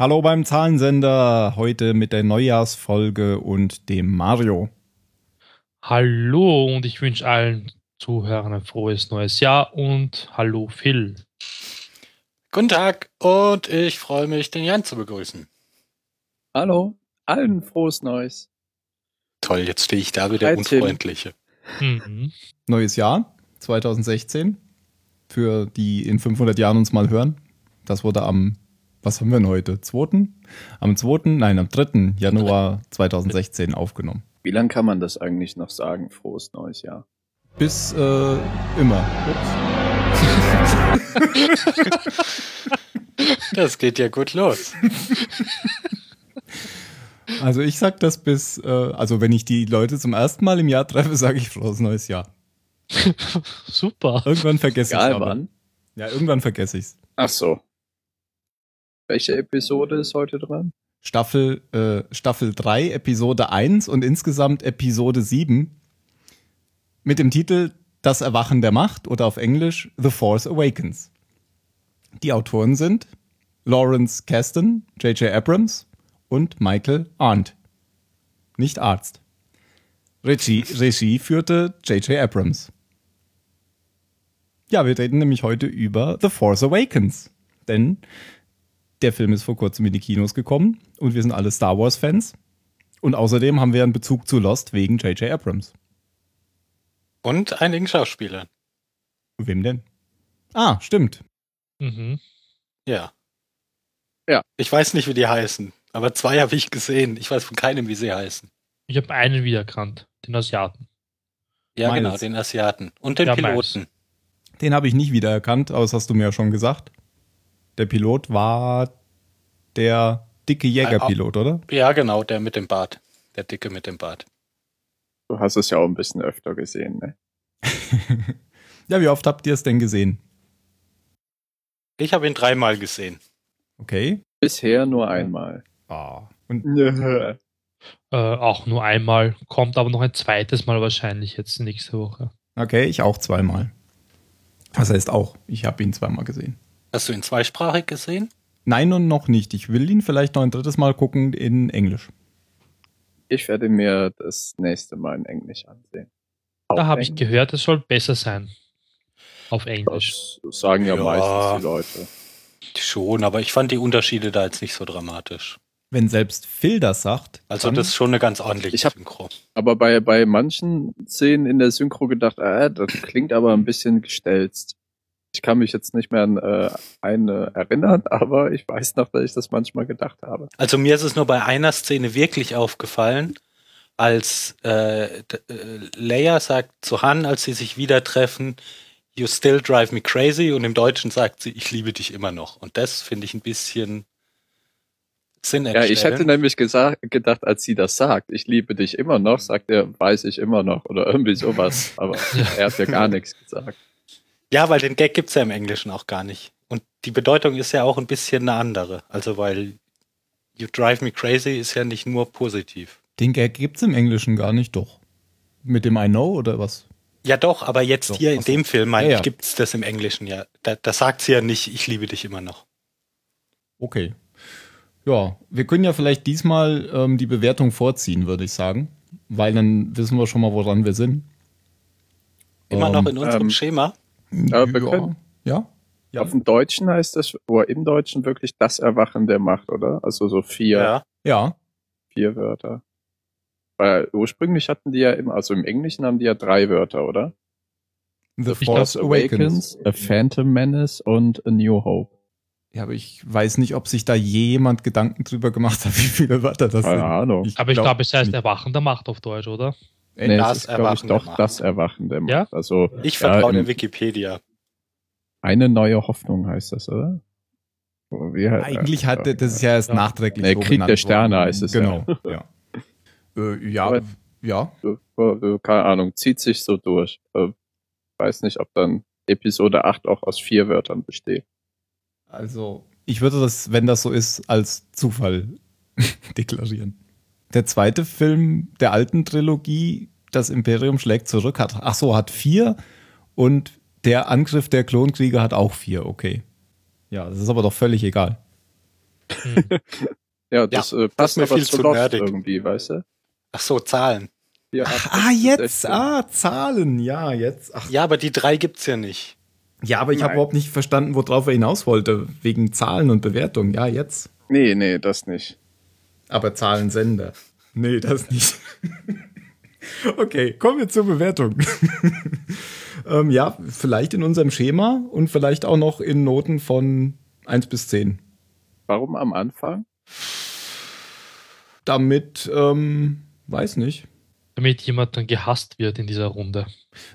Hallo beim Zahlensender, heute mit der Neujahrsfolge und dem Mario. Hallo und ich wünsche allen Zuhörern ein frohes neues Jahr und hallo Phil. Guten Tag und ich freue mich, den Jan zu begrüßen. Hallo, allen frohes Neues. Toll, jetzt stehe ich da wie der 13. Unfreundliche. Mhm. Neues Jahr 2016 für die in 500 Jahren uns mal hören. Das wurde am, was haben wir denn heute? 2. Am 2., nein, am 3. Januar 2016 aufgenommen. Wie lange kann man das eigentlich noch sagen? Frohes neues Jahr. Bis äh, immer. Das geht ja gut los. Also ich sag das bis, äh, also wenn ich die Leute zum ersten Mal im Jahr treffe, sage ich frohes neues Jahr. Super. Irgendwann vergesse ich wann. Ja, irgendwann vergesse ich's. Ach so. Welche Episode ist heute dran? Staffel, äh, Staffel 3, Episode 1 und insgesamt Episode 7 mit dem Titel Das Erwachen der Macht oder auf Englisch The Force Awakens. Die Autoren sind Lawrence Kasdan, J.J. Abrams und Michael Arndt. Nicht Arzt. Regie, Regie führte J.J. Abrams. Ja, wir reden nämlich heute über The Force Awakens. Denn der Film ist vor kurzem in die Kinos gekommen und wir sind alle Star Wars-Fans. Und außerdem haben wir einen Bezug zu Lost wegen J.J. Abrams. Und einigen Schauspielern. Wem denn? Ah, stimmt. Mhm. Ja. Ja. Ich weiß nicht, wie die heißen, aber zwei habe ich gesehen. Ich weiß von keinem, wie sie heißen. Ich habe einen wiedererkannt, den Asiaten. Ja, Miles. genau, den Asiaten. Und den Ja, Piloten. Den habe ich nicht wiedererkannt, aber das hast du mir ja schon gesagt. Der Pilot war der dicke Jägerpilot, oder? Ja, genau, der mit dem Bart. Der Dicke mit dem Bart. Du hast es ja auch ein bisschen öfter gesehen, ne? ja, wie oft habt ihr es denn gesehen? Ich habe ihn dreimal gesehen. Okay. Bisher nur einmal. Ah. Und. Äh, auch nur einmal, kommt aber noch ein zweites Mal wahrscheinlich jetzt nächste Woche. okay, ich auch zweimal. Was heißt auch? Ich habe ihn zweimal gesehen. Hast du ihn zweisprachig gesehen? Nein und noch nicht. Ich will ihn vielleicht noch ein drittes Mal gucken in Englisch. Ich werde mir das nächste Mal in Englisch ansehen. Da Auf habe ich gehört, es soll besser sein. Auf Englisch. Das sagen ja, Ja. meistens die Leute. Schon, aber ich fand die Unterschiede da jetzt nicht so dramatisch. Wenn selbst Phil das sagt, Also dann- das ist schon eine ganz ordentliche Ich hab- Synchro. Aber bei, bei manchen Szenen in der Synchro gedacht, äh, das klingt aber ein bisschen gestelzt. Ich kann mich jetzt nicht mehr an äh, eine erinnern, aber ich weiß noch, dass ich das manchmal gedacht habe. Also mir ist es nur bei einer Szene wirklich aufgefallen, als äh, äh, Leia sagt zu Han, als sie sich wieder treffen, You still drive me crazy und im Deutschen sagt sie, ich liebe dich immer noch. Und das finde ich ein bisschen Sinn Ja, ich hätte nämlich gesagt, gedacht, als sie das sagt, ich liebe dich immer noch, sagt er, weiß ich immer noch oder irgendwie sowas. Aber er hat ja gar nichts gesagt. Ja, weil den Gag gibt's ja im Englischen auch gar nicht. Und die Bedeutung ist ja auch ein bisschen eine andere. Also weil You drive me crazy ist ja nicht nur positiv. Den Gag gibt's im Englischen gar nicht, doch. Mit dem I know oder was? Ja doch, aber jetzt Doch, hier in dem Film, Ja, ja. ich, gibt's das im Englischen ja. Da, da sagt sie ja nicht, ich liebe dich immer noch. Okay. Ja, wir können ja vielleicht diesmal ähm, die Bewertung vorziehen, würde ich sagen. Weil dann wissen wir schon mal, woran wir sind. Immer Ähm, noch in unserem ähm, Schema. Aber wir ja. können- ja? Ja. Auf dem Deutschen heißt das, oder im Deutschen wirklich das Erwachen der Macht, oder? Also so vier, Ja. Ja. vier Wörter. Weil ursprünglich hatten die ja immer, also im Englischen haben die ja drei Wörter, oder? The Ich Force Awakens. A Phantom Menace und A New Hope. Ja, aber ich weiß nicht, ob sich da jemand Gedanken drüber gemacht hat, wie viele Wörter das Keine sind. Ahnung. aber ich glaub glaube, es heißt. Erwachen der Macht auf Deutsch, oder? Äh, Nee, das es ist, glaube ich, Erwachen der doch Macht. das Erwachen der Macht. Ja? Also Ich vertraue ja, der im- Wikipedia. eine neue Hoffnung heißt das, oder? Wie, halt- Eigentlich hat der- das ist ja erst Ja. nachträglich. Nee, so Krieg genannt der Sterne worden. heißt es Genau, ja. Äh, ja, Aber- ja. äh, keine Ahnung, zieht sich so durch. Äh, weiß nicht, ob dann Episode 8 auch aus vier Wörtern besteht. Also, ich würde das, wenn das so ist, als Zufall deklarieren. Der zweite Film der alten Trilogie, Das Imperium schlägt zurück, hat, ach so, hat vier und der Angriff der Klonkrieger hat auch vier, okay. Ja, das ist aber doch völlig egal. Hm. Ja, das äh, das passt ist mir viel zu nerdig. irgendwie, weißt du? Ach so, Zahlen. Vier, Ach, ah, jetzt, 16. ah, Zahlen, ja, jetzt. Ach, Ja, aber die drei gibt's ja nicht. ja, aber ich habe überhaupt nicht verstanden, worauf er hinaus wollte, wegen Zahlen und Bewertung. Ja, jetzt. Nee, nee, das nicht. Aber Zahlensender. Nee, das nicht. okay, kommen wir zur Bewertung. ähm, ja, vielleicht in unserem Schema und vielleicht auch noch in Noten von 1 bis 10. Warum am Anfang? Damit, ähm, weiß nicht. Damit jemand dann gehasst wird in dieser Runde.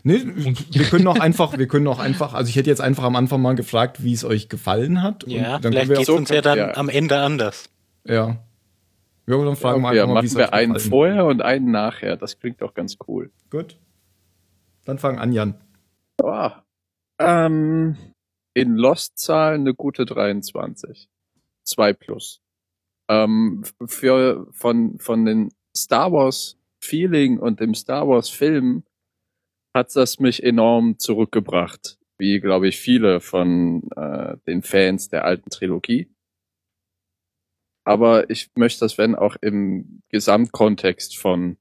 Nee, wir können auch einfach, wir können auch einfach, also ich hätte jetzt einfach am Anfang mal gefragt, wie es euch gefallen hat. Ja, und dann vielleicht auch, so- uns ja dann ja. am Ende anders. ja. Ja, dann fragen wir okay, einfach mal, wie wir einen gefallen vorher und einen nachher. Das klingt doch ganz cool. Gut. Dann fang an, Jan. Oh. Ähm, in Lost-Zahlen eine gute 23. 2 plus. Ähm, für, von, von den Star Wars Feeling und dem Star Wars Film hat das mich enorm zurückgebracht. Wie, glaube ich, viele von äh, den Fans der alten Trilogie. Aber ich möchte das, wenn auch im Gesamtkontext von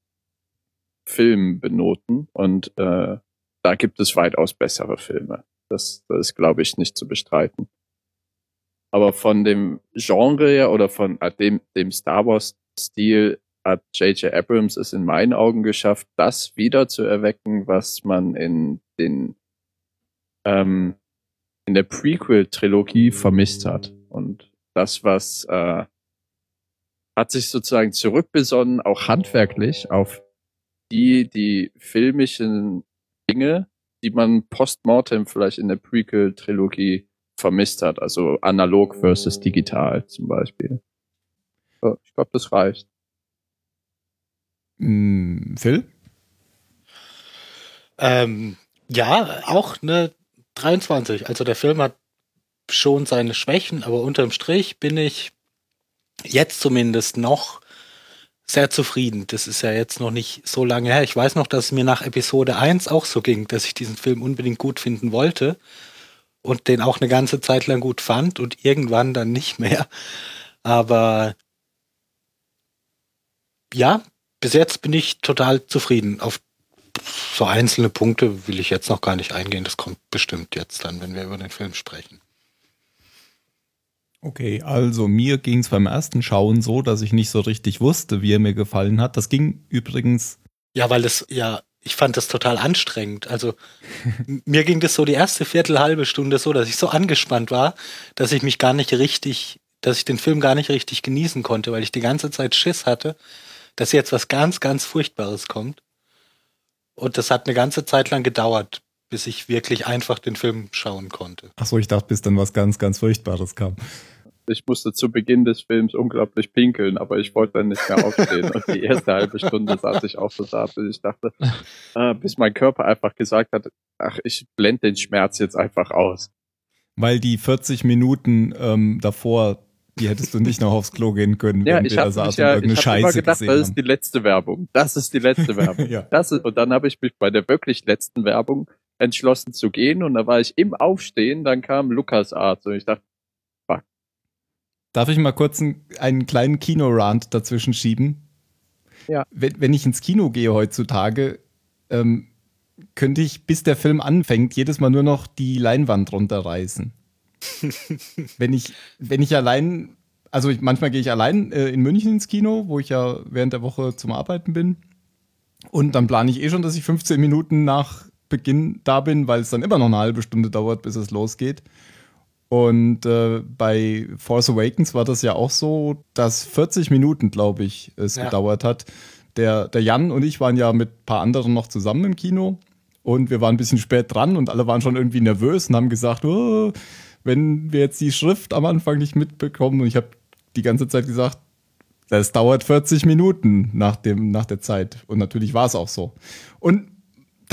Filmen benoten und äh, da gibt es weitaus bessere Filme. Das, das ist, glaube ich, nicht zu bestreiten. Aber von dem Genre her oder von äh, dem, dem Star Wars-Stil hat J.J. Abrams es in meinen Augen geschafft, das wieder zu erwecken, was man in den ähm, in der Prequel-Trilogie vermisst hat. Und das, was äh, hat sich sozusagen zurückbesonnen, auch handwerklich, auf die, die filmischen Dinge, die man postmortem vielleicht in der Prequel-Trilogie vermisst hat. Also analog versus digital zum Beispiel. So, ich glaube, das reicht. Hm, Phil? Ähm, ja, auch eine 23. Also der Film hat schon seine Schwächen, aber unterm Strich bin ich jetzt zumindest noch sehr zufrieden. Das ist ja jetzt noch nicht so lange her. Ich weiß noch, dass es mir nach Episode 1 auch so ging, dass ich diesen Film unbedingt gut finden wollte und den auch eine ganze Zeit lang gut fand und irgendwann dann nicht mehr. Aber ja, bis jetzt bin ich total zufrieden. Auf so einzelne Punkte will ich jetzt noch gar nicht eingehen. Das kommt bestimmt jetzt dann, wenn wir über den Film sprechen. Okay, also mir ging es beim ersten Schauen so, dass ich nicht so richtig wusste, wie er mir gefallen hat. Das ging übrigens, Ja, weil das, ja, ich fand das total anstrengend. Also mir ging das so die erste Viertel, halbe Stunde so, dass ich so angespannt war, dass ich mich gar nicht richtig, dass ich den Film gar nicht richtig genießen konnte, weil ich die ganze Zeit Schiss hatte, dass jetzt was ganz, ganz Furchtbares kommt. Und das hat eine ganze Zeit lang gedauert, bis ich wirklich einfach den Film schauen konnte. ach so, ich dachte, bis dann was ganz, ganz Furchtbares kam. Ich musste zu Beginn des Films unglaublich pinkeln, aber ich wollte dann nicht mehr aufstehen. Und die erste halbe Stunde saß ich auch so da, bis ich dachte, äh, bis mein Körper einfach gesagt hat, ach, ich blende den Schmerz jetzt einfach aus. Weil die 40 Minuten ähm, davor, die hättest du nicht noch aufs Klo gehen können, Ja, wenn ich wir da saßen ja, und irgendeine ich hab immer Scheiße gedacht, gesehen das ist die letzte Werbung. Das ist die letzte Werbung. Ja. Das ist, und dann habe ich mich bei der wirklich letzten Werbung entschlossen zu gehen und da war ich im Aufstehen, dann kam Lukas Arzt und ich dachte, Darf ich mal kurz einen, einen kleinen Kinorant dazwischen schieben? Ja. Wenn, wenn ich ins Kino gehe heutzutage, ähm, könnte ich, bis der Film anfängt, jedes Mal nur noch die Leinwand runterreißen. wenn ich, wenn ich allein, also ich, manchmal gehe ich allein äh, in München ins Kino, wo ich ja während der Woche zum Arbeiten bin. Und dann plane ich eh schon, dass ich 15 Minuten nach Beginn da bin, weil es dann immer noch eine halbe Stunde dauert, bis es losgeht. Und äh, bei Force Awakens war das ja auch so, dass 40 Minuten, glaube ich, es Ja. gedauert hat. Der, der Jan und ich waren ja mit ein paar anderen noch zusammen im Kino und wir waren ein bisschen spät dran und alle waren schon irgendwie nervös und haben gesagt, oh, wenn wir jetzt die Schrift am Anfang nicht mitbekommen und ich habe die ganze Zeit gesagt, das dauert 40 Minuten nach, dem, nach der Zeit. Und natürlich war es auch so. Und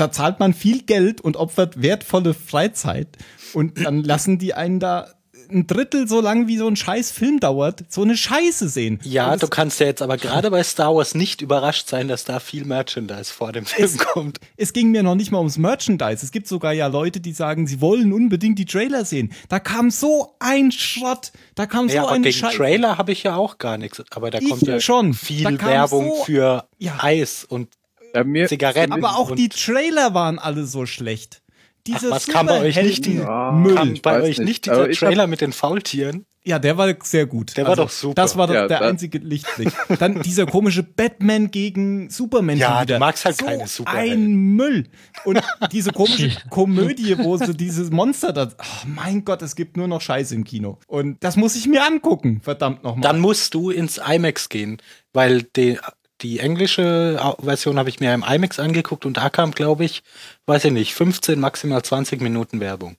da zahlt man viel Geld und opfert wertvolle Freizeit. Und dann lassen die einen da ein Drittel so lang wie so ein scheiß Film dauert, so eine Scheiße sehen. Ja, du es- kannst ja jetzt aber gerade bei Star Wars nicht überrascht sein, dass da viel Merchandise vor dem Film kommt. Es ging mir noch nicht mal ums Merchandise. Es gibt sogar ja Leute, die sagen, sie wollen unbedingt die Trailer sehen. Da kam so ein Schrott. Da kam Ja, so aber ein gegen Scheiß. Trailer habe ich ja auch gar nichts. Aber da Ich kommt ja schon. viel Werbung so- für Ja. Eis und Ja, mir, Zigaretten. Aber auch die Trailer waren alle so schlecht. Diese Ach, was kam bei euch nicht? Superhelden- Ja, Müll. bei euch nicht. nicht dieser hab- Trailer mit den Faultieren? Ja, der war sehr gut. Also, Der war doch super. Das war doch Ja, der einzige Lichtblick. Dann dieser komische Batman gegen Superman. Ja, schon du wieder. magst halt so keine Superhelden. Ein Müll. Und diese komische Komödie, wo so dieses Monster da. Oh mein Gott, es gibt nur noch Scheiße im Kino. Und das muss ich mir angucken, verdammt nochmal. Dann musst du ins IMAX gehen, weil die, die englische Version habe ich mir im IMAX angeguckt und da kam, glaube ich, weiß ich nicht, 15, maximal 20 Minuten Werbung.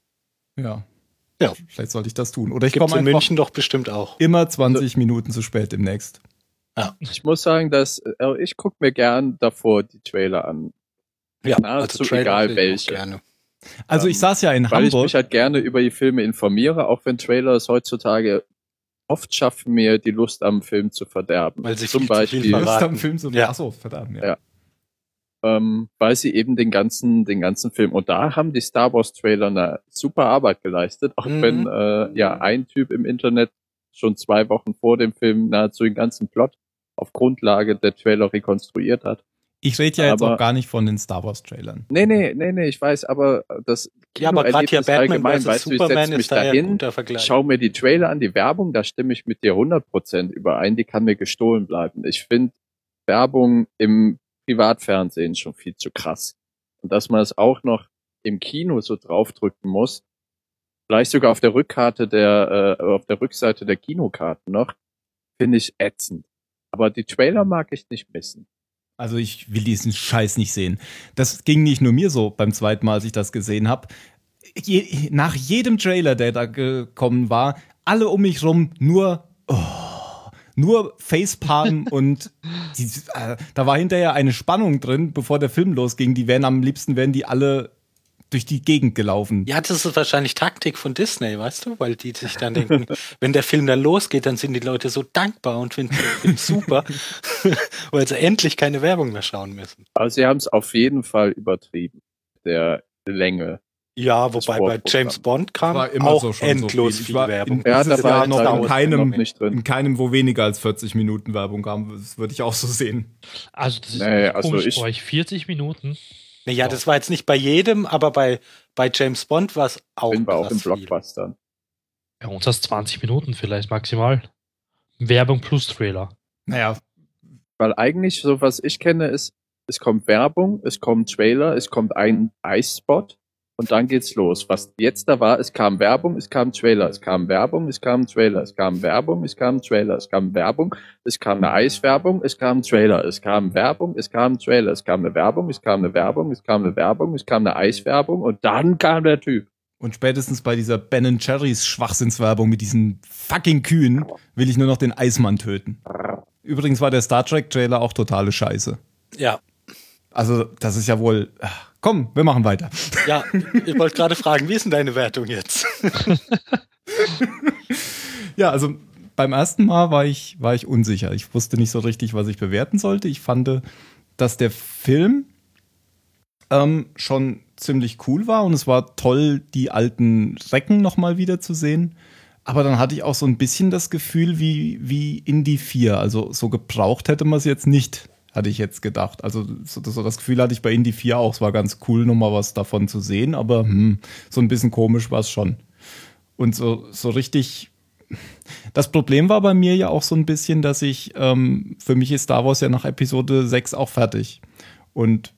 Ja. Ja. Vielleicht sollte ich das tun. Oder ich komme in München doch bestimmt auch. immer 20 Minuten zu spät demnächst. ich muss sagen, dass äh, ich gucke mir gern davor die Trailer an, Ja, nahezu egal sehe ich auch welche. Gerne. Also ich Ähm, saß ja in weil ich Hamburg. mich halt gerne über die Filme informiere, auch wenn Trailer es heutzutage oft schaffen, mir die Lust am Film zu verderben. Weil sie Zum zu Beispiel, Lust verraten. am Film so. Ja. Achso, verdammt. Ja. Ja. ähm, weil sie eben den ganzen, den ganzen Film und da haben die Star Wars Trailer eine super Arbeit geleistet, auch Mhm. wenn äh, ja ein Typ im Internet schon zwei Wochen vor dem Film nahezu den ganzen Plot auf Grundlage der Trailer rekonstruiert hat. Ich rede ja jetzt Aber- auch gar nicht von den Star Wars Trailern. Nee, nee, nee, nee, ich weiß, aber das Ja, aber gerade hier Batman allgemein, weißt du, ich Superman setze mich ist da ja ein dahin, guter Vergleich. schau mir die Trailer an, die Werbung, da stimme ich mit dir 100% überein, die kann mir gestohlen bleiben. Ich finde Werbung im Privatfernsehen schon viel zu krass. Und dass man es auch noch im Kino so draufdrücken muss, vielleicht sogar auf der Rückkarte der, äh, auf der Rückseite der Kinokarten noch, finde ich ätzend. Aber die Trailer mag ich nicht missen. Also ich will diesen Scheiß nicht sehen. Das ging nicht nur mir so beim zweiten Mal, als ich das gesehen habe. Je, nach jedem Trailer, der da gekommen war, alle um mich rum nur, oh, nur Facepalm und die, äh, da war hinterher eine Spannung drin, bevor der Film losging. Die wären am liebsten, wären die alle durch die Gegend gelaufen. Ja, das ist wahrscheinlich Taktik von Disney, weißt du? Weil die sich dann denken, wenn der Film dann losgeht, dann sind die Leute so dankbar und finden den Film super, weil sie endlich keine Werbung mehr schauen müssen. Aber sie haben es auf jeden Fall übertrieben. Der Länge. Ja, wobei bei. James Bond kam War immer auch so schon endlos so viel. Viel war Werbung. in- Ja, da war noch in keinem- noch nicht drin. In keinem, wo weniger als 40 Minuten Werbung kam, das würde ich auch so sehen. Also das ist Nee, also komisch ich- bei euch. 40 Minuten. Ja, das war jetzt nicht bei jedem, aber bei, bei James Bond war es auch Bin wir auch im. Blockbuster. Bei uns hast 20 Minuten vielleicht maximal. Werbung plus Trailer. Naja, Weil eigentlich, so was ich kenne, ist, es kommt Werbung, es kommt Trailer, es kommt ein Eisspot und dann geht's los. Was jetzt da war, es kam Werbung, es kam Trailer, es kam Werbung, es kam Trailer, es kam Werbung, es kam Trailer, es kam Werbung, es kam eine Eiswerbung, es kam Trailer, es kam Werbung, es kam Trailer, es kam eine Werbung, es kam eine Werbung, es kam eine Werbung, es kam eine Eiswerbung und dann kam der Typ. Und spätestens bei dieser Ben Cherries Schwachsinnswerbung mit diesen fucking Kühen will ich nur noch den Eismann töten. Übrigens war der Star Trek Trailer auch totale Scheiße. Ja, Also, das ist ja wohl. Komm, wir machen weiter. ja, ich wollte gerade fragen, wie ist denn deine Wertung jetzt? Ja, also beim ersten Mal war ich, war ich unsicher. Ich wusste nicht so richtig, was ich bewerten sollte. Ich fand, dass der Film ähm, schon ziemlich cool war und es war toll, die alten Recken nochmal wieder zu sehen. Aber dann hatte ich auch so ein bisschen das Gefühl wie, wie Indie 4. Also so gebraucht hätte man es jetzt nicht, hatte ich jetzt gedacht. Also so, so das Gefühl hatte ich bei Indie 4 auch. Es war ganz cool, nochmal was davon zu sehen, aber hm, so ein bisschen komisch war es schon. Und so, so richtig das Problem war bei mir ja auch so ein bisschen, dass ich, ähm, für mich ist Star Wars ja nach Episode 6 auch fertig. Und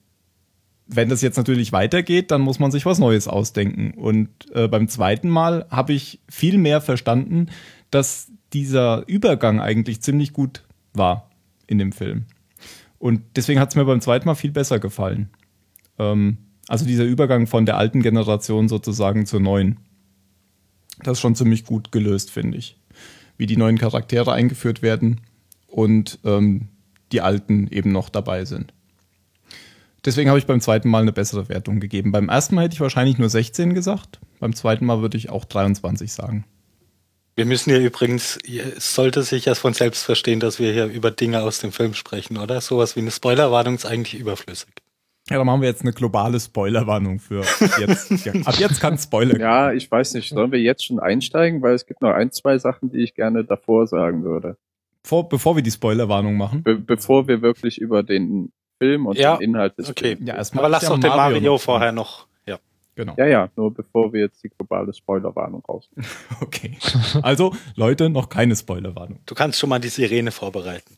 wenn das jetzt natürlich weitergeht, dann muss man sich was Neues ausdenken. Und äh, beim zweiten Mal habe ich viel mehr verstanden, dass dieser Übergang eigentlich ziemlich gut war in dem Film. Und deswegen hat es mir beim zweiten Mal viel besser gefallen. Ähm, also dieser Übergang von der alten Generation sozusagen zur neuen. Das ist schon ziemlich gut gelöst, finde ich. Wie die neuen Charaktere eingeführt werden und ähm, die alten eben noch dabei sind. Deswegen habe ich beim zweiten Mal eine bessere Wertung gegeben. Beim ersten Mal hätte ich wahrscheinlich nur 16 gesagt. Beim zweiten Mal würde ich auch 23 sagen. Wir müssen hier übrigens, es sollte sich ja von selbst verstehen, dass wir hier über Dinge aus dem Film sprechen, oder? Sowas wie eine Spoilerwarnung ist eigentlich überflüssig. Ja, dann machen wir jetzt eine globale Spoilerwarnung für jetzt. Ja, ab jetzt kann Spoiler. Ja, ich weiß nicht. Sollen wir jetzt schon einsteigen? Weil es gibt noch ein, zwei Sachen, die ich gerne davor sagen würde. Vor, bevor wir die Spoilerwarnung machen. Be bevor wir wirklich über den Film und Ja, den Inhalt des Okay. Films. Ja, erstmal Aber lass doch ja den Mario Mario noch vorher noch. Ja. Genau. Ja, ja, nur bevor wir jetzt die globale Spoilerwarnung raus. Okay. Also, Leute, noch keine Spoilerwarnung. Du kannst schon mal die Sirene vorbereiten.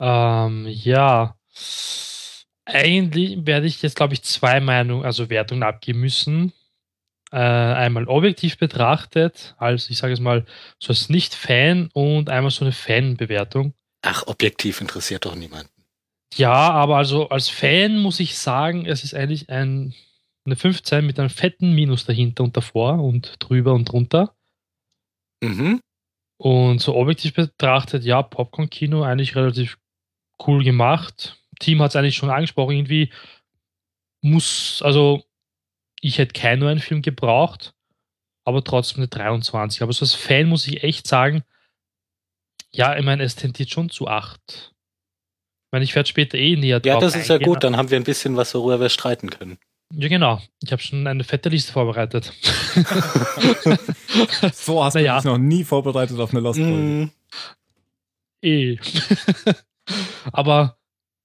Ähm, ja. Eigentlich werde ich jetzt, glaube ich, zwei Meinungen, also Wertungen abgeben müssen. Äh, einmal objektiv betrachtet, als ich sage es mal, so als Nicht-Fan und einmal so eine Fan-Bewertung. Ach, objektiv interessiert doch niemanden. Ja, aber also als Fan muss ich sagen, es ist eigentlich ein, eine 15 mit einem fetten Minus dahinter und davor und drüber und drunter. Mhm. Und so objektiv betrachtet, ja, Popcorn-Kino eigentlich relativ cool gemacht. Team hat es eigentlich schon angesprochen, irgendwie muss, also ich hätte keinen neuen Film gebraucht, aber trotzdem eine 23. Aber so als Fan muss ich echt sagen, ja, ich meine, es tendiert schon zu 8. Ich meine, ich werde später eh näher Ja, drauf das ist ja gut. Dann haben wir ein bisschen was, worüber wir streiten können. Ja, genau. Ich habe schon eine fette Liste vorbereitet. So hast Naja. du dich noch nie vorbereitet auf eine Lost Folge. Mm, eh. Aber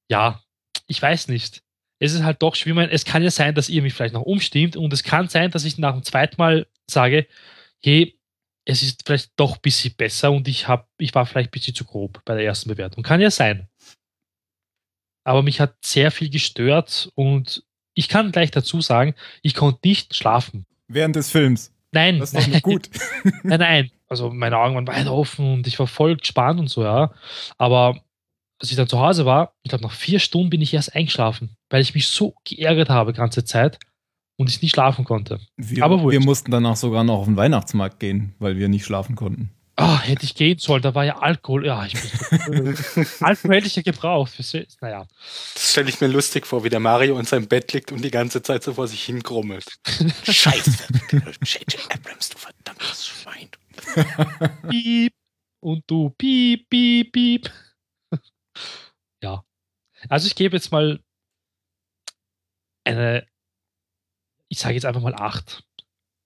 ja, ich weiß nicht. Es ist halt doch schwierig. Es kann ja sein, dass ihr mich vielleicht noch umstimmt und es kann sein, dass ich nach dem zweiten Mal sage, hey, es ist vielleicht doch ein bisschen besser und ich, hab, ich war vielleicht ein bisschen zu grob bei der ersten Bewertung. Kann ja sein. Aber mich hat sehr viel gestört und ich kann gleich dazu sagen, ich konnte nicht schlafen. Während des Films. Nein, Das ist nicht gut. Nein, nein. Also meine Augen waren weit offen und ich war voll gespannt und so, ja. Aber als ich dann zu Hause war, ich glaube nach vier Stunden bin ich erst eingeschlafen, weil ich mich so geärgert habe die ganze Zeit und ich nicht schlafen konnte. Wir, Aber wir mussten danach sogar noch auf den Weihnachtsmarkt gehen, weil wir nicht schlafen konnten. Ah, hätte ich gehen sollen, da war ja Alkohol. Ja, ich bin Alkohol hätte ich ja gebraucht. Für, naja. das stelle ich mir lustig vor, wie der Mario in seinem Bett liegt und die ganze Zeit so vor sich hingrummelt. Scheiße. J.J. Abrams, du verdammtes Schwein. Piep. Und du piep, piep, piep. ja. Also ich gebe jetzt mal eine, ich sage jetzt einfach mal 8.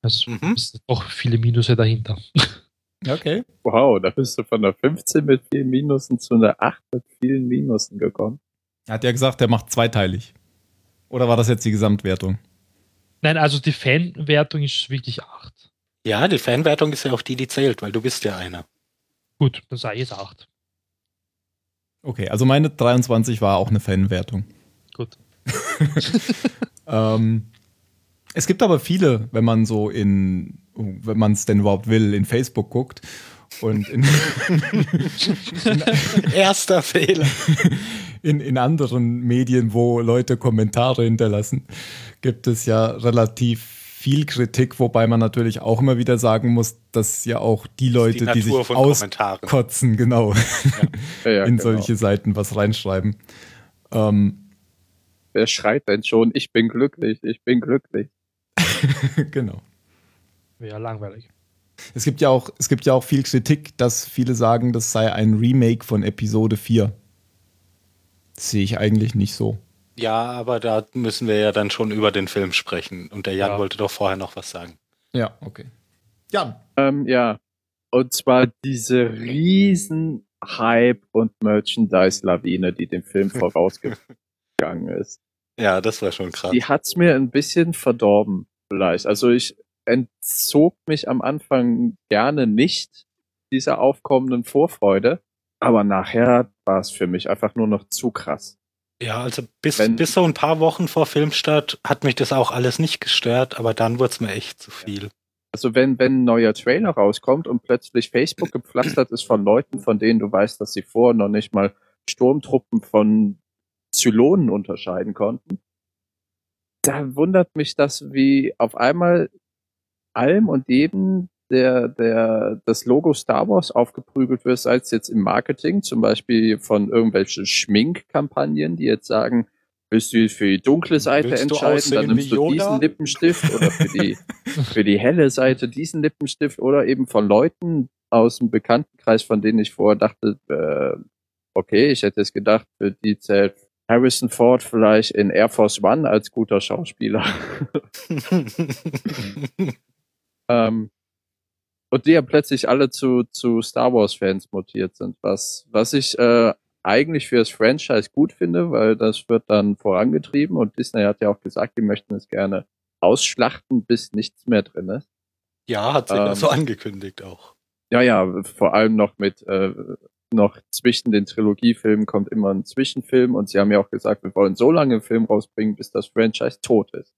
Also Mhm. sind doch viele Minuse dahinter. Okay. Wow, da bist du von der 15 mit vielen Minusen zu einer 8 mit vielen Minusen gekommen. Er hat ja gesagt, er macht zweiteilig. Oder war das jetzt die Gesamtwertung? Nein, also die Fanwertung ist wirklich 8. Ja, die Fanwertung ist ja auch die, die zählt, weil du bist ja einer. Gut, dann ich jetzt 8. Okay, also meine 23 war auch eine Fanwertung. Gut. Ähm, es gibt aber viele, wenn man so in, wenn man es denn überhaupt will, in Facebook guckt und in, Erster Fehler. in, in anderen Medien, wo Leute Kommentare hinterlassen, gibt es ja relativ viel Kritik, wobei man natürlich auch immer wieder sagen muss, dass ja auch die Leute, die, Natur sich auskotzen, genau, Ja, ja, in genau. solche Seiten was reinschreiben. Ähm, Wer schreit denn schon, ich bin glücklich, ich bin glücklich. genau. Wäre langweilig. Es gibt ja auch, es gibt ja auch viel Kritik, dass viele sagen, das sei ein Remake von Episode 4. Das sehe ich eigentlich nicht so. Ja, aber da müssen wir ja dann schon über den Film sprechen. Und der Jan Ja. wollte doch vorher noch was sagen. Ja, okay. Ja, Ähm, ja. Und zwar diese riesen Hype und Merchandise-Lawine, die dem Film vorausgegangen ist. Ja, das war schon krass. Die hat's mir ein bisschen verdorben, vielleicht. Also ich entzog mich am Anfang gerne nicht dieser aufkommenden Vorfreude, aber nachher war es für mich einfach nur noch zu krass. Ja, also bis, Wenn- bis so ein paar Wochen vor Filmstart hat mich das auch alles nicht gestört, aber dann wurde es mir echt zu viel. Also wenn, wenn ein neuer Trailer rauskommt und plötzlich Facebook gepflastert ist von Leuten, von denen du weißt, dass sie vorher noch nicht mal Sturmtruppen von Zylonen unterscheiden konnten, da wundert mich das, wie auf einmal allem und jedem der, der, das Logo Star Wars aufgeprügelt wird, sei es jetzt im Marketing, zum Beispiel von irgendwelchen Schminkkampagnen, die jetzt sagen, Willst du für die dunkle Seite Willst entscheiden, dann nimmst du diesen Lippenstift oder für die, für die helle Seite diesen Lippenstift oder eben von Leuten aus dem Bekanntenkreis, von denen ich vorher dachte, äh, okay, ich hätte es gedacht, für die zählt Harrison Ford vielleicht in Air Force One als guter Schauspieler. ähm, und die ja plötzlich alle zu, zu Star Wars Fans mutiert sind, was, was ich äh, eigentlich für das Franchise gut finde, weil das wird dann vorangetrieben und Disney hat ja auch gesagt, die möchten es gerne ausschlachten, bis nichts mehr drin ist. ja, hat sie Ähm. so angekündigt auch. Ja, ja, vor allem noch mit, äh, noch zwischen den Trilogiefilmen kommt immer ein Zwischenfilm und sie haben ja auch gesagt, wir wollen so lange einen Film rausbringen, bis das Franchise tot ist.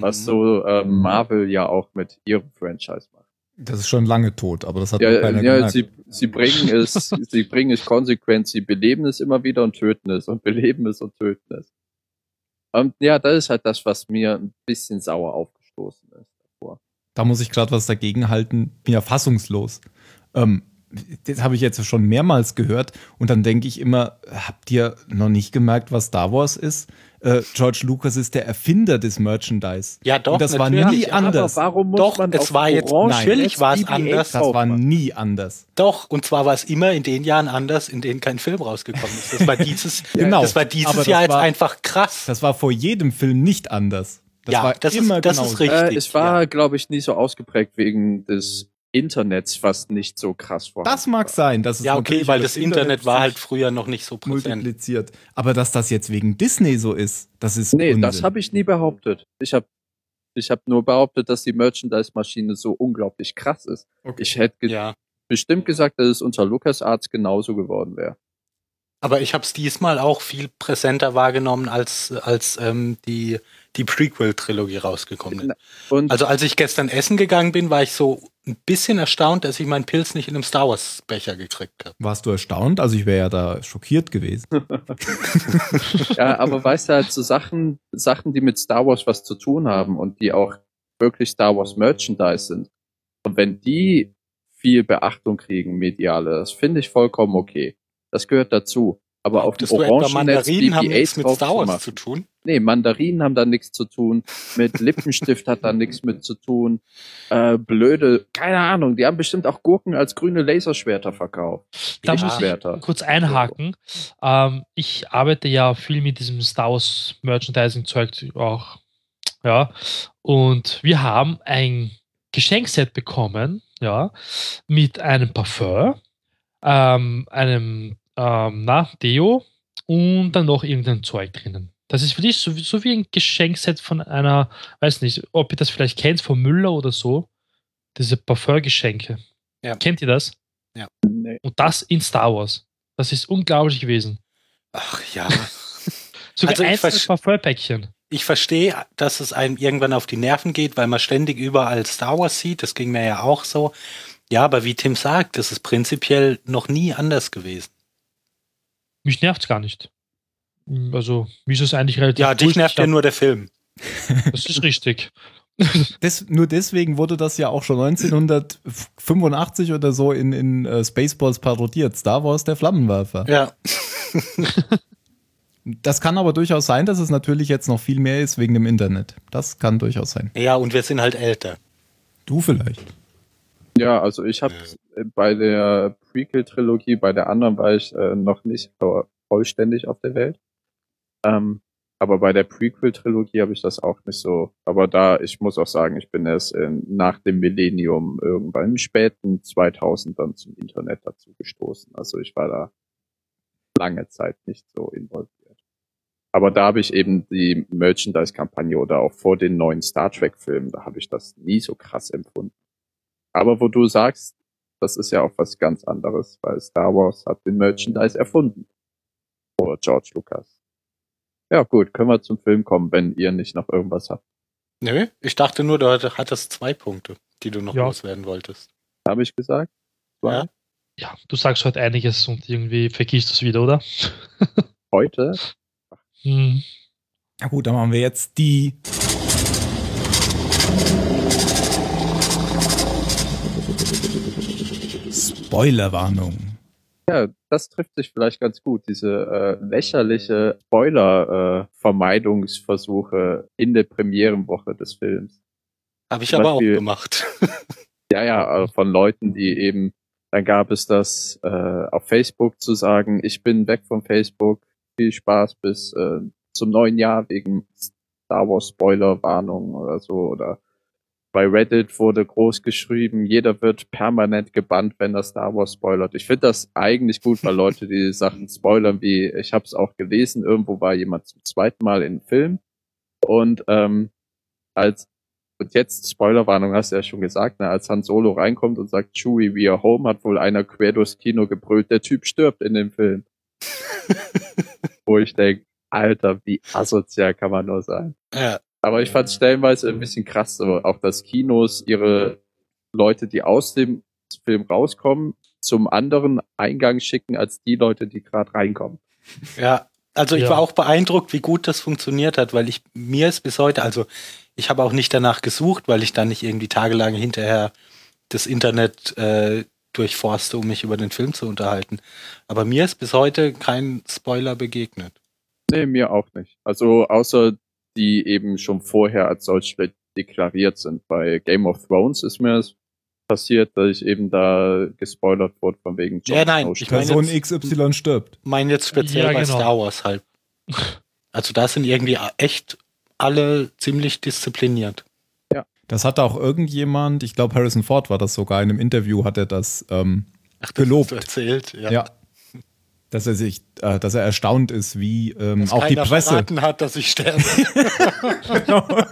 Was Mhm. so äh, Marvel ja auch mit ihrem Franchise macht. Das ist schon lange tot, aber das hat Ja, keiner ja gemerkt. sie, sie bringen es, sie bringen es konsequent, sie beleben es immer wieder und töten es und beleben es und töten es. Und ja, das ist halt das, was mir ein bisschen sauer aufgestoßen ist davor. Da muss ich gerade was dagegen halten. Bin ja fassungslos. Ähm, das habe ich jetzt schon mehrmals gehört und dann denke ich immer, habt ihr noch nicht gemerkt, was Star Wars ist? Äh, George Lucas ist der Erfinder des Merchandise. Ja, doch, Und das war nie anders. Aber warum muss Doch, man es auf war jetzt- Orange natürlich war es BB-8 anders. Das war nie anders. Doch, und zwar war es immer in den Jahren anders, in denen kein Film rausgekommen ist. Das war dieses, Genau, das war dieses das Jahr jetzt war- einfach krass. Das war vor jedem Film nicht anders. Das Ja, war das ist- immer das ist genauso. richtig. Äh, es war, glaube ich, nie so ausgeprägt wegen des Internets, was nicht so krass vorhanden Das mag war. sein. Das ist ja, okay, weil das Internet war sich halt früher noch nicht so präsent. multipliziert. Aber dass das jetzt wegen Disney so ist, das ist Nee, Unsinn. das habe ich nie behauptet. Ich habe ich hab nur behauptet, dass die Merchandise-Maschine so unglaublich krass ist. Okay. Ich hätte ge Ja. bestimmt gesagt, dass es unter LucasArts genauso geworden wäre. Aber ich habe es diesmal auch viel präsenter wahrgenommen, als, als ähm, die, die Prequel-Trilogie rausgekommen ist. Und Also als ich gestern essen gegangen bin, war ich so ein bisschen erstaunt, dass ich meinen Pilz nicht in einem Star Wars-Becher gekriegt habe. Warst du erstaunt? Also ich wäre ja da schockiert gewesen. ja, aber weißt du halt so Sachen, Sachen, die mit Star Wars was zu tun haben und die auch wirklich Star Wars Merchandise sind. Und wenn die viel Beachtung kriegen, mediale, das finde ich vollkommen okay. Das gehört dazu. Aber auf dem Orangennetz Mandarinen haben nichts BB-8 mit Star zu Wars zu tun. Nee, Mandarinen haben da nichts zu tun. Mit Lippenstift hat da nichts mit zu tun. Äh, blöde, keine Ahnung, die haben bestimmt auch Gurken als grüne Laserschwerter verkauft. Da muss ich kurz einhaken. Ähm, ich arbeite ja viel mit diesem Star Wars Merchandising-Zeug auch. Ja. Und wir haben ein Geschenkset bekommen, ja, mit einem Parfum, ähm, einem ähm, na, Deo und dann noch irgendein Zeug drinnen. Das ist für dich so, so wie ein Geschenkset von einer, weiß nicht, ob ihr das vielleicht kennt, von Müller oder so. Diese Parfumgeschenke. Ja. Kennt ihr das? Nee. Und das in Star Wars. Das ist unglaublich gewesen. Ach ja. Sogar Also einzelne Parfumpäckchen. Ich verstehe, dass es einem irgendwann auf die Nerven geht, weil man ständig überall Star Wars sieht. Das ging mir ja auch so. Ja, aber wie Tim sagt, das ist prinzipiell noch nie anders gewesen. Mich nervt's gar nicht. Also, mir ist es eigentlich relativ Ja, dich nervt Ich ja nur der Film. Das ist richtig. Des, nur deswegen wurde das ja auch schon 1985 oder so in, in äh, Spaceballs parodiert. Star Wars, der Flammenwerfer. Ja. Das kann aber durchaus sein, dass es natürlich jetzt noch viel mehr ist wegen dem Internet. Das kann durchaus sein. Ja, und wir sind halt älter. Du vielleicht. Ja, also ich habe bei der Prequel-Trilogie, bei der anderen war ich äh, noch nicht vo- vollständig auf der Welt. Ähm, aber bei der Prequel-Trilogie habe ich das auch nicht so. Aber da, ich muss auch sagen, ich bin erst in, nach dem Millennium irgendwann im späten 2000 dann zum Internet dazu gestoßen. Also ich war da lange Zeit nicht so involviert. Aber da habe ich eben die Merchandise-Kampagne oder auch vor den neuen Star Trek-Filmen, da habe ich das nie so krass empfunden. Aber wo du sagst, das ist ja auch was ganz anderes, weil Star Wars hat den Merchandise erfunden. Oder George Lucas. Ja, gut, können wir zum Film kommen, wenn ihr nicht noch irgendwas habt. Nö, ich dachte nur, du hattest zwei Punkte, die du noch Ja. loswerden wolltest. Habe ich gesagt? Zwei? Ja. Ja, du sagst heute einiges und irgendwie vergisst du es wieder, oder? Heute? Hm. Na gut, dann machen wir jetzt die. Spoilerwarnung. das trifft sich vielleicht ganz gut, diese äh, lächerliche Spoiler-Vermeidungsversuche in der Premierenwoche des Films. Habe ich Zum aber auch Beispiel- gemacht. Ja, ja, äh, von Leuten, die eben, dann gab es das äh, auf Facebook zu sagen, ich bin weg von Facebook, viel Spaß bis äh, zum neuen Jahr wegen Star Wars Spoiler Warnung oder so oder bei Reddit wurde groß geschrieben, jeder wird permanent gebannt, wenn er Star Wars spoilert. Ich finde das eigentlich gut, weil Leute die Sachen spoilern, wie ich habe es auch gelesen, irgendwo war jemand zum zweiten Mal in Film und ähm, als und jetzt, Spoilerwarnung hast du ja schon gesagt, ne, als Han Solo reinkommt und sagt, Chewie, we are home, hat wohl einer quer durchs Kino gebrüllt, der Typ stirbt in dem Film. Wo ich denke, Alter, wie asozial kann man nur sein. Ja. Aber ich fand stellenweise ein bisschen krass, auch dass Kinos ihre Leute, die aus dem Film rauskommen, zum anderen Eingang schicken, als die Leute, die gerade reinkommen. Ja, also ich Ja. war auch beeindruckt, wie gut das funktioniert hat, weil ich mir es bis heute, also ich habe auch nicht danach gesucht, weil ich dann nicht irgendwie tagelang hinterher das Internet äh, durchforste, um mich über den Film zu unterhalten. Aber mir ist bis heute kein Spoiler begegnet. Nee, mir auch nicht. Also außer die eben schon vorher als solch deklariert sind. Bei Game of Thrones ist mir es passiert, dass ich eben da gespoilert wurde von wegen Jon Ja, nein, ich meine Person jetzt- XY stirbt. Mein jetzt speziell Ja, bei genau. Star Wars halt. Also da sind irgendwie echt alle ziemlich diszipliniert. Das hat auch irgendjemand, ich glaube Harrison Ford war das sogar, in einem Interview hat er das ähm, Ach, das Gelobt. hast du erzählt, ja. ja. Dass er sich, äh, dass er erstaunt ist, wie ähm, Dass auch die Presse. hat, dass ich sterbe.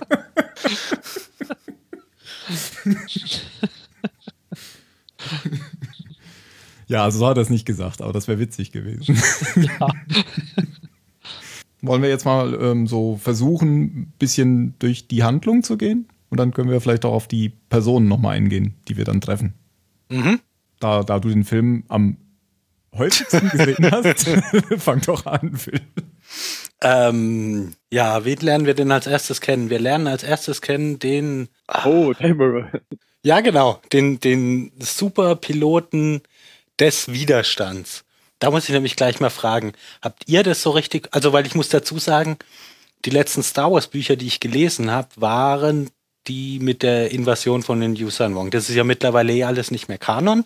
Ja, also so hat er es nicht gesagt, aber das wäre witzig gewesen. Ja. Wollen wir jetzt mal ähm, so versuchen, ein bisschen durch die Handlung zu gehen? Und dann können wir vielleicht auch auf die Personen nochmal eingehen, die wir dann treffen. mhm. Da, da du den Film am häufigsten gesehen hast, fang doch an, Phil. Ähm, ja, wen lernen wir denn als erstes kennen? Wir lernen als erstes kennen den, Oh, Dameron. ja genau, den, den Superpiloten des Widerstands. Da muss ich nämlich gleich mal fragen, habt ihr das so richtig, also weil ich muss dazu sagen, die letzten Star Wars Bücher, die ich gelesen habe, waren die mit der Invasion von den Yuuzhan Vong. Das ist ja mittlerweile eh alles nicht mehr Kanon.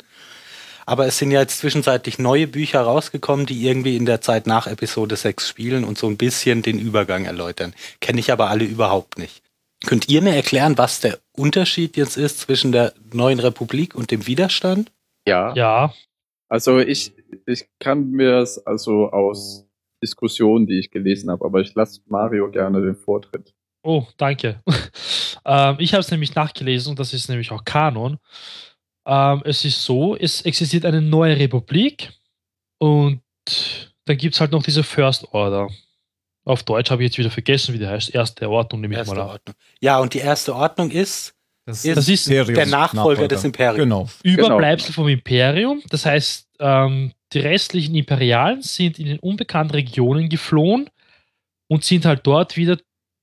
Aber es sind ja jetzt zwischenzeitlich neue Bücher rausgekommen, die irgendwie in der Zeit nach Episode 6 spielen und so ein bisschen den Übergang erläutern. Kenne ich aber alle überhaupt nicht. Könnt ihr mir erklären, was der Unterschied jetzt ist zwischen der neuen Republik und dem Widerstand? Ja. Ja, Also ich, ich kann mir das also aus Diskussionen, die ich gelesen habe, aber ich lasse Mario gerne den Vortritt. Oh, danke. ähm, ich habe es nämlich nachgelesen und das ist nämlich auch Kanon. Ähm, es ist so, es existiert eine neue Republik und dann gibt es halt noch diese First Order. Auf Deutsch habe ich jetzt wieder vergessen, wie die heißt. Erste Ordnung nehme ich Erste mal an. Ordnung. Ja, und die erste Ordnung ist Das ist Das ist der Nachfolger des Imperiums. Genau. Überbleibsel vom Imperium. Das heißt, ähm, die restlichen Imperialen sind in den unbekannten Regionen geflohen und sind halt dort wieder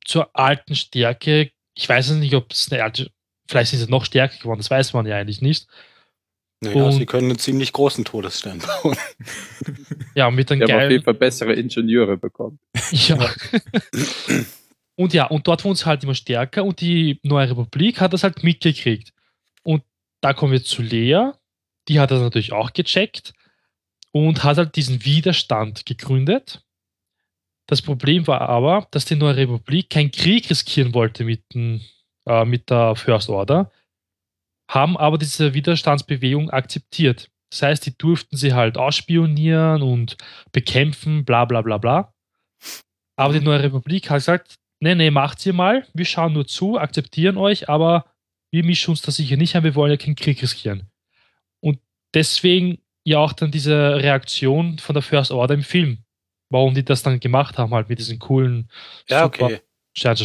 zur alten Stärke. Ich weiß es nicht, ob es eine alte, vielleicht sind sie noch stärker geworden, das weiß man ja eigentlich nicht. Naja, Und- sie können einen ziemlich großen Todesstern bauen. Ja, mit einem Wir haben auf jeden geilen. Fall bessere Ingenieure bekommen. Ja. und ja, und dort wurden sie halt immer stärker und die neue Republik hat das halt mitgekriegt. Und da kommen wir zu Lea, die hat das natürlich auch gecheckt und hat halt diesen Widerstand gegründet. Das Problem war aber, dass die neue Republik keinen Krieg riskieren wollte mit, den, äh, mit der First Order, haben aber diese Widerstandsbewegung akzeptiert. Das heißt, die durften sie halt ausspionieren und bekämpfen, bla bla bla bla. Aber die neue Republik hat gesagt, nee, nee, macht ihr mal, wir schauen nur zu, akzeptieren euch, aber wir mischen uns da sicher nicht ein, wir wollen ja keinen Krieg riskieren. Und deswegen ja auch dann diese Reaktion von der First Order im Film. Warum die das dann gemacht haben, halt mit diesen coolen Ja, okay.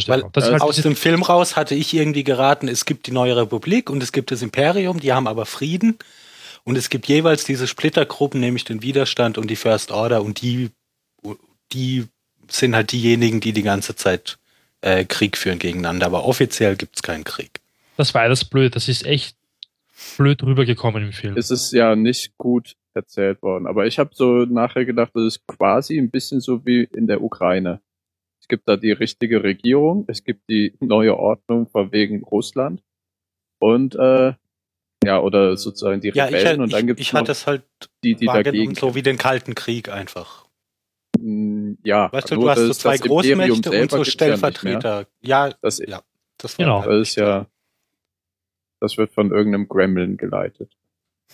Weil Das ist äh, halt Aus dem Film raus hatte ich irgendwie geraten, es gibt die neue Republik und es gibt das Imperium, die haben aber Frieden. Und es gibt jeweils diese Splittergruppen, nämlich den Widerstand und die First Order und die, die sind halt diejenigen, die die ganze Zeit äh, Krieg führen gegeneinander. Aber offiziell gibt's keinen Krieg. das war das blöd, das ist echt blöd rübergekommen im Film. Es ist ja nicht gut erzählt worden. Aber ich habe so nachher gedacht, das ist quasi ein bisschen so wie in der Ukraine. Es gibt da die richtige Regierung, es gibt die neue Ordnung von wegen Russland und äh, ja, oder sozusagen die Ja, ich, Rebellen und ich, dann gibt ich es hatte es halt die, die dagegen so wie den Kalten Krieg einfach. kämpfen. Ja, Weißt du, du hast so das- zwei Großmächte und so ja. Stellvertreter. Ja, Das, ja, das war Genau. halt das ist ja, das wird von irgendeinem Gremlin geleitet.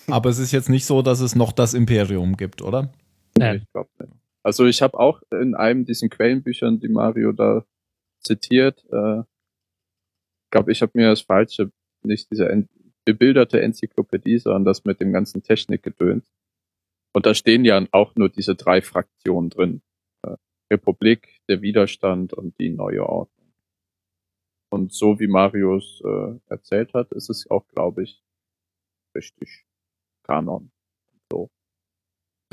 Aber es ist jetzt nicht so, dass es noch das Imperium gibt, oder? Nein. Ich glaube nicht. Also ich habe auch in einem diesen Quellenbüchern, die Mario da zitiert, äh, glaube ich, habe mir das falsche, nicht diese en bebilderte Enzyklopädie, sondern das mit dem ganzen Technikgedöns. Und da stehen ja auch nur diese drei Fraktionen drin. Äh, Republik, der Widerstand und die neue Ordnung. Und so wie Marius äh, erzählt hat, ist es auch, glaube ich, richtig Kanon.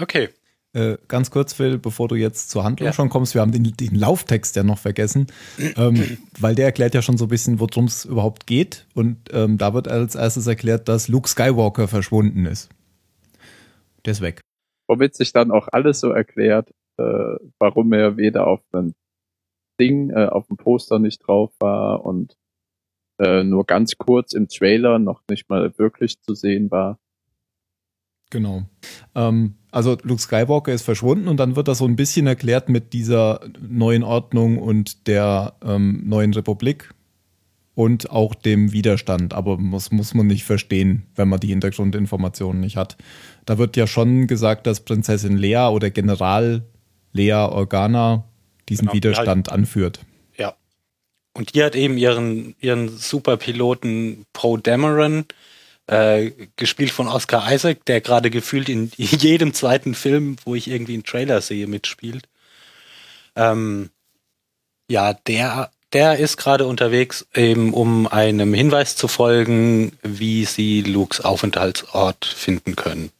okay. Äh, ganz kurz, Phil, bevor du jetzt zur Handlung Ja. schon kommst, wir haben den, den Lauftext ja noch vergessen, ähm, weil der erklärt ja schon so ein bisschen, worum es überhaupt geht. Und ähm, da wird als erstes erklärt, dass Luke Skywalker verschwunden ist. Der ist weg. womit sich dann auch alles so erklärt, äh, warum er weder auf einem Ding, äh, auf dem Poster nicht drauf war und äh, nur ganz kurz im Trailer noch nicht mal wirklich zu sehen war. Genau. Ähm, also Luke Skywalker ist verschwunden und dann wird das so ein bisschen erklärt mit dieser neuen Ordnung und der ähm, neuen Republik und auch dem Widerstand. Aber muss, muss man nicht verstehen, wenn man die Hintergrundinformationen nicht hat. Da wird ja schon gesagt, dass Prinzessin Lea oder General Lea Organa diesen Genau, die Widerstand anführt. Ja. Und die hat eben ihren, ihren Superpiloten Poe Dameron, äh, gespielt von Oscar Isaac, der gerade gefühlt in jedem zweiten Film, wo ich irgendwie einen Trailer sehe, mitspielt. Ähm, ja, der, der ist gerade unterwegs, eben um einem Hinweis zu folgen, wie sie Lukes Aufenthaltsort finden können.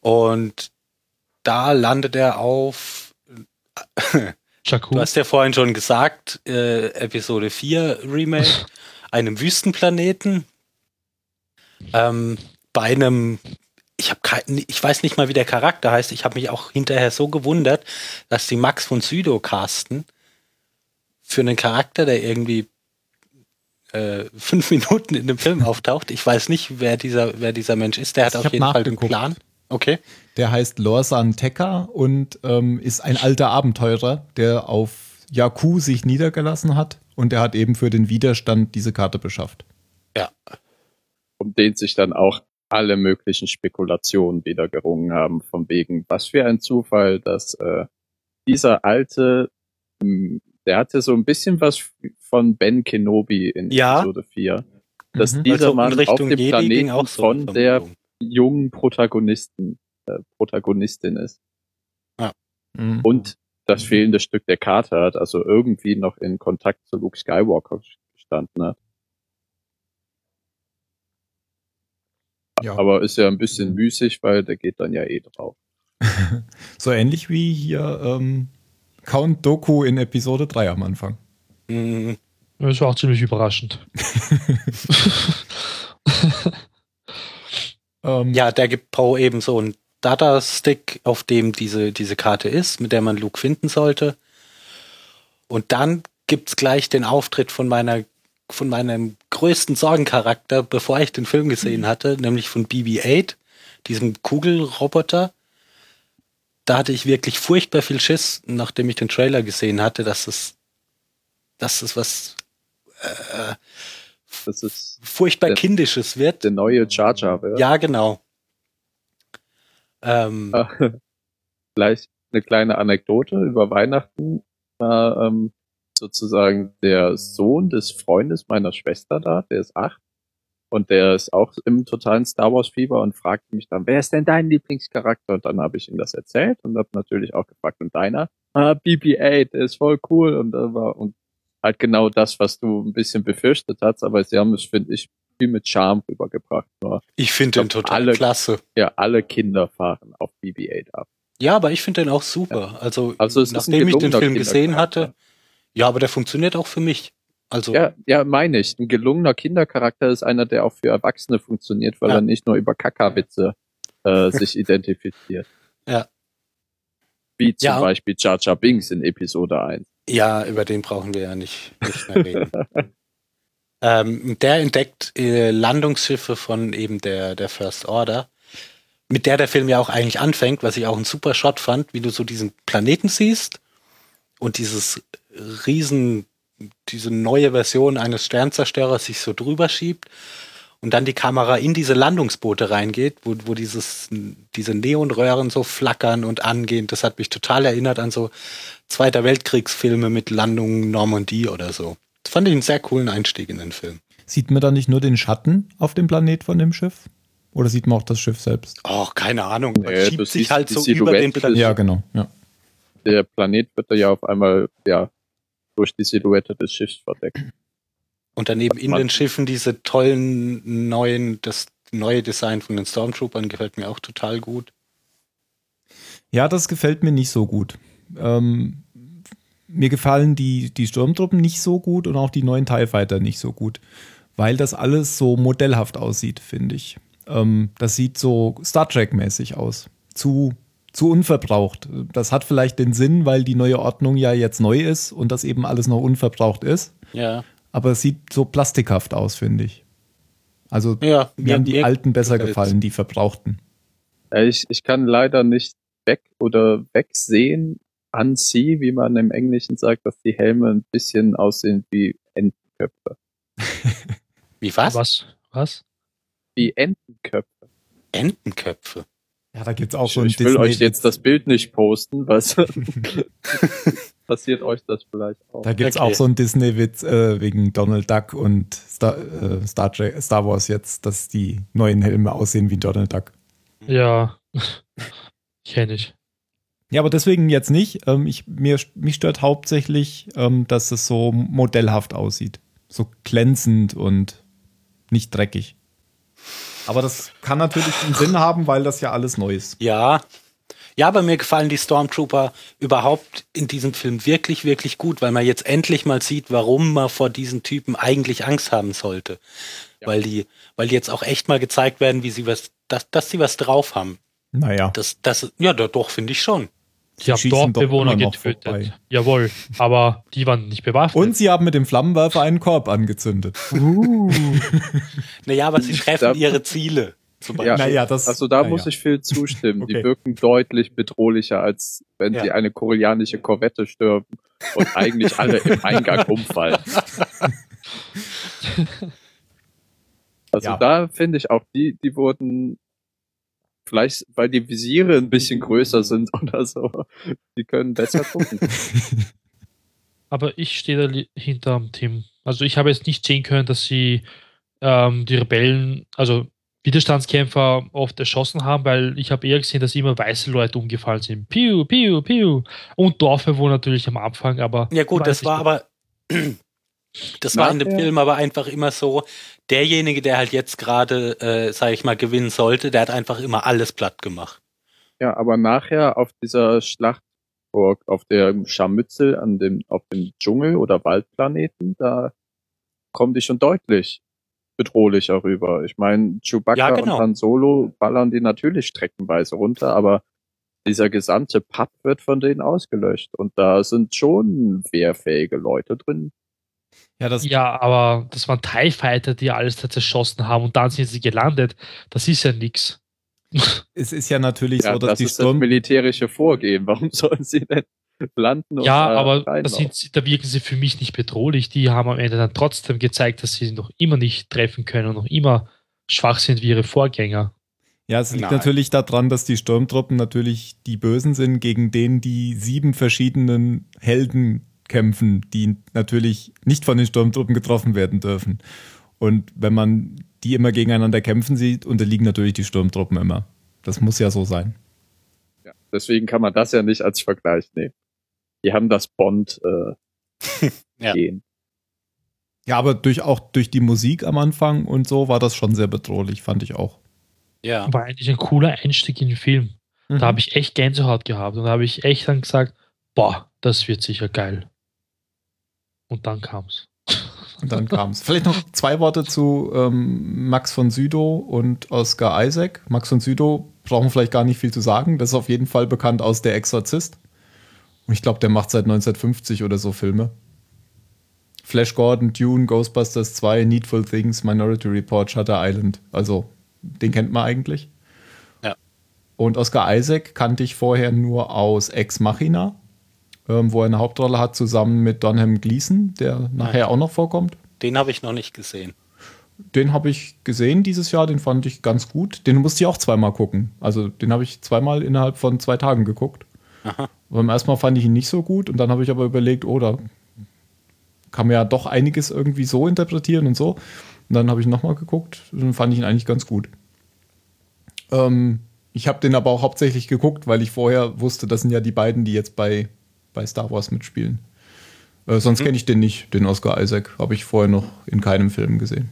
Und da landet er auf Jakku. Du hast ja vorhin schon gesagt, äh, Episode 4 Remake, einem Wüstenplaneten. Ähm, bei einem, ich habe ich weiß nicht mal, wie der Charakter heißt. Ich habe mich auch hinterher so gewundert, dass die Max von Südow casten für einen Charakter, der irgendwie äh, fünf Minuten in dem Film auftaucht. Ich weiß nicht, wer dieser, wer dieser Mensch ist. Der hat Ich auf jeden Fall den nachgeguckt. Plan. Okay. Der heißt Lorsan Tekka und ähm, ist ein alter Abenteurer, der auf Jakku sich niedergelassen hat und der hat eben für den Widerstand diese Karte beschafft. Ja. Um den sich dann auch alle möglichen Spekulationen wieder gerungen haben, von wegen, was für ein Zufall, dass äh, dieser alte, mh, der hatte so ein bisschen was von Ben Kenobi in Ja. Episode 4, dass Mhm. dieser Also Mann auf Richtung dem Jedi Planeten so von der jungen Protagonisten, äh, Protagonistin ist Mhm. und das fehlende Stück der Karte hat, also irgendwie noch in Kontakt zu Luke Skywalker gestanden hat. Ja. Aber ist ja ein bisschen müßig, weil der geht dann ja eh drauf. So ähnlich wie hier ähm, Count Doku in Episode 3 am Anfang. Mhm. Das war auch ziemlich überraschend. Ähm, Ja, der gibt Poe eben so einen Data-Stick, auf dem diese, diese Karte ist, mit der man Luke finden sollte. Und dann gibt's gleich den Auftritt von meiner von meinem größten Sorgencharakter, bevor ich den Film gesehen hatte, nämlich von BB-8, diesem Kugelroboter. Da hatte ich wirklich furchtbar viel Schiss, nachdem ich den Trailer gesehen hatte, dass es, dass es was äh, Das ist furchtbar Der- Kindisches wird. der neue Jar Jar. Ja, genau. Ähm, Vielleicht eine kleine Anekdote über Weihnachten war ähm, sozusagen der Sohn des Freundes meiner Schwester da, der ist acht und der ist auch im totalen Star Wars Fieber und fragte mich dann, wer ist denn dein Lieblingscharakter? Und dann habe ich ihm das erzählt und habe natürlich auch gefragt, und deiner? Ah, BB-8, der ist voll cool und da war und halt genau das, was du ein bisschen befürchtet hast, aber sie haben es, finde ich, viel mit Charme rübergebracht. Nur ich finde den total alle- klasse. ja, alle Kinder fahren auf BB-8 ab. Ja, aber ich finde den auch super. Also, Also ein nachdem ich den Film gesehen hatte, ja, aber der funktioniert auch für mich. Also, Ja, ja, meine ich. Ein gelungener Kindercharakter ist einer, der auch für Erwachsene funktioniert, weil Ja. er nicht nur über Kackerwitze äh, sich identifiziert. Ja. Wie zum Ja. Beispiel Jar Jar Binks in Episode 1. Ja, über den brauchen wir ja nicht, nicht mehr reden. ähm, der entdeckt äh, Landungsschiffe von eben der, der First Order, mit der der Film ja auch eigentlich anfängt, was ich auch einen super Shot fand, wie du so diesen Planeten siehst und dieses riesen, diese neue Version eines Sternzerstörers sich so drüber schiebt und dann die Kamera in diese Landungsboote reingeht, wo, wo dieses, diese Neonröhren so flackern und angehen. Das hat mich total erinnert an so Zweiter Weltkriegsfilme mit Landungen Normandie oder so. Das fand ich einen sehr coolen Einstieg in den Film. Sieht man da nicht nur den Schatten auf dem Planet von dem Schiff? Oder sieht man auch das Schiff selbst? Oh, keine Ahnung. Man Nee, du schiebt sich halt so über den Silhouette. Planeten. Ja, genau. Ja. Der Planet wird da ja auf einmal ja, durch die Silhouette des Schiffs verdeckt. Und daneben in den Schiffen diese tollen neuen, das neue Design von den Stormtroopern gefällt mir auch total gut. Ja, das gefällt mir nicht so gut. Ähm, mir gefallen die, die Sturmtruppen nicht so gut und auch die neuen TIE Fighter nicht so gut, weil das alles so modellhaft aussieht, finde ich. Ähm, das sieht so Star Trek-mäßig aus. Zu, zu unverbraucht. Das hat vielleicht den Sinn, weil die neue Ordnung ja jetzt neu ist und das eben alles noch unverbraucht ist. Ja. Aber es sieht so plastikhaft aus, finde ich. Also Ja, mir haben die mir alten besser gefallen, die verbrauchten. Ja, ich, ich kann leider nicht weg oder wegsehen an sie, wie man im Englischen sagt, dass die Helme ein bisschen aussehen wie Entenköpfe. Wie was? Was? Was? Wie Entenköpfe. Entenköpfe. Ja, da gibt's auch Ich, so ein ich will euch Disney- jetzt das Bild nicht posten, was passiert euch das vielleicht auch. Da gibt's Okay. auch so einen Disney-Witz äh, wegen Donald Duck und Star, äh, Star, Trek, Star Wars jetzt, dass die neuen Helme aussehen wie Donald Duck. Ja. Kenne ich. Ja, aber deswegen jetzt nicht. Ähm, ich, mir, mich stört hauptsächlich, ähm, dass es so modellhaft aussieht. So glänzend und nicht dreckig. Aber das kann natürlich einen Sinn haben, weil das ja alles neu ist. Ja. Ja, aber mir gefallen die Stormtrooper überhaupt in diesem Film wirklich, wirklich gut, weil man jetzt endlich mal sieht, warum man vor diesen Typen eigentlich Angst haben sollte. Weil die, weil die jetzt auch echt mal gezeigt werden, wie sie was, dass, dass sie was drauf haben. Naja, Das, das, ja, doch, finde ich schon. Die haben Dorfbewohner getötet. vorbei. Jawohl. Aber die waren nicht bewaffnet. und sie haben mit dem Flammenwerfer einen Korb angezündet. Naja, aber sie treffen Da- ihre Ziele. Zum Ja. Naja, das. Also da naja. muss ich viel zustimmen. Okay. Die wirken deutlich bedrohlicher, als wenn Ja. sie eine koreanische Korvette stürmen und eigentlich alle im Eingang umfallen. Also Ja. da finde ich auch, die, die wurden vielleicht, weil die Visiere ein bisschen größer sind oder so, die können besser gucken. Aber ich stehe da li- hinterm Tim. Also ich habe jetzt nicht sehen können, dass sie ähm, die Rebellen, also Widerstandskämpfer oft erschossen haben, weil ich habe eher gesehen, dass immer weiße Leute umgefallen sind. Piu, piu, piu. Und Dorfbewohner natürlich am Anfang, aber. Ja gut, das war nicht. aber das war in dem Nachher- Film aber einfach immer so, derjenige, der halt jetzt gerade, äh, sage ich mal, gewinnen sollte, der hat einfach immer alles platt gemacht. Ja, aber nachher auf dieser Schlachtburg, auf der Scharmützel, an dem, auf dem Dschungel- oder Waldplaneten, da kommen die schon deutlich bedrohlicher rüber. Ich meine, Chewbacca Ja, genau. und Han Solo ballern die natürlich streckenweise runter, aber dieser gesamte Pub wird von denen ausgelöscht. Und da sind schon wehrfähige Leute drin. Ja, das, Ja, aber das waren TIE Fighter, die alles da zerschossen haben und dann sind sie gelandet. Das ist ja nix. es ist ja natürlich Ja, so, dass das die ist das Sturm. militärische Vorgehen. Warum sollen sie denn landen und Ja, aber sind, da wirken sie für mich nicht bedrohlich. Die haben am Ende dann trotzdem gezeigt, dass sie noch immer nicht treffen können und noch immer schwach sind wie ihre Vorgänger. Ja, es liegt Nein. natürlich daran, dass die Sturmtruppen natürlich die Bösen sind, gegen denen die sieben verschiedenen Helden kämpfen, die natürlich nicht von den Sturmtruppen getroffen werden dürfen. Und wenn man die immer gegeneinander kämpfen sieht, unterliegen natürlich die Sturmtruppen immer. Das muss ja so sein. Ja, deswegen kann man das ja nicht als Vergleich nehmen. Die haben das Bond äh, Ja. gehen. Ja, aber durch, auch durch die Musik am Anfang und so war das schon sehr bedrohlich, fand ich auch. Ja. War eigentlich ein cooler Einstieg in den Film. Mhm. Da habe ich echt Gänsehaut gehabt und da habe ich echt dann gesagt, boah, das wird sicher geil. Und dann kam's. Und dann kam es. Vielleicht noch zwei Worte zu ähm, Max von Sydow und Oscar Isaac. Max von Sydow brauchen wir vielleicht gar nicht viel zu sagen. Das ist auf jeden Fall bekannt aus Der Exorzist. Und ich glaube, der macht seit 1950 oder so Filme. Flash Gordon, Dune, Ghostbusters 2, Needful Things, Minority Report, Shutter Island. Also, den kennt man eigentlich. Ja. Und Oscar Isaac kannte ich vorher nur aus Ex Machina, ähm, wo er eine Hauptrolle hat, zusammen mit Donham Gleason, der nachher auch noch vorkommt. Den habe ich noch nicht gesehen. Den habe ich gesehen dieses Jahr, den fand ich ganz gut. Den musste ich auch zweimal gucken. Also, den habe ich zweimal innerhalb von zwei Tagen geguckt. Aha. Beim ersten Mal fand ich ihn nicht so gut und dann habe ich aber überlegt, oh, da kann man ja doch einiges irgendwie so interpretieren und so. Und dann habe ich nochmal geguckt und fand ich ihn eigentlich ganz gut. Ähm, ich habe den aber auch hauptsächlich geguckt, weil ich vorher wusste, das sind ja die beiden, die jetzt bei, bei Star Wars mitspielen. Äh, sonst Mhm. kenne ich den nicht, den Oscar Isaac. Habe ich vorher noch in keinem Film gesehen.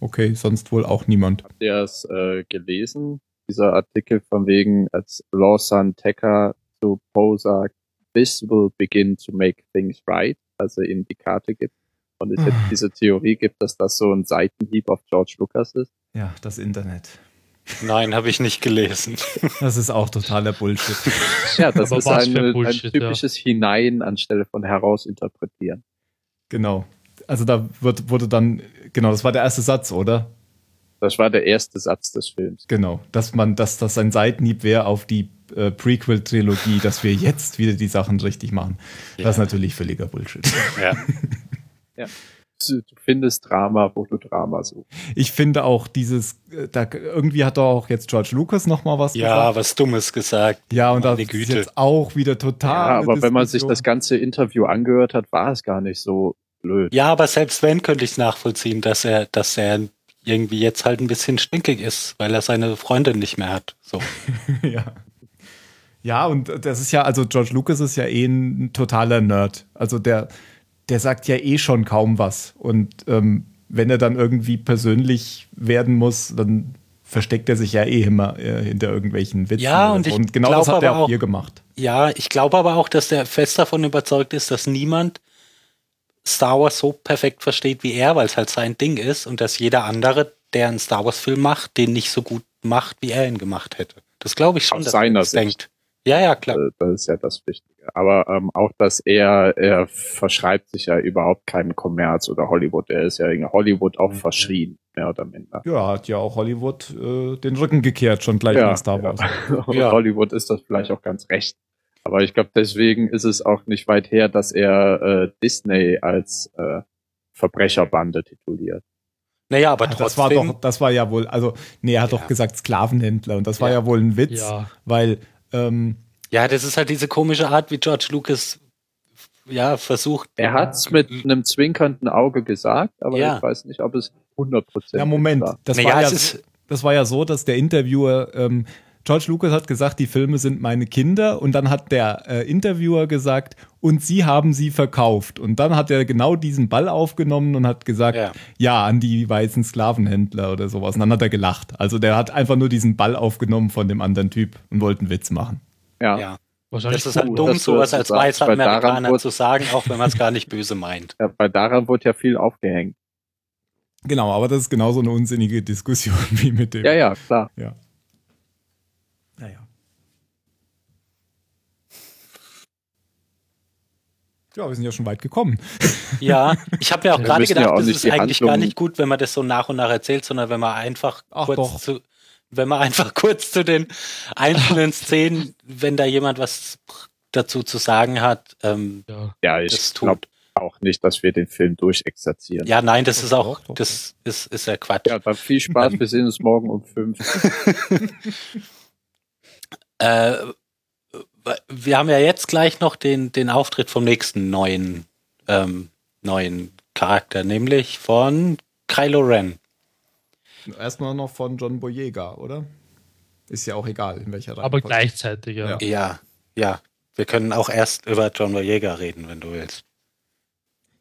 Okay, sonst wohl auch niemand. Habt ihr es äh, gelesen? Dieser Artikel von wegen, als Lawson Tecker zu Poe sagt, this will begin to make things right, also ihm die Karte gibt. Und es jetzt diese Theorie gibt, dass das so ein Seitenhieb auf George Lucas ist. Ja, das Internet. Nein, habe ich nicht gelesen. Das ist auch totaler Bullshit. Ja, das Aber ist eine, Bullshit, ein typisches Hinein anstelle von herausinterpretieren. genau. Also da wird, wurde dann, genau, das war der erste Satz, oder? Das war der erste Satz des Films. Genau, dass man, dass das ein Seitenhieb wäre auf die äh, Prequel-Trilogie, dass wir jetzt wieder die Sachen richtig machen. Das ist natürlich völliger Bullshit. Ja. Du findest Drama, wo du Drama suchst. Ich finde auch dieses, äh, da irgendwie hat doch auch jetzt George Lucas noch mal was ja, gesagt. was Dummes gesagt. Ja, und da Meine ist Güte. jetzt auch wieder total. Ja, aber wenn man sich Diskussion. das ganze Interview angehört hat, war es gar nicht so blöd. Ja, aber selbst wenn, könnte ich es nachvollziehen, dass er, dass er irgendwie jetzt halt ein bisschen stinkig ist, weil er seine Freundin nicht mehr hat. So. ja. Ja, und das ist ja, also George Lucas ist ja eh ein totaler Nerd. Also der, der sagt ja eh schon kaum was. Und ähm, wenn er dann irgendwie persönlich werden muss, dann versteckt er sich ja eh immer äh, hinter irgendwelchen Witzen. Ja, und so. ich und genau das hat er auch auch- hier gemacht. Ja, ich glaube aber auch, dass er fest davon überzeugt ist, dass niemand Star Wars so perfekt versteht wie er, weil es halt sein Ding ist und dass jeder andere, der einen Star Wars Film macht, den nicht so gut macht, wie er ihn gemacht hätte. Das glaube ich schon, Aus dass seiner er das Sicht. denkt. Ja, ja, klar. Äh, Das ist ja das Wichtige. Aber ähm, auch, dass er, er verschreibt sich ja überhaupt keinem Kommerz oder Hollywood. Er ist ja in Hollywood auch verschrien, mehr oder minder. Ja, hat ja auch Hollywood äh, den Rücken gekehrt, schon gleich Ja, nach Star Wars. Und Ja. Hollywood ist das vielleicht auch ganz recht. Aber ich glaube, deswegen ist es auch nicht weit her, dass er äh, Disney als äh, Verbrecherbande tituliert. Naja, aber Ja, trotzdem. das war doch, das war ja wohl, also, nee, er hat Ja. doch gesagt Sklavenhändler und das war Ja. ja wohl ein Witz, Ja. weil, ähm, ja, das ist halt diese komische Art, wie George Lucas ja versucht. Er hat's mit einem zwinkernden Auge gesagt, aber Ja. ich weiß nicht, ob es 100% Ja, Moment. war. Das, Naja, war ja, es ist- das war ja so, dass der Interviewer, ähm, George Lucas hat gesagt, die Filme sind meine Kinder und dann hat der äh, Interviewer gesagt, und sie haben sie verkauft. Und dann hat er genau diesen Ball aufgenommen und hat gesagt, ja, Ja. an die weißen Sklavenhändler oder sowas. Und dann hat er gelacht. Also der hat einfach nur diesen Ball aufgenommen von dem anderen Typ und wollte einen Witz machen. Ja. Ja. Wahrscheinlich Das ist halt dumm, sowas als weißer weil daran Amerikaner wurde- zu sagen, auch wenn man es gar nicht böse meint. ja, weil daran wurde ja viel aufgehängt. Genau, aber das ist genauso eine unsinnige Diskussion wie mit dem. Ja, ja, klar. Ja. Naja. Ja, wir sind ja schon weit gekommen. Ja, ich habe mir auch gerade gedacht, ja auch das ist eigentlich gar nicht gut, wenn man das so nach und nach erzählt, sondern wenn man einfach Ach kurz doch. zu, wenn man einfach kurz zu den einzelnen Szenen, wenn da jemand was dazu zu sagen hat, ähm, Ja. Ja, ich das glaube tut. auch nicht, dass wir den Film durchexerzieren. Ja, nein, das ist auch, das ist, ist ja Quatsch. Ja, dann viel Spaß. Wir sehen uns morgen um fünf. Äh, wir haben ja jetzt gleich noch den, den Auftritt vom nächsten neuen, ähm, neuen Charakter, nämlich von Kylo Ren. Erstmal noch von John Boyega, oder? Ist ja auch egal, in welcher Aber Reihenfolge. gleichzeitig, ja. Ja. Ja, ja. Wir können auch erst über John Boyega reden, wenn du willst.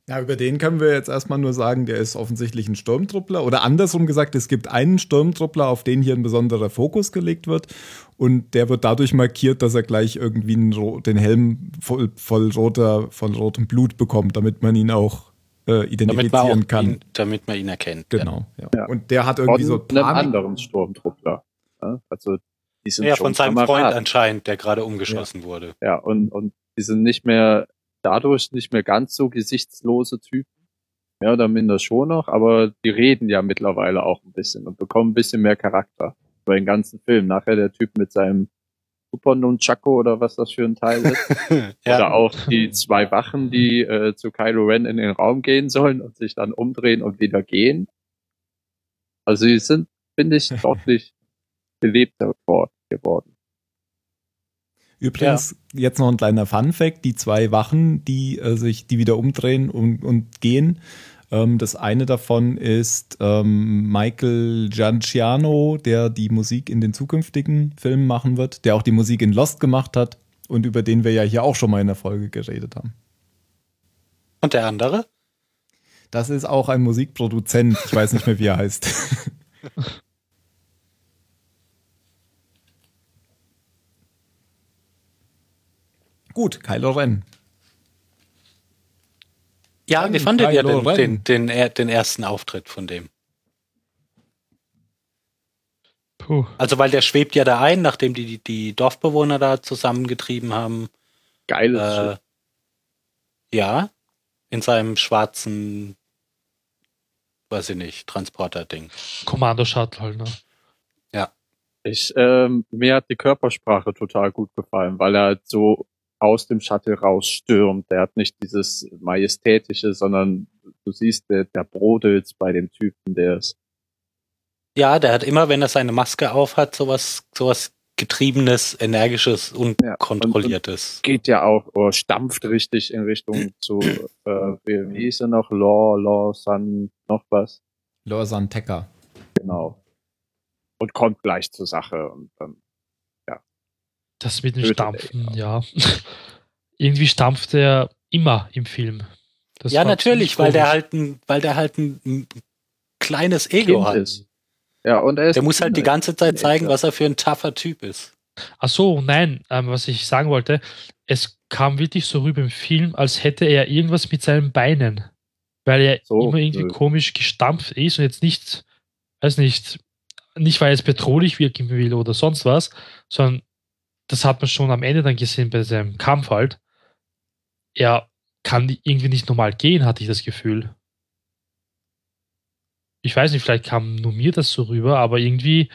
Ja, über den können wir jetzt erstmal nur sagen, der ist offensichtlich ein Sturmtruppler. Oder andersrum gesagt, es gibt einen Sturmtruppler, auf den hier ein besonderer Fokus gelegt wird. Und der wird dadurch markiert, dass er gleich irgendwie einen, den Helm voll, voll roter, von rotem Blut bekommt, damit man ihn auch äh, identifizieren damit man kann. Ihn, damit man ihn erkennt. Genau. Ja. Ja. Und der hat irgendwie Von so einem anderen Sturmtruppler. Ja, also die sind Ja, schon von seinem Kameraden. Freund anscheinend, der gerade umgeschossen wurde. Ja, und, und die sind nicht mehr, dadurch nicht mehr ganz so gesichtslose Typen. Mehr oder minder schon noch, aber die reden ja mittlerweile auch ein bisschen und bekommen ein bisschen mehr Charakter. Über den ganzen Film. Nachher der Typ mit seinem Nunchaku oder was das für ein Teil ist. Oder auch die zwei Wachen, die äh, zu Kylo Ren in den Raum gehen sollen und sich dann umdrehen und wieder gehen. Also die sind, finde ich, deutlich belebter gewor- geworden. Übrigens, jetzt noch ein kleiner Fun-Fact: Die zwei Wachen, die äh, sich, die wieder umdrehen und, und gehen. Ähm, das eine davon ist ähm, Michael Gianciano, der die Musik in den zukünftigen Filmen machen wird, der auch die Musik in Lost gemacht hat und über den wir ja hier auch schon mal in der Folge geredet haben. Und der andere? Das ist auch ein Musikproduzent. Ich weiß nicht mehr, wie er heißt. Gut, Kylo Ren. Ja, wie fandet ihr Kylo den, den, den, er- den ersten Auftritt von dem? Puh. Also, weil der schwebt ja da ein, nachdem die, die, die Dorfbewohner da zusammengetrieben haben. Geiles Äh, Schiff. ja, in seinem schwarzen, weiß ich nicht, Transporter-Ding. Kommando-Shuttle halt, ne? Ich, ähm, mir hat die Körpersprache total gut gefallen, weil er halt so aus dem Shuttle rausstürmt. Der hat nicht dieses Majestätische, sondern du siehst, der, der brodelt bei dem Typen, der ist. Ja, der hat immer, wenn er seine Maske aufhat, sowas, sowas getriebenes, energisches, unkontrolliertes. Geht ja auch, oder stampft richtig in Richtung zu, äh, wie, wie hieß er noch? Law, Law, Sun, noch was? Lorsan Tecker. Genau. Und kommt gleich zur Sache und dann Das mit dem Tötet er Stampfen, ihn ja. Irgendwie stampft er immer im Film. Das ja, natürlich, weil der halt ein, weil der halt ein, ein kleines Ego Kind hat. ist. Ja, und er ist Der muss halt die ganze Zeit zeigen, was er für ein tougher Typ ist. Ach so, nein, ähm, was ich sagen wollte, es kam wirklich so rüber im Film, als hätte er irgendwas mit seinen Beinen. Weil er So, immer irgendwie nö. komisch gestampft ist und jetzt nicht, weiß nicht, nicht weil er jetzt bedrohlich wirken will oder sonst was, sondern das hat man schon am Ende dann gesehen bei seinem Kampf halt. Er kann irgendwie nicht normal gehen, hatte ich das Gefühl. Ich weiß nicht, vielleicht kam nur mir das so rüber, aber irgendwie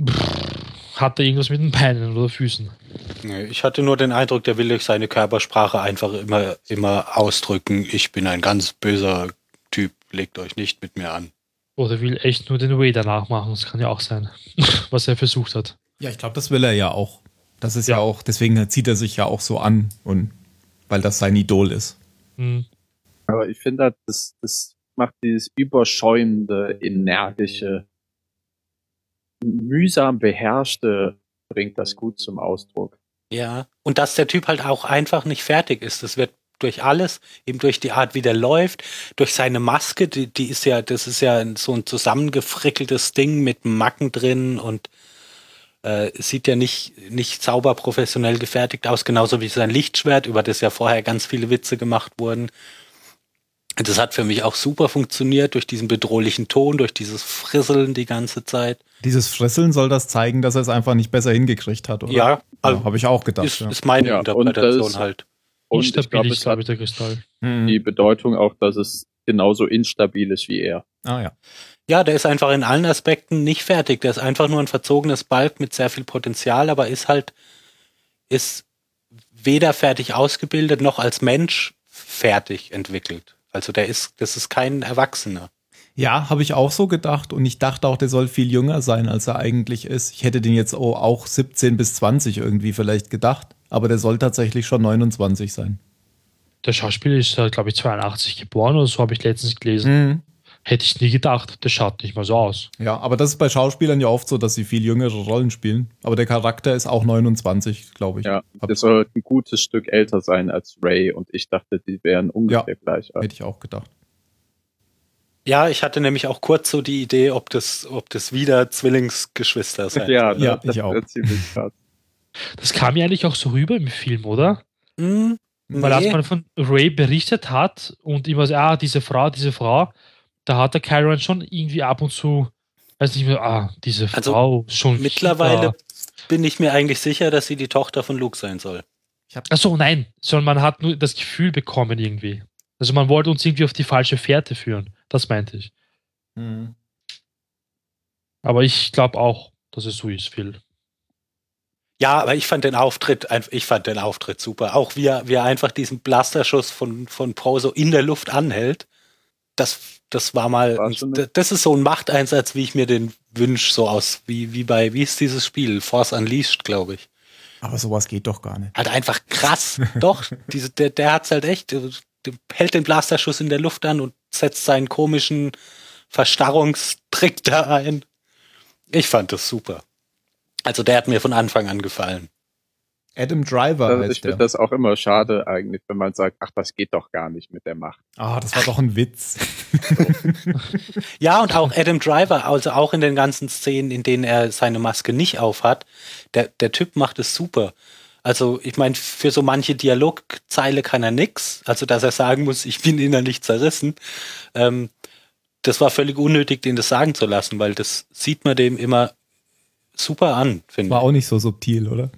pff, hat er irgendwas mit den Beinen oder Füßen. Ich hatte nur den Eindruck, der will durch seine Körpersprache einfach immer, immer ausdrücken, ich bin ein ganz böser Typ, legt euch nicht mit mir an. Oder will echt nur den Wader nachmachen, das kann ja auch sein, was er versucht hat. Ja, ich glaube, das will er ja auch. Das ist ja. Ja. auch, deswegen zieht er sich ja auch so an und weil das sein Idol ist. Hm. Aber ich finde, halt, das, das macht dieses überschäumende, energische, mühsam beherrschte, bringt das gut zum Ausdruck. Ja. Und dass der Typ halt auch einfach nicht fertig ist. Das wird durch alles, eben durch die Art, wie der läuft, durch seine Maske, die, die ist ja, das ist ja so ein zusammengefrickeltes Ding mit Macken drin und äh, sieht ja nicht, nicht sauber professionell gefertigt aus, genauso wie sein Lichtschwert, über das ja vorher ganz viele Witze gemacht wurden. Das hat für mich auch super funktioniert durch diesen bedrohlichen Ton, durch dieses Frisseln die ganze Zeit. Dieses Frisseln soll das zeigen, dass er es einfach nicht besser hingekriegt hat, oder? Ja, also ja habe ich auch gedacht. ist, ja. ist meine Ja, und Interpretation das- halt. Und ich Instabil glaube, ist, es hat ich, der Kristall. Mhm. die Bedeutung auch, dass es genauso instabil ist wie er. Ah ja. Ja, der ist einfach in allen Aspekten nicht fertig. Der ist einfach nur ein verzogenes Balk mit sehr viel Potenzial, aber ist halt, ist weder fertig ausgebildet noch als Mensch fertig entwickelt. Also der ist, das ist kein Erwachsener. Ja, habe ich auch so gedacht und ich dachte auch, der soll viel jünger sein, als er eigentlich ist. Ich hätte den jetzt oh, auch 17 bis 20 irgendwie vielleicht gedacht, aber der soll tatsächlich schon 29 sein. Der Schauspieler ist, äh, glaube ich, 82 geboren oder so, habe ich letztens gelesen. Mhm. Hätte ich nie gedacht. Der schaut nicht mal so aus. Ja, aber das ist bei Schauspielern ja oft so, dass sie viel jüngere Rollen spielen. Aber der Charakter ist auch 29, glaube ich. Ja, Hab- der soll ein gutes Stück älter sein als Ray und ich dachte, die wären ungefähr gleich alt. Hätte ich auch gedacht. Ja, ich hatte nämlich auch kurz so die Idee, ob das, ob das wieder Zwillingsgeschwister sind. Ja, Ja, das ich auch. ziemlich krass. Das kam ja eigentlich auch so rüber im Film, oder? Hm, Weil als nee. man von Ray berichtet hat und immer so, ah, diese Frau, diese Frau, da hat der Kyron schon irgendwie ab und zu, weiß nicht mehr, ah, diese Also, Frau schon Mittlerweile wieder- bin ich mir eigentlich sicher, dass sie die Tochter von Luke sein soll. Achso, nein, sondern man hat nur das Gefühl bekommen irgendwie. Also man wollte uns irgendwie auf die falsche Fährte führen. Das meinte ich. Mhm. Aber ich glaube auch, dass es so ist, Phil. Ja, aber ich fand den Auftritt, ich fand den Auftritt super. Auch wie er, wie er einfach diesen Blasterschuss von, von Poe so in der Luft anhält. Das, das war mal, War das ist so ein Machteinsatz, wie ich mir den wünsche, so aus, wie, wie bei, wie ist dieses Spiel? Force Unleashed, glaube ich. Aber sowas geht doch gar nicht. Halt einfach krass. Doch, diese, der, der hat's halt echt, der, der hält den Blasterschuss in der Luft an und setzt seinen komischen Verstarrungstrick da ein. Ich fand das super. Also der hat mir von Anfang an gefallen. Adam Driver Also ich finde das auch immer schade eigentlich, wenn man sagt, ach, das geht doch gar nicht mit der Macht. Ah, das war doch ein Witz. Ja, und auch Adam Driver, also auch in den ganzen Szenen, in denen er seine Maske nicht aufhat, der, der Typ macht es super. Also, ich meine, für so manche Dialogzeile kann er nix. Also, dass er sagen muss, ich bin innerlich zerrissen. Ähm, das war völlig unnötig, den das sagen zu lassen, weil das sieht man dem immer super an, finde War ich. auch nicht so subtil, oder?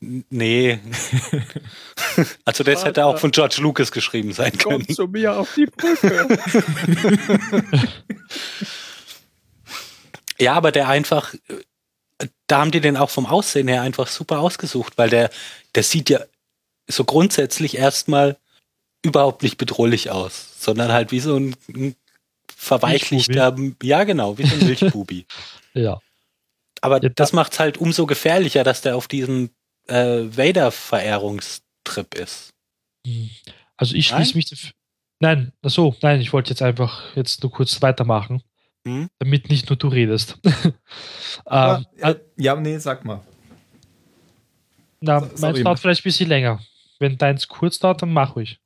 Nee. also, das hätte auch von George Lucas geschrieben sein können. Komm zu mir auf die Brücke. Ja, aber der einfach, da haben die den auch vom Aussehen her einfach super ausgesucht, weil der, der sieht ja so grundsätzlich erstmal überhaupt nicht bedrohlich aus, sondern halt wie so ein, ein verweichlichter, ja genau, wie so ein Milchbubi. Ja. Aber Ja, da- das macht's halt umso gefährlicher, dass der auf diesem äh, Vader-Verehrungstrip ist. Hm. Also ich Nein? schließe mich. Nein, achso, nein, ich wollte jetzt einfach jetzt nur kurz weitermachen, Hm? damit nicht nur du redest. Ja, ähm, äh, ja, nee, sag mal. na, so- meins dauert vielleicht ein bisschen länger. Wenn deins kurz dauert, dann mach ruhig.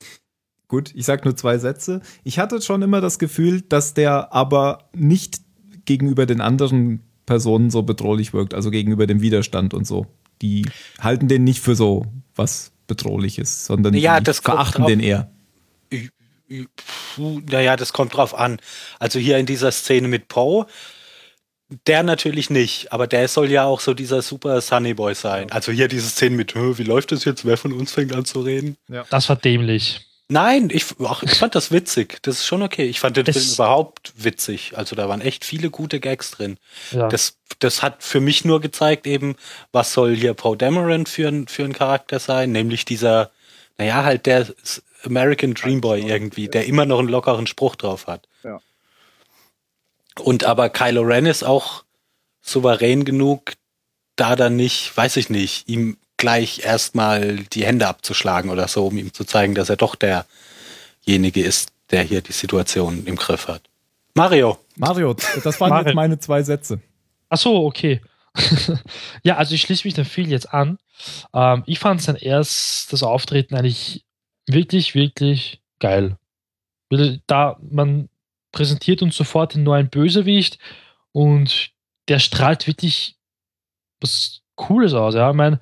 Gut, ich sag nur zwei Sätze. Ich hatte schon immer das Gefühl, dass der aber nicht gegenüber den anderen Personen so bedrohlich wirkt, also gegenüber dem Widerstand und so. Die halten den nicht für so was Bedrohliches, sondern Ja, die das kommt verachten drauf- den eher. Naja, das kommt drauf an. Also hier in dieser Szene mit Poe, der natürlich nicht, aber der soll ja auch so dieser super Sunny Boy sein. Also hier diese Szene mit, "Hä, wie läuft das jetzt? Wer von uns fängt an zu reden? Das war dämlich. Nein, ich, ach, ich fand das witzig. Das ist schon okay. Ich fand den Es- Film überhaupt witzig. Also da waren echt viele gute Gags drin. Ja. Das, das hat für mich nur gezeigt, eben, was soll hier Poe Dameron für ein, für ein Charakter sein, nämlich dieser, naja, halt der American Dream Boy irgendwie, der immer noch einen lockeren Spruch drauf hat. Ja. Und aber Kylo Ren ist auch souverän genug, da dann nicht, weiß ich nicht, ihm gleich erstmal die Hände abzuschlagen oder so, um ihm zu zeigen, dass er doch derjenige ist, der hier die Situation im Griff hat. Mario. Mario, das waren Mario. jetzt meine zwei Sätze. Ach so, okay. ja, also ich schließe mich dem viel jetzt an. Ähm, ich fand sein erstes Auftreten eigentlich wirklich, wirklich geil. Weil Da man präsentiert uns sofort den neuen Bösewicht und der strahlt wirklich was Cooles aus. Ja, ich meine,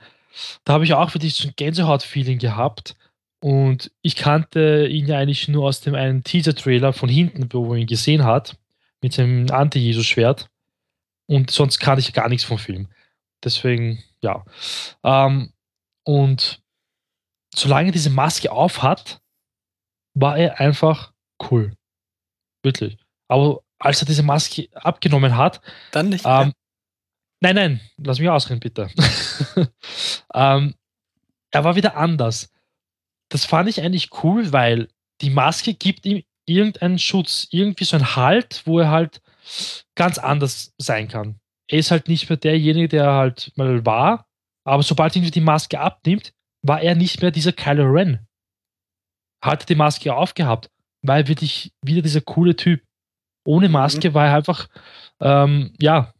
da habe ich auch wirklich so ein Gänsehaut-Feeling gehabt. Und ich kannte ihn ja eigentlich nur aus dem einen Teaser-Trailer von hinten, wo man ihn gesehen hat, mit dem Anti-Jesus-Schwert. Und sonst kann ich gar nichts vom Film. Deswegen, ja. Ähm, und solange er diese Maske auf hat, war er einfach cool. Wirklich. Aber als er diese Maske abgenommen hat, Dann nicht mehr. ähm, nein, nein, lass mich ausreden, bitte. ähm, er war wieder anders. Das fand ich eigentlich cool, weil die Maske gibt ihm irgendeinen Schutz, irgendwie so einen Halt, wo er halt ganz anders sein kann. Er ist halt nicht mehr derjenige, der er halt mal war, aber sobald er irgendwie die Maske abnimmt, war er nicht mehr dieser Kylo Ren. Hat die Maske aufgehabt, er wirklich wieder dieser coole Typ. Ohne Maske war er einfach, ähm, ja,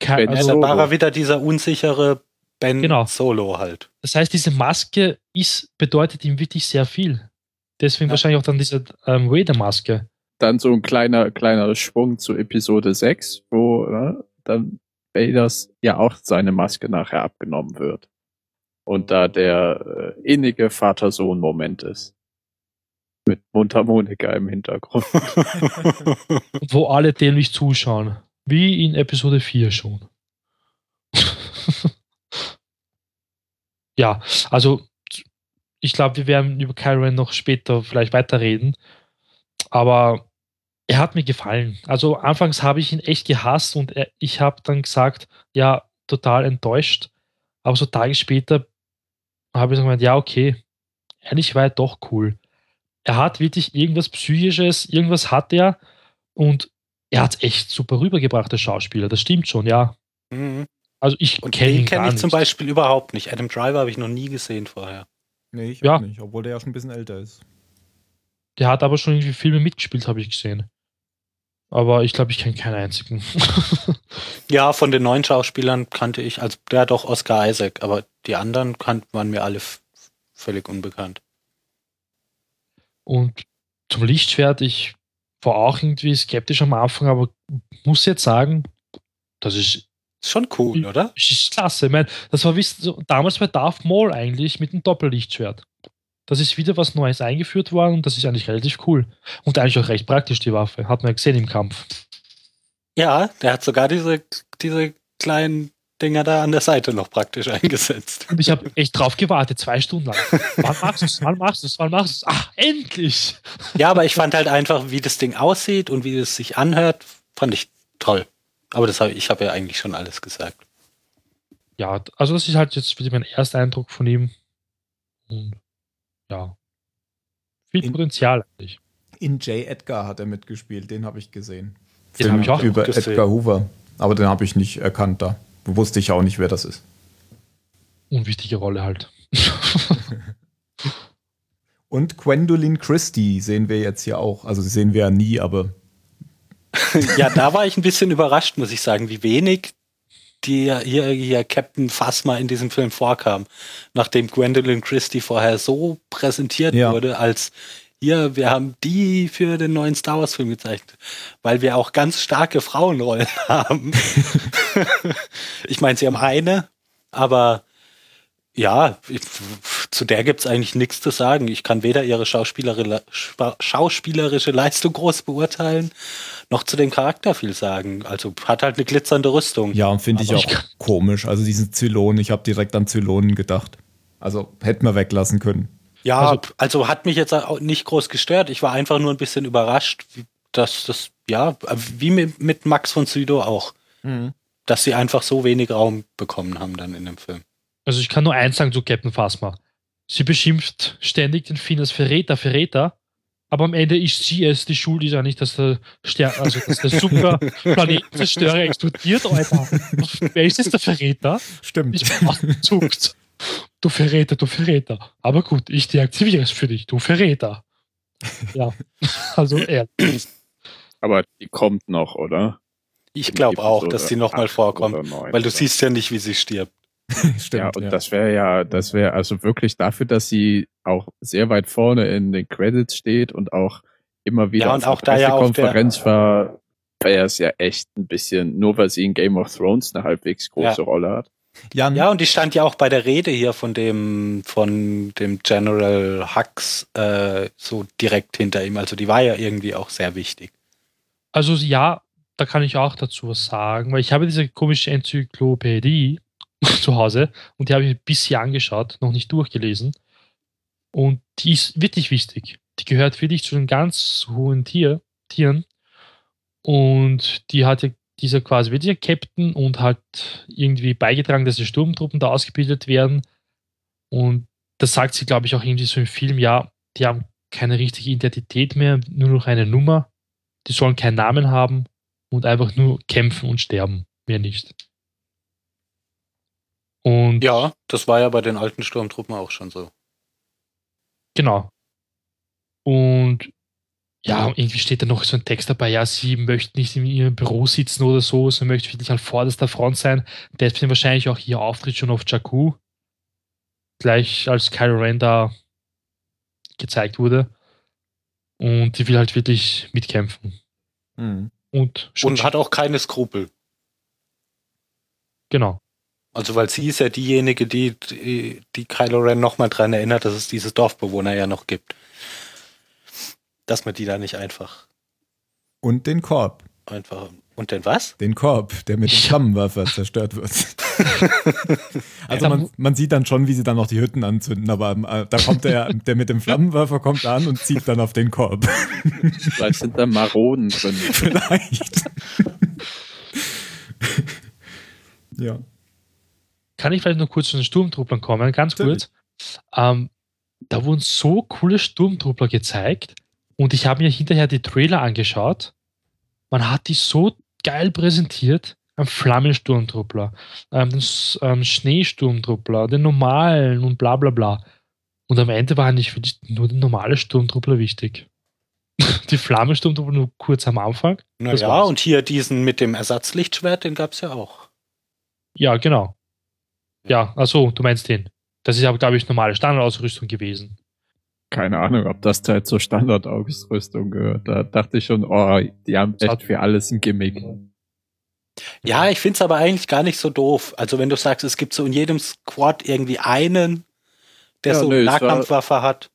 kein, also, da war er wieder dieser unsichere Ben Genau. Solo halt. das heißt, diese Maske ist, bedeutet ihm wirklich sehr viel. Deswegen Ja. wahrscheinlich auch dann diese ähm, Vader-Maske. Dann so ein kleiner, kleiner Schwung zu Episode 6, wo ne, dann Vaders ja auch seine Maske nachher abgenommen wird. Und da der äh, innige Vater-Sohn-Moment ist. Mit Mundharmonika im Hintergrund. wo alle dämlich zuschauen. Wie in Episode 4 schon. ja, also ich glaube, wir werden über Kylo Ren noch später vielleicht weiterreden. Aber er hat mir gefallen. Also anfangs habe ich ihn echt gehasst und er, ich habe dann gesagt, ja, total enttäuscht. Aber so Tage später habe ich gemeint, ja, okay, eigentlich war er doch cool. Er hat wirklich irgendwas Psychisches, irgendwas hat er und er hat es echt super rübergebracht, der Schauspieler. Das stimmt schon, ja. Mhm. Also ich Und kenne den ihn kenne gar ich zum nicht. Beispiel überhaupt nicht. Adam Driver habe ich noch nie gesehen vorher. Nee, ich Ja. auch nicht, obwohl der ja schon ein bisschen älter ist. Der hat aber schon irgendwie Filme mitgespielt, habe ich gesehen. Aber ich glaube, ich kenne keinen einzigen. Ja, von den neuen Schauspielern kannte ich, also der doch Oscar Isaac, aber die anderen kannten waren mir alle völlig unbekannt. Und zum Lichtschwert, ich war auch irgendwie skeptisch am Anfang, aber muss jetzt sagen, das ist, schon cool, Mhm. oder? das ist klasse. Ich meine, das war wie damals bei Darth Maul eigentlich mit dem Doppellichtschwert. Das ist wieder was Neues eingeführt worden und das ist eigentlich relativ cool. Und eigentlich auch recht praktisch, die Waffe. Hat man ja gesehen im Kampf. Ja, der hat sogar diese, diese kleinen Dinger da an der Seite noch praktisch eingesetzt. Und ich habe echt drauf gewartet, zwei Stunden lang. Wann machst du es? Wann machst du es? Wann machst du es? Ach, endlich! Ja, aber ich fand halt einfach, wie das Ding aussieht und wie es sich anhört, fand ich toll. Aber das hab, ich habe ja eigentlich schon alles gesagt. Ja, also das ist halt jetzt wieder mein erster Eindruck von ihm. Und ja. Viel In- Potenzial eigentlich. In J. Edgar hat er mitgespielt, den habe ich gesehen. Den Film hab ich auch über gesehen. Edgar Hoover. Aber den habe ich nicht erkannt da. Wusste ich auch nicht, wer das ist. Unwichtige Rolle halt. Und Gwendolyn Christie sehen wir jetzt hier auch. Also sie sehen wir ja nie, aber ja, da war ich ein bisschen überrascht, muss ich sagen, wie wenig die hier, hier Captain Phasma in diesem Film vorkam. Nachdem Gwendolyn Christie vorher so präsentiert Ja. wurde, als hier, wir haben die für den neuen Star Wars Film gezeichnet, weil wir auch ganz starke Frauenrollen haben. ich meine, sie haben eine, aber ja, ich, zu der gibt's eigentlich nichts zu sagen. Ich kann weder ihre schauspielerische, schauspielerische Leistung groß beurteilen, noch zu dem Charakter viel sagen. Also hat halt eine glitzernde Rüstung. ja, und finde ich auch ich komisch. Also diesen Zylonen, ich habe direkt an Zylonen gedacht. Also hätten wir weglassen können. Ja, Also- also, hat mich jetzt auch nicht groß gestört. Ich war einfach nur ein bisschen überrascht, wie- dass das, ja, wie mit, Max von Sydow auch, dass sie einfach so wenig Raum bekommen haben dann in dem Film. Also ich kann nur eins sagen zu Captain Phasma. Sie beschimpft ständig den Finn als Verräter, Verräter. Aber am Ende ist sie es die Schuld, ist ja nicht, dass der Stern, also dass der super Planetenzerstörer explodiert, Alter. Wer ist jetzt der Verräter? Stimmt. Ich bin. Du Verräter, du Verräter. Aber gut, ich deaktiviere es für dich, du Verräter. Ja, also er. Aber die kommt noch, oder? Ich glaube auch, dass die nochmal vorkommt, weil du siehst ja nicht, wie sie stirbt. Stimmt. ja, und das wäre ja, das wäre also wirklich dafür, dass sie auch sehr weit vorne in den Credits steht und auch immer wieder Ja, und auf auch da ja auch der- Konferenz war, wäre es ja echt ein bisschen, nur weil sie in Game of Thrones eine halbwegs große Ja. Rolle hat. Jan, Ja, und die stand ja auch bei der Rede hier von dem, von dem General Hux äh, so direkt hinter ihm. Also die war ja irgendwie auch sehr wichtig. Also ja, da kann ich auch dazu was sagen, weil ich habe diese komische Enzyklopädie zu Hause und die habe ich mir bisher angeschaut, noch nicht durchgelesen. Und die ist wirklich wichtig. Die gehört wirklich zu den ganz hohen Tier, Tieren. Und die hatte dieser quasi wirklich ein Captain und hat irgendwie beigetragen, dass die Sturmtruppen da ausgebildet werden. Und das sagt sie, glaube ich, auch irgendwie so im Film, ja, die haben keine richtige Identität mehr, nur noch eine Nummer. Die sollen keinen Namen haben und einfach nur kämpfen und sterben. Mehr nicht. Und Ja, das war ja bei den alten Sturmtruppen auch schon so. Genau. Und Ja, irgendwie steht da noch so ein Text dabei, ja, sie möchte nicht in ihrem Büro sitzen oder so, sie möchte wirklich an vorderster Front sein. Deswegen wahrscheinlich auch ihr Auftritt schon auf Jakku. Gleich als Kylo Ren da gezeigt wurde. Und die will halt wirklich mitkämpfen. Mhm. Und, Und hat auch keine Skrupel. genau. Also weil sie ist ja diejenige, die, die, die Kylo Ren nochmal dran erinnert, dass es diese Dorfbewohner ja noch gibt. Dass man die da nicht einfach, Und den Korb. einfach. Und denn was? Den Korb, der mit dem. Flammenwerfer zerstört wird. also man, man sieht dann schon, wie sie dann noch die Hütten anzünden, aber äh, da kommt der, der mit dem Flammenwerfer kommt an und zieht dann auf den Korb. Vielleicht sind da Maronen drin. Vielleicht. ja. Kann ich vielleicht noch kurz zu den Sturmtrupplern kommen? Ganz Natürlich. kurz. Ähm, da wurden so coole Sturmtruppler gezeigt und ich habe mir hinterher die Trailer angeschaut. Man hat die so geil präsentiert. Ein Flammensturmtruppler, ähm, den S- ähm, Schneesturmtruppler, den normalen und bla bla bla. Und am Ende war eigentlich wirklich nur der normale Sturmtruppler wichtig. Die Flammensturmtruppler nur kurz am Anfang. Naja, und hier diesen mit dem Ersatzlichtschwert, den gab's ja auch. Ja, genau. Ja, also du meinst den. Das ist aber, glaube ich, normale Standardausrüstung gewesen. Keine Ahnung, ob das da jetzt zur Standardausrüstung gehört. Da dachte ich schon, oh, die haben echt für alles ein Gimmick. Ja, ich find's aber eigentlich gar nicht so doof. Also wenn du sagst, es gibt so in jedem Squad irgendwie einen, der Ja, so eine es war- Nahkampfwaffe hat.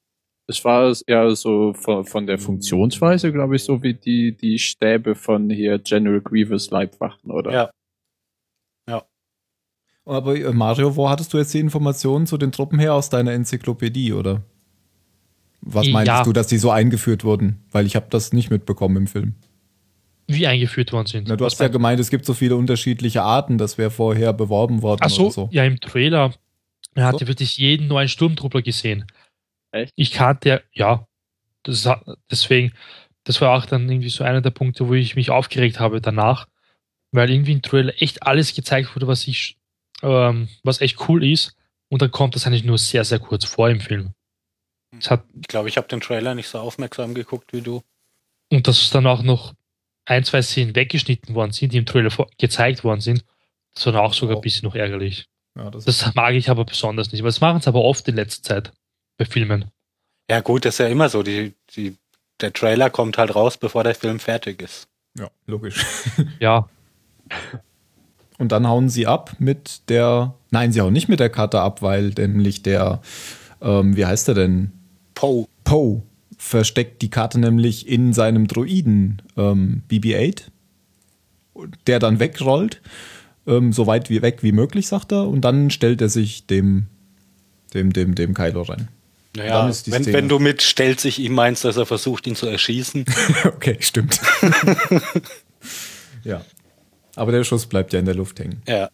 Es war ja so von, von der Funktionsweise, glaube ich, so wie die, die Stäbe von hier General Grievous Leibwachen, oder? Ja. Aber äh, Mario, wo hattest du jetzt die Informationen zu den Truppen her aus deiner Enzyklopädie, oder? Was Ja. meintest du, dass die so eingeführt wurden? Weil ich habe das nicht mitbekommen im Film. Wie eingeführt worden sind. Na, du Was hast ja meinst gemeint, es gibt so viele unterschiedliche Arten, das wäre vorher beworben worden Ach so, oder so. ja, im Trailer. Er hatte So? wirklich jeden neuen Sturmtruppler gesehen. Echt? Ich kannte, ja, das, deswegen, das war auch dann irgendwie so einer der Punkte, wo ich mich aufgeregt habe danach, weil irgendwie im Trailer echt alles gezeigt wurde, was ich, ähm, was echt cool ist. Und dann kommt das eigentlich nur sehr, sehr kurz vor im Film. Es hat, Ich glaube, ich habe den Trailer nicht so aufmerksam geguckt wie du. und dass dann auch noch ein, zwei Szenen weggeschnitten worden sind, die im Trailer vor, gezeigt worden sind, das war dann auch sogar Oh. ein bisschen noch ärgerlich. Ja, das Das mag ich aber besonders nicht. Aber das machen sie aber oft in letzter Zeit bei Filmen. Ja gut, das ist ja immer so. Die, die, der Trailer kommt halt raus, bevor der Film fertig ist. ja, logisch. Ja, Und dann hauen sie ab mit der. Nein, sie hauen nicht mit der Karte ab, weil nämlich der, ähm, wie heißt er denn? Poe. Poe versteckt die Karte nämlich in seinem Droiden ähm, BB-8, der dann wegrollt, ähm, so weit wie weg wie möglich, sagt er, und dann stellt er sich dem, dem, dem, dem Kylo Ren. Naja, wenn, wenn du mit stellt sich ihm meinst, dass er versucht, ihn zu erschießen. okay, stimmt. ja. Aber der Schuss bleibt ja in der Luft hängen. ja,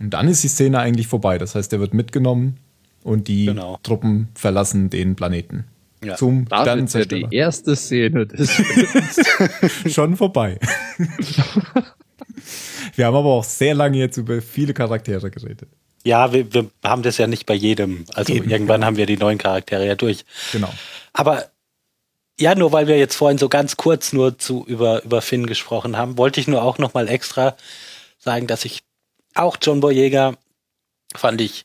Und dann ist die Szene eigentlich vorbei. Das heißt, er wird mitgenommen und die Genau. Truppen verlassen den Planeten. Ja. Zum Das ist ja die erste Szene des Films. Schon vorbei. Wir haben aber auch sehr lange jetzt über viele Charaktere geredet. ja wir, wir haben das ja nicht bei jedem. Also Eben, irgendwann genau. haben wir die neuen Charaktere ja durch. Genau. Aber ja, nur weil wir jetzt vorhin so ganz kurz nur zu über, über Finn gesprochen haben, wollte ich nur auch noch mal extra sagen, dass ich auch John Boyega fand ich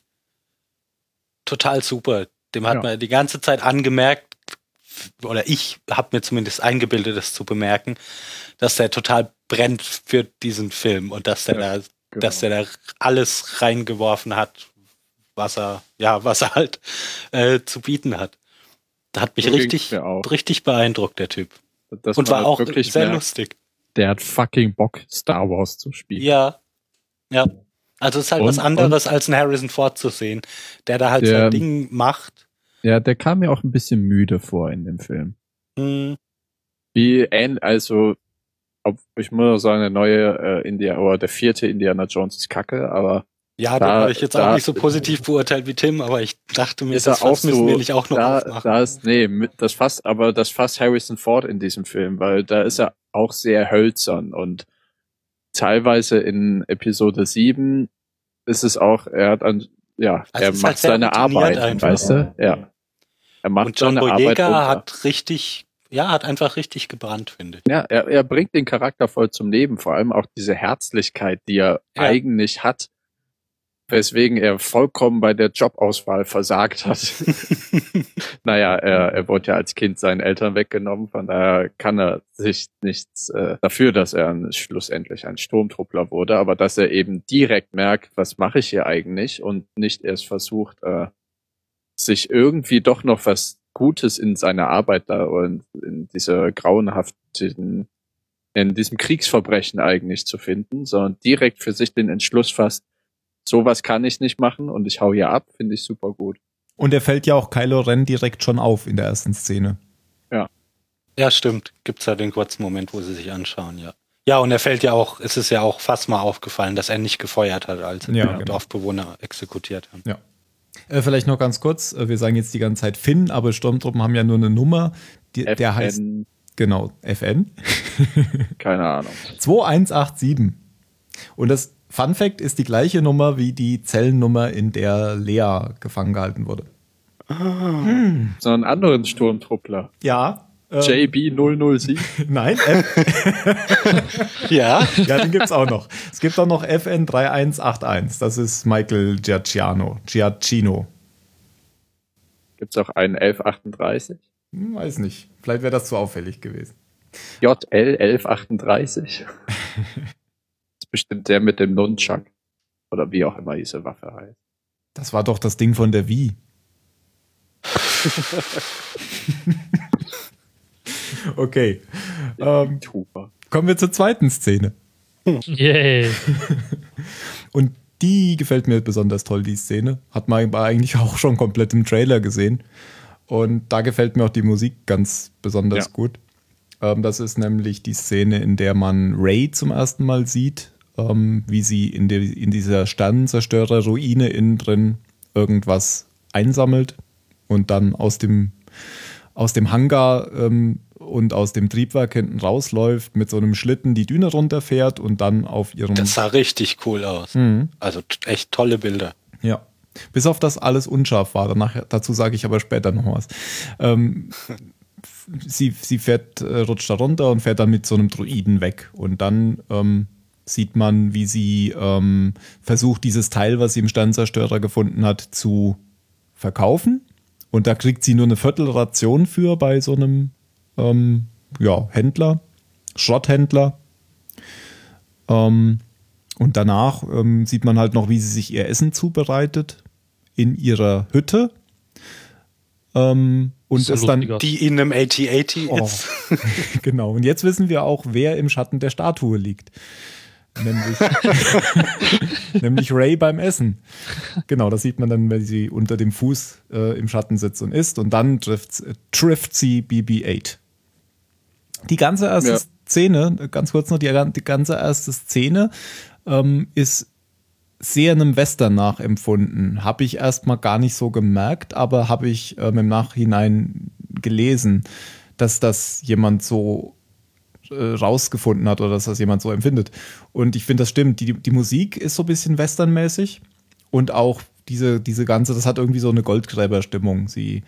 total super. Dem hat Ja. man die ganze Zeit angemerkt, oder ich habe mir zumindest eingebildet, das zu bemerken, dass der total brennt für diesen Film und dass der Ja, da, dass der da alles reingeworfen hat, was er, ja, was er halt äh, zu bieten hat. Da hat mich So richtig, richtig beeindruckt, der Typ. Dass Und war auch wirklich sehr merkt, lustig. Der hat fucking Bock, Star Wars zu spielen. Ja. Ja. Also es ist halt Und- was anderes, als einen Harrison Ford zu sehen, der da halt Der- sein Ding macht. Ja, der kam mir auch ein bisschen müde vor in dem Film. Hm, Wie ähnlich, also, ob, ich muss auch sagen, der neue äh, India oder der vierte Indiana Jones ist kacke, aber Ja, Da- da habe ich jetzt da- auch nicht so positiv beurteilt wie Tim, aber ich dachte mir, ist das auch Fass müssen so, wir nicht auch noch da, aufmachen. da ist, nee, das Fass, aber das Fass Harrison Ford in diesem Film, weil da ist er auch sehr hölzern und teilweise in Episode 7 ist es auch, er hat an, ja, Also er macht halt seine Arbeit, einfach. weißt du? Ja. Er macht Und John seine Arbeit Boyega runter. hat richtig, ja, hat einfach richtig gebrannt, finde ich. Ja, er, er bringt den Charakter voll zum Leben, vor allem auch diese Herzlichkeit, die er Ja. eigentlich hat, weswegen er vollkommen bei der Jobauswahl versagt hat. naja, er, er wurde ja als Kind seinen Eltern weggenommen, von daher kann er sich nichts äh, dafür, dass er schlussendlich ein Sturmtruppler wurde, aber dass er eben direkt merkt, was mache ich hier eigentlich? Und nicht erst versucht, äh, sich irgendwie doch noch was Gutes in seiner Arbeit da und in dieser grauenhaften, in diesem Kriegsverbrechen eigentlich zu finden, sondern direkt für sich den Entschluss fasst, sowas kann ich nicht machen und ich hau hier ab, finde ich super gut. Und er fällt ja auch Kylo Ren direkt schon auf in der ersten Szene. Ja, stimmt. Gibt's ja den kurzen Moment, wo sie sich anschauen, ja. Ja, und er fällt ja auch, es ist ja auch fast mal aufgefallen, dass er nicht gefeuert hat, als Ja, die genau. Dorfbewohner exekutiert haben. Äh, vielleicht noch ganz kurz, äh, wir sagen jetzt die ganze Zeit Finn, aber Sturmtruppen haben ja nur eine Nummer, die, der FN, heißt, genau, FN, keine Ahnung. 2187. Und das Fun Fact ist die gleiche Nummer wie die Zellennummer, in der Lea gefangen gehalten wurde. So einen anderen Sturmtruppler. Ja. äh, JB007. Nein, F Ja, ja, den gibt's auch noch. Es gibt auch noch FN3181. Das ist Michael Giacchino. Giacchino. Gibt's auch einen 1138? Hm, weiß nicht. Vielleicht wäre das zu auffällig gewesen. JL1138. bestimmt der mit dem Nunchuck. Oder wie auch immer diese Waffe heißt. Das war doch das Ding von der Wii. okay. Ähm, kommen wir zur zweiten Szene. Yay. Und die gefällt mir besonders toll, die Szene. Hat man eigentlich auch schon komplett im Trailer gesehen. Und da gefällt mir auch die Musik ganz besonders Ja. gut. Ähm, das ist nämlich die Szene, in der man Ray zum ersten Mal sieht, ähm, wie sie in, der, in dieser Sternenzerstörer-Ruine innen drin irgendwas einsammelt und dann aus dem, aus dem Hangar ähm, und aus dem Triebwerk hinten rausläuft, mit so einem Schlitten die Düne runterfährt und dann auf ihrem. das sah richtig cool aus. Mhm. Also echt tolle Bilder. Ja. Bis auf das alles unscharf war. Danach, dazu sage ich aber später noch was. Ähm, sie, sie fährt, äh, rutscht da runter und fährt dann mit so einem Druiden weg. Und dann ähm, sieht man, wie sie ähm, versucht, dieses Teil, was sie im Sternzerstörer gefunden hat, zu verkaufen. Und da kriegt sie nur eine Viertelration für bei so einem ähm, ja, Händler, Schrotthändler. Ähm, und danach ähm, sieht man halt noch, wie sie sich ihr Essen zubereitet in ihrer Hütte. Ähm, und So es dann. Die in einem AT-80 Oh. ist. genau. Und jetzt wissen wir auch, wer im Schatten der Statue liegt. Nämlich, nämlich Ray beim Essen. Genau, das sieht man dann, wenn sie unter dem Fuß äh, im Schatten sitzt und isst. Und dann trifft, äh, trifft sie BB-8. Die ganze erste Ja. Szene, ganz kurz noch, die, die ganze erste Szene ähm, ist sehr einem Western nachempfunden. Habe ich erstmal gar nicht so gemerkt, aber habe ich ähm, im Nachhinein gelesen, dass das jemand so rausgefunden hat oder dass das jemand so empfindet. Und ich finde, das stimmt. Die, die Musik ist so ein bisschen westernmäßig und auch diese, diese ganze, das hat irgendwie so eine Goldgräberstimmung. Sie,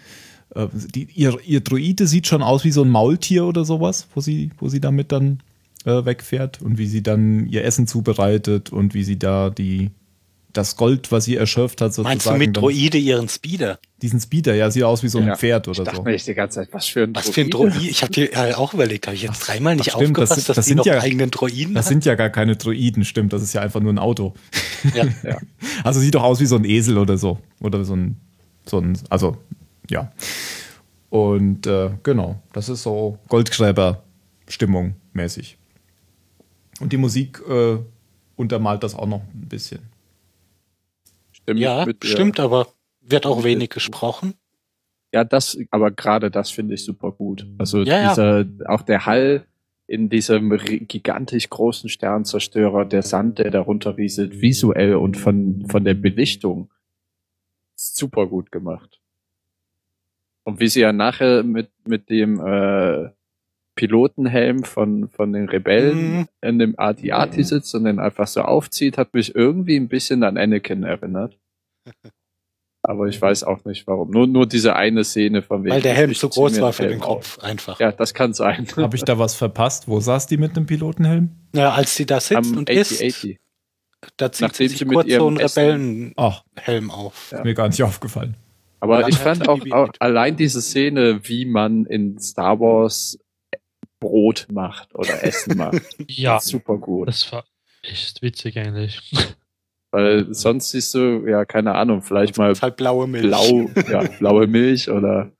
äh, die, ihr, ihr Druide sieht schon aus wie so ein Maultier oder sowas, wo sie, wo sie damit dann äh, wegfährt und wie sie dann ihr Essen zubereitet und wie sie da die, das Gold, was sie erschöpft hat, sozusagen. Meinst du mit Droide ihren Speeder? Diesen Speeder, ja, sieht aus wie so ein Ja, Pferd Ich oder dachte so. mir echt die ganze Zeit, was für ein Was für ein Droide? Ich habe dir ja auch überlegt, habe ich jetzt dreimal nicht ach stimmt, das aufgepasst, sind- dass das die sind noch ja- eigenen Droiden Das hat? sind ja gar keine Droiden, stimmt. Das ist ja einfach nur ein Auto. Ja. Ja. Also sieht doch aus wie so ein Esel oder so. Oder so ein, so ein also, ja. Und äh, genau, das ist so Goldgräber-Stimmung mäßig. Und die Musik äh, untermalt das auch noch ein bisschen. Ja, mit der- stimmt, aber wird auch mit wenig gesprochen. Ja, das, aber gerade das finde ich super gut. Also Ja, ja. dieser, auch der Hall in diesem gigantisch großen Sternzerstörer, der Sand, der darunter rieselt, visuell und von, von der Belichtung super gut gemacht. Und wie sie ja nachher mit, mit dem äh, Pilotenhelm von, von den Rebellen Mhm. in dem AT-AT sitzt und den einfach so aufzieht, hat mich irgendwie ein bisschen an Anakin erinnert. Aber ich weiß auch nicht warum. Nur, nur diese eine Szene von wegen. Weil der Helm zu groß war den für Helm den auf. Kopf, einfach. Ja, das kann sein. Habe ich da was verpasst? Wo saß die mit einem Pilotenhelm? Ja, als sie da sitzt Am und isst, 8080. da zieht Nachdem sie sich sie mit kurz so einen Rebellenhelm auf. Ja. mir gar nicht aufgefallen. Aber ich fand auch, BB-8. auch allein diese Szene, wie man in Star Wars Brot macht oder Essen macht, Ja, super gut. das war echt witzig eigentlich. Weil sonst siehst du, ja, keine Ahnung, vielleicht mal halt blaue Milch. blau, ja, blaue Milch oder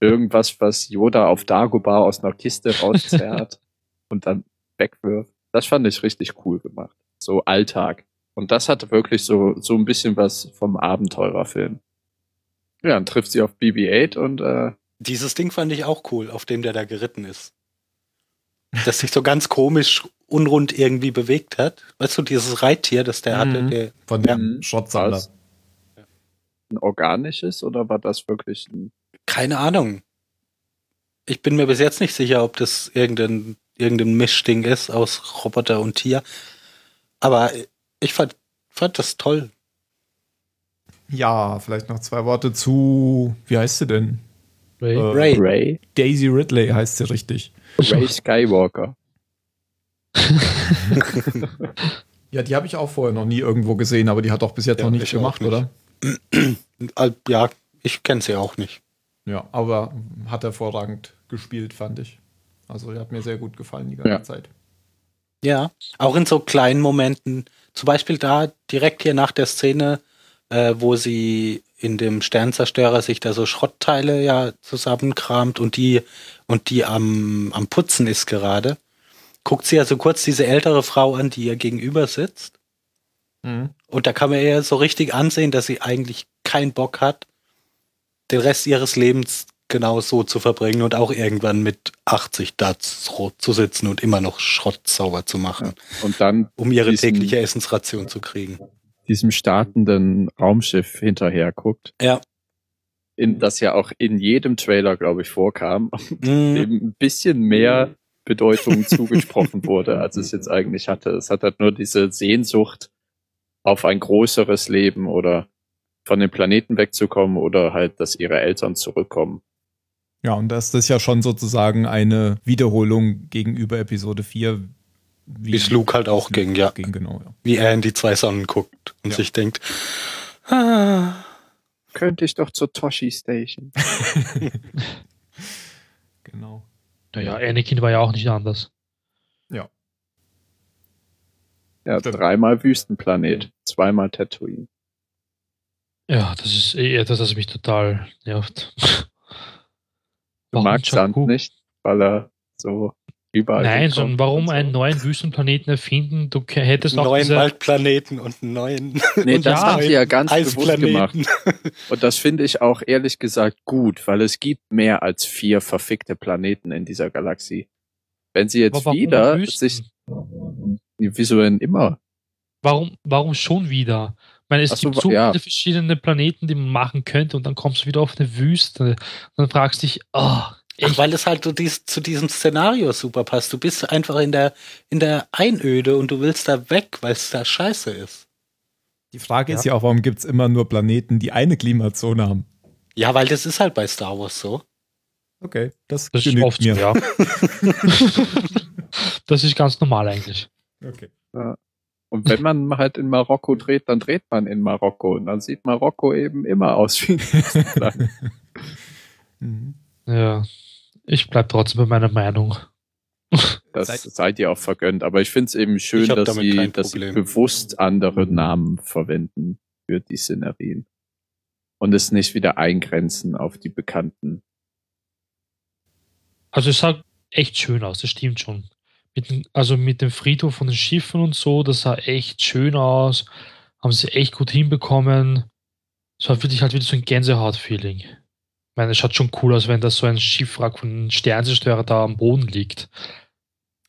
irgendwas, was Yoda auf Dagobah aus einer Kiste rauszerrt und dann wegwirft. Das fand ich richtig cool gemacht. So Alltag. Und das hatte wirklich so, so ein bisschen was vom Abenteurerfilm. Ja, dann trifft sie auf BB-8 und äh, Dieses Ding fand ich auch cool, auf dem der da geritten ist. Das sich so ganz komisch unrund irgendwie bewegt hat. Weißt du, dieses Reittier, das der hatte, Mhm. der, Von dem Ja. Schrottsammler. was ein organisches oder war das wirklich ein keine Ahnung. Ich bin mir bis jetzt nicht sicher, ob das irgendein, irgendein Mischding ist aus Roboter und Tier. Aber ich fand, fand das toll. Ja, vielleicht noch zwei Worte zu, wie heißt sie denn? Ray. Äh, Ray. Ray? Daisy Ridley heißt sie richtig. Ray Skywalker. Ja, die habe ich auch vorher noch nie irgendwo gesehen, aber die hat doch bis jetzt Ja, noch nichts ich auch gemacht, nicht. oder? Ja, ich kenne sie auch nicht. Ja, aber hat hervorragend gespielt, fand ich. Also, die hat mir sehr gut gefallen die ganze Ja. Zeit. Ja, auch in so kleinen Momenten. Zum Beispiel da direkt hier nach der Szene, äh, wo sie in dem Sternzerstörer sich da so Schrottteile ja zusammenkramt und die und die am, am Putzen ist gerade. Guckt sie ja so kurz diese ältere Frau an, die ihr gegenüber sitzt. Mhm. Und da kann man ihr so richtig ansehen, dass sie eigentlich keinen Bock hat, den Rest ihres Lebens genau so zu verbringen und auch irgendwann mit 80 da zu zu sitzen und immer noch Schrott sauber zu machen, Und dann um ihre tägliche Essensration zu kriegen. Diesem startenden Raumschiff hinterher guckt, Ja. in das ja auch in jedem Trailer, glaube ich, vorkam, Mhm. dem ein bisschen mehr Bedeutung zugesprochen wurde, als es jetzt eigentlich hatte. Es hat halt nur diese Sehnsucht auf ein größeres Leben oder von dem Planeten wegzukommen oder halt, dass ihre Eltern zurückkommen. Ja, und das ist ja schon sozusagen eine Wiederholung gegenüber Episode 4. Wie es Luke halt auch ging, ja. Ging, genau, ja. Wie er in die zwei Sonnen guckt und Ja. sich denkt, ah, Könnte ich doch zur Toshi Station. Genau. Naja, Anakin war ja auch nicht anders. Ja, Stimmt. dreimal Wüstenplanet, zweimal Tatooine. Ja, das ist eh etwas, das mich total nervt. Du magst Sand nicht, weil er so überall Nein, sondern warum so. einen neuen Wüstenplaneten erfinden? Du hättest einen auch neuen Waldplaneten und einen neuen Nee, Und das ja, haben sie ja ganz bewusst gemacht. Und das finde ich auch ehrlich gesagt gut, weil es gibt mehr als vier verfickte Planeten in dieser Galaxie. Wenn sie jetzt wieder Wüsten? sich, wieso denn immer? Warum, warum schon wieder? Ich meine, es Ach so, gibt so ja. viele verschiedene Planeten, die man machen könnte und dann kommst du wieder auf eine Wüste und dann fragst du dich, oh, Ach, weil es halt so dies, zu diesem Szenario super passt. Du bist einfach in der, in der Einöde und du willst da weg, weil es da scheiße ist. Die Frage Ja. ist ja auch, warum gibt es immer nur Planeten, die eine Klimazone haben? Ja, weil das ist halt bei Star Wars so. Okay, das, Das ist genügt oft mir. ja. das ist ganz normal eigentlich. Okay. Und wenn man halt in Marokko dreht, dann dreht man in Marokko. Und dann sieht Marokko eben immer aus wie ein. Ja. Ich bleib trotzdem bei meiner Meinung. Das Seid- seid ihr auch vergönnt. Aber ich finde es eben schön, dass sie, dass sie bewusst andere Namen verwenden für die Szenerien. Und es nicht wieder eingrenzen auf die bekannten. Also es sah echt schön aus, das stimmt schon. Mit dem, also mit dem Friedhof von den Schiffen und so, das sah echt schön aus. Haben sie echt gut hinbekommen. Es war wirklich halt wieder so ein Gänsehaut-Feeling. Ich meine, es schaut schon cool aus, wenn da so ein Schiffwrack von einem Sternzerstörer da am Boden liegt.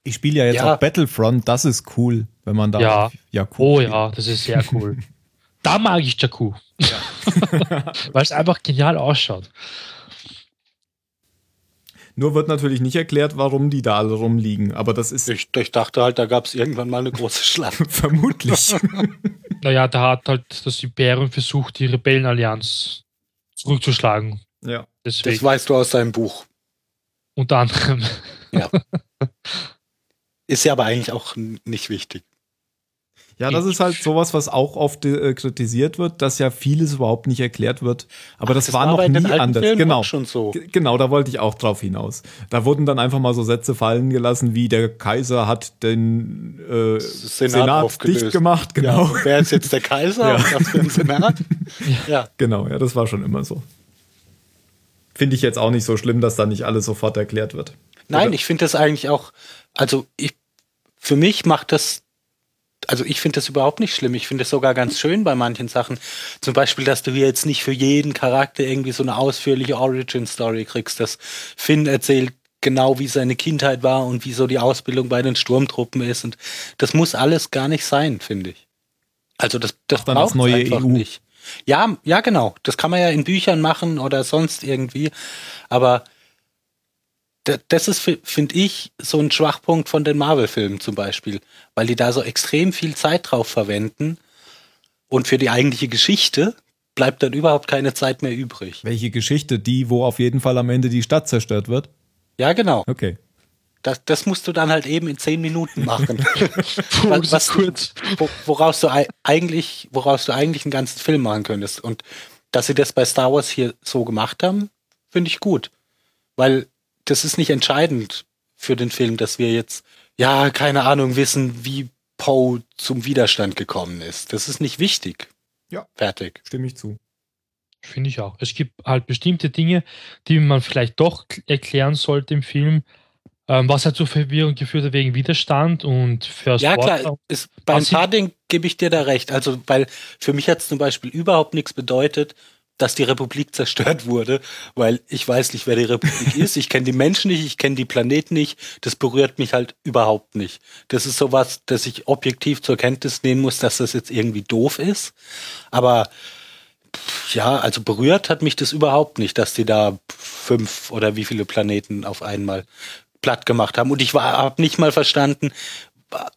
Ich spiele ja jetzt Ja. auch Battlefront, das ist cool, wenn man da Ja. ja Oh spielt. ja, das ist sehr cool. da mag ich Jakku. Weil es einfach genial ausschaut. Nur wird natürlich nicht erklärt, warum die da alle rumliegen, aber das ist Ich, ich dachte halt, da gab es irgendwann mal eine große Schlacht. vermutlich. naja, da hat halt das Imperium versucht, die Rebellenallianz zurückzuschlagen. Ja. Deswegen. Das weißt du aus deinem Buch. unter anderem. Ist ja aber eigentlich auch nicht wichtig. Ja, das ist halt sowas, was auch oft äh, kritisiert wird, dass ja vieles überhaupt nicht erklärt wird. Aber das, war noch aber in den nie alten anders. Filmen Genau. schon so. Genau, da wollte ich auch drauf hinaus. Da wurden dann einfach mal so Sätze fallen gelassen, wie der Kaiser hat den äh, Senat Senat, dicht gemacht. Genau, Ja, wer ist jetzt der Kaiser? Ja. Und was für ein Senat? ja. genau, ja, das war schon immer so. Finde ich jetzt auch nicht so schlimm, dass da nicht alles sofort erklärt wird. Nein, Oder- ich finde das eigentlich auch, also ich, für mich macht das, also ich finde das überhaupt nicht schlimm. Ich finde es sogar ganz schön bei manchen Sachen. Zum Beispiel, dass du hier jetzt nicht für jeden Charakter irgendwie so eine ausführliche Origin-Story kriegst, dass Finn erzählt genau, wie seine Kindheit war und wie so die Ausbildung bei den Sturmtruppen ist. Und das muss alles gar nicht sein, finde ich. Also das, das Ach, dann braucht's neue einfach EU. nicht. Ja, ja, genau. Das kann man ja in Büchern machen oder sonst irgendwie. Aber da- das ist, finde ich, so ein Schwachpunkt von den Marvel-Filmen zum Beispiel, weil die da so extrem viel Zeit drauf verwenden und für die eigentliche Geschichte bleibt dann überhaupt keine Zeit mehr übrig. Welche Geschichte? Die, wo auf jeden Fall am Ende die Stadt zerstört wird? Ja, genau. Okay. Das, das musst du dann halt eben in zehn Minuten machen. Was- das was- ist kurz. wo, woraus du ei- eigentlich, woraus du eigentlich einen ganzen Film machen könntest. Und dass sie das bei Star Wars hier so gemacht haben, finde ich gut. Weil das ist nicht entscheidend für den Film, dass wir jetzt, ja, keine Ahnung, wissen, wie Poe zum Widerstand gekommen ist. Das ist nicht wichtig. Ja. Fertig. Stimme ich zu. Finde ich auch. Es gibt halt bestimmte Dinge, die man vielleicht doch erklären sollte im Film, ähm, was halt zur Verwirrung geführt hat wegen Widerstand und First Ja, klar, ist, bei ein paar Dingen gebe ich dir da recht. Also, weil für mich hat es zum Beispiel überhaupt nichts bedeutet, dass die Republik zerstört wurde, weil ich weiß nicht, wer die Republik ist. Ich kenne die Menschen nicht, ich kenne die Planeten nicht. Das berührt mich halt überhaupt nicht. Das ist sowas, dass ich objektiv zur Kenntnis nehmen muss, dass das jetzt irgendwie doof ist. Aber ja, also berührt hat mich das überhaupt nicht, dass die da fünf oder wie viele Planeten auf einmal platt gemacht haben. Und ich habe nicht mal verstanden,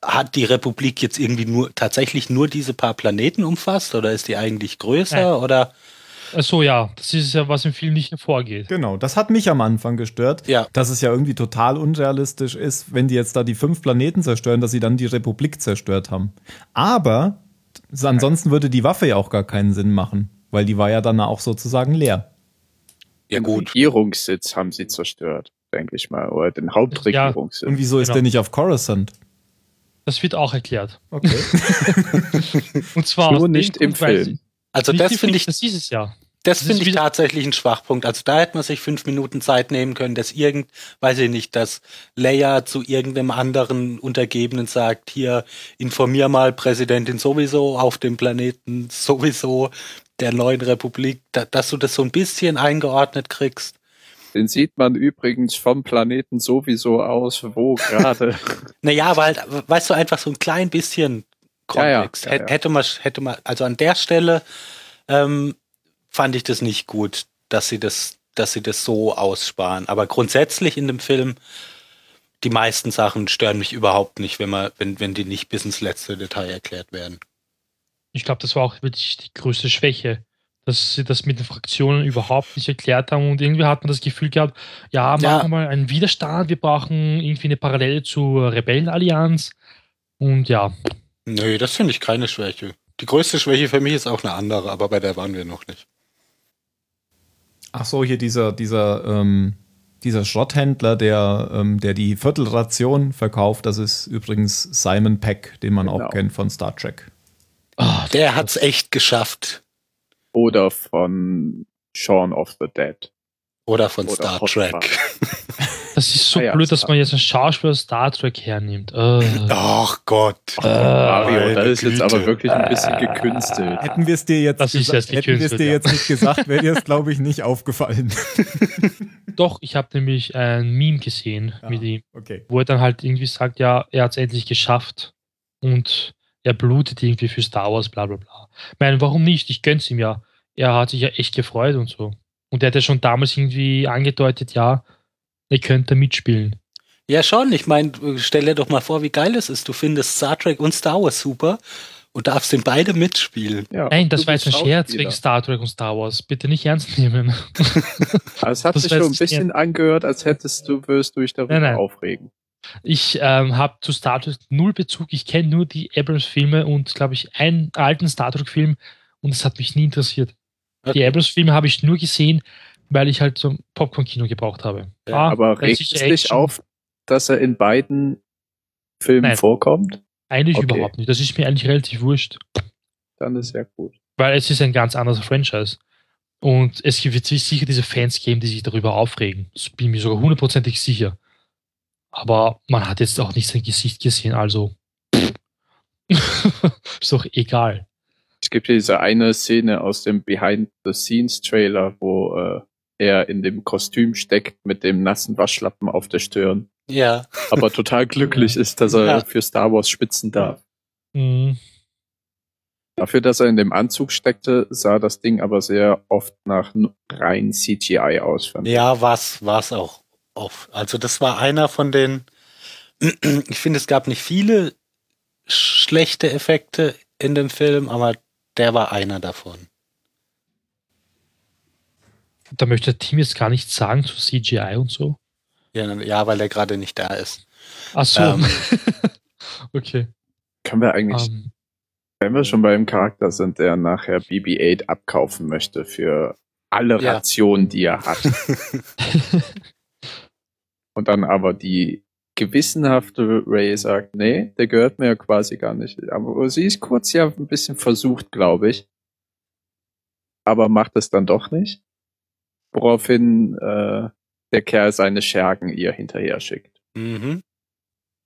hat die Republik jetzt irgendwie nur tatsächlich nur diese paar Planeten umfasst oder ist die eigentlich größer Nein. oder Ach so, ja, das ist ja, was im Film nicht hervorgeht. Genau, das hat mich am Anfang gestört, Ja. dass es ja irgendwie total unrealistisch ist, wenn die jetzt da die fünf Planeten zerstören, dass sie dann die Republik zerstört haben. Aber ansonsten würde die Waffe ja auch gar keinen Sinn machen, weil die war ja dann auch sozusagen leer. ja Den gut. Regierungssitz haben sie zerstört, denke ich mal. Oder den Hauptregierungssitz. Und wieso ist Genau. der nicht auf Coruscant? Das wird auch erklärt. Okay. Und zwar Nur nicht im Grund, weil Film. Also das finde Film, ich, Das ist es ja. das das finde ich tatsächlich ein Schwachpunkt. Also da hätte man sich fünf Minuten Zeit nehmen können, dass irgend, weiß ich nicht, dass Leia zu irgendeinem anderen Untergebenen sagt, hier informier mal Präsidentin sowieso auf dem Planeten sowieso der neuen Republik, da, dass du das so ein bisschen eingeordnet kriegst. Den sieht man übrigens vom Planeten sowieso aus, wo gerade. Naja, aber halt, weißt du, einfach so ein klein bisschen Ja, ja, Kontext. ja, Hät- ja. Hätte man, hätte man, also an der Stelle ähm, fand ich das nicht gut, dass sie das, dass sie das so aussparen. Aber grundsätzlich in dem Film, die meisten Sachen stören mich überhaupt nicht, wenn man, wenn, wenn die nicht bis ins letzte Detail erklärt werden. Ich glaube, das war auch wirklich die größte Schwäche, dass sie das mit den Fraktionen überhaupt nicht erklärt haben und irgendwie hat man das Gefühl gehabt, ja, machen Ja. wir mal einen Widerstand, wir brauchen irgendwie eine Parallele zur Rebellenallianz und ja, Nö, das finde ich keine Schwäche. Die größte Schwäche für mich ist auch eine andere, aber bei der waren wir noch nicht. Ach so, hier dieser, dieser, ähm, dieser Schrotthändler, der, ähm, der die Viertelration verkauft, das ist übrigens Simon Peck, den man Genau. auch kennt von Star Trek. Ah, Der hat's echt geschafft. Oder von Shaun of the Dead. Oder von Oder Star Hot Trek. Das ist so Ah ja, blöd, dass man jetzt einen Schauspieler aus Star Trek hernimmt. Äh, Ach Gott. Mario, meine das ist jetzt aber Güte. wirklich ein bisschen gekünstelt. Hätten wir es dir jetzt, Das ist jetzt hätten wir es dir ja. jetzt nicht gesagt, wäre dir es, glaube ich, nicht aufgefallen. doch, ich habe nämlich ein Meme gesehen Ja. mit ihm, Okay. wo er dann halt irgendwie sagt, ja, er hat es endlich geschafft und er blutet irgendwie für Star Wars, bla bla bla. Ich meine, warum nicht? Ich gönn's ihm ja. Er hat sich ja echt gefreut und so. Und er hat ja schon damals irgendwie angedeutet, ja, er könnte mitspielen. Ja, schon. Ich meine, stell dir doch mal vor, wie geil es ist. Du findest Star Trek und Star Wars super und darfst in beide mitspielen. Ja, Nein, das war jetzt ein Scherz wegen Star Trek und Star Wars. Bitte nicht ernst nehmen. Aber es hat Das sich schon ein bisschen angehört, als hättest du, würdest du dich darüber Nein, nein. aufregen. Ich ähm, habe zu Star Trek null Bezug. Ich kenne nur die Abrams-Filme und, glaube ich, einen alten Star Trek-Film und es hat mich nie interessiert. Die Okay. Abrams-Filme habe ich nur gesehen, weil ich halt so ein Popcorn-Kino gebraucht habe. Ja, Ah, Aber regt es dich auf, dass er in beiden Filmen Nein. vorkommt? Eigentlich Okay. überhaupt nicht. Das ist mir eigentlich relativ wurscht. Dann ist ja gut. weil es ist ein ganz anderes Franchise. Und es wird sicher diese Fans geben, die sich darüber aufregen. Das bin ich mir sogar hundertprozentig sicher. Aber man hat jetzt auch nicht sein Gesicht gesehen, also ist doch egal. Es gibt ja diese eine Szene aus dem Behind-the-Scenes-Trailer, wo äh, er in dem Kostüm steckt mit dem nassen Waschlappen auf der Stirn, Ja. aber total glücklich ist, dass er Ja. für Star Wars spitzen darf. Mhm. Dafür, dass er in dem Anzug steckte, sah das Ding aber sehr oft nach rein CGI aus. fand. Ja, war's, war's auch oft. Also das war einer von den, ich finde, es gab nicht viele schlechte Effekte in dem Film, aber der war einer davon. Da möchte der Team jetzt gar nichts sagen zu CGI und so. Ja, ja weil er gerade nicht da ist. Ach so. Ähm. okay. Können wir eigentlich, Ähm, wenn wir schon beim Charakter sind, der nachher BB-8 abkaufen möchte für alle Ja. Rationen, die er hat. Und dann aber die gewissenhafte Ray sagt, nee, der gehört mir ja quasi gar nicht. Aber sie ist kurz ja ein bisschen versucht, glaube ich. Aber macht es dann doch nicht. Woraufhin äh, der Kerl seine Schergen ihr hinterher schickt. Mhm.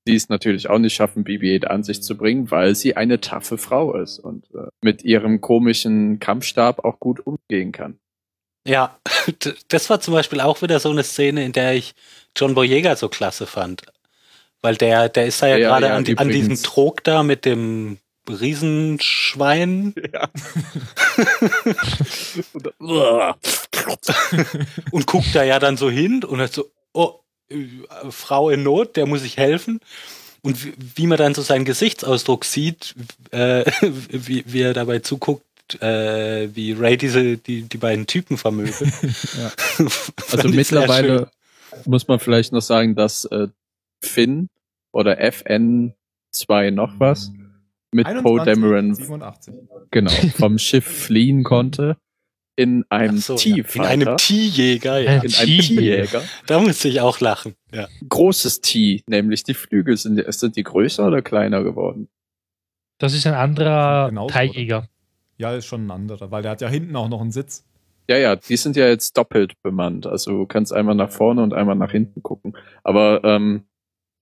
Die es natürlich auch nicht schaffen, BB-8 an sich zu bringen, weil sie eine taffe Frau ist und äh, mit ihrem komischen Kampfstab auch gut umgehen kann. Ja, das war zum Beispiel auch wieder so eine Szene, in der ich John Boyega so klasse fand. Weil der, der ist da ja, Ja, gerade ja, an, an diesem. Trog da mit dem Riesenschwein Ja. und guckt da ja dann so hin und hat so, oh, äh, Frau in Not, der muss ich helfen. Und wie, wie man dann so seinen Gesichtsausdruck sieht, äh, wie, wie er dabei zuguckt, äh, wie Ray diese, die, die beiden Typen vermöbelt. Ja. Also mittlerweile muss man vielleicht noch sagen, dass äh, Finn oder FN2 noch was mit Poe Dameron 87. genau vom Schiff fliehen konnte in einem so, ja. In einem T-Jäger, ja. In einem T-Jäger. T-Jäger. Da musste ich auch lachen. Ja. Großes T, nämlich die Flügel sind, die- sind die größer oder kleiner geworden? Das ist ein anderer Teiljäger. Ja, ist schon ein anderer, weil der hat ja hinten auch noch einen Sitz. Ja, ja, die sind ja jetzt doppelt bemannt. Also du kannst einmal nach vorne und einmal nach hinten gucken. Aber ähm,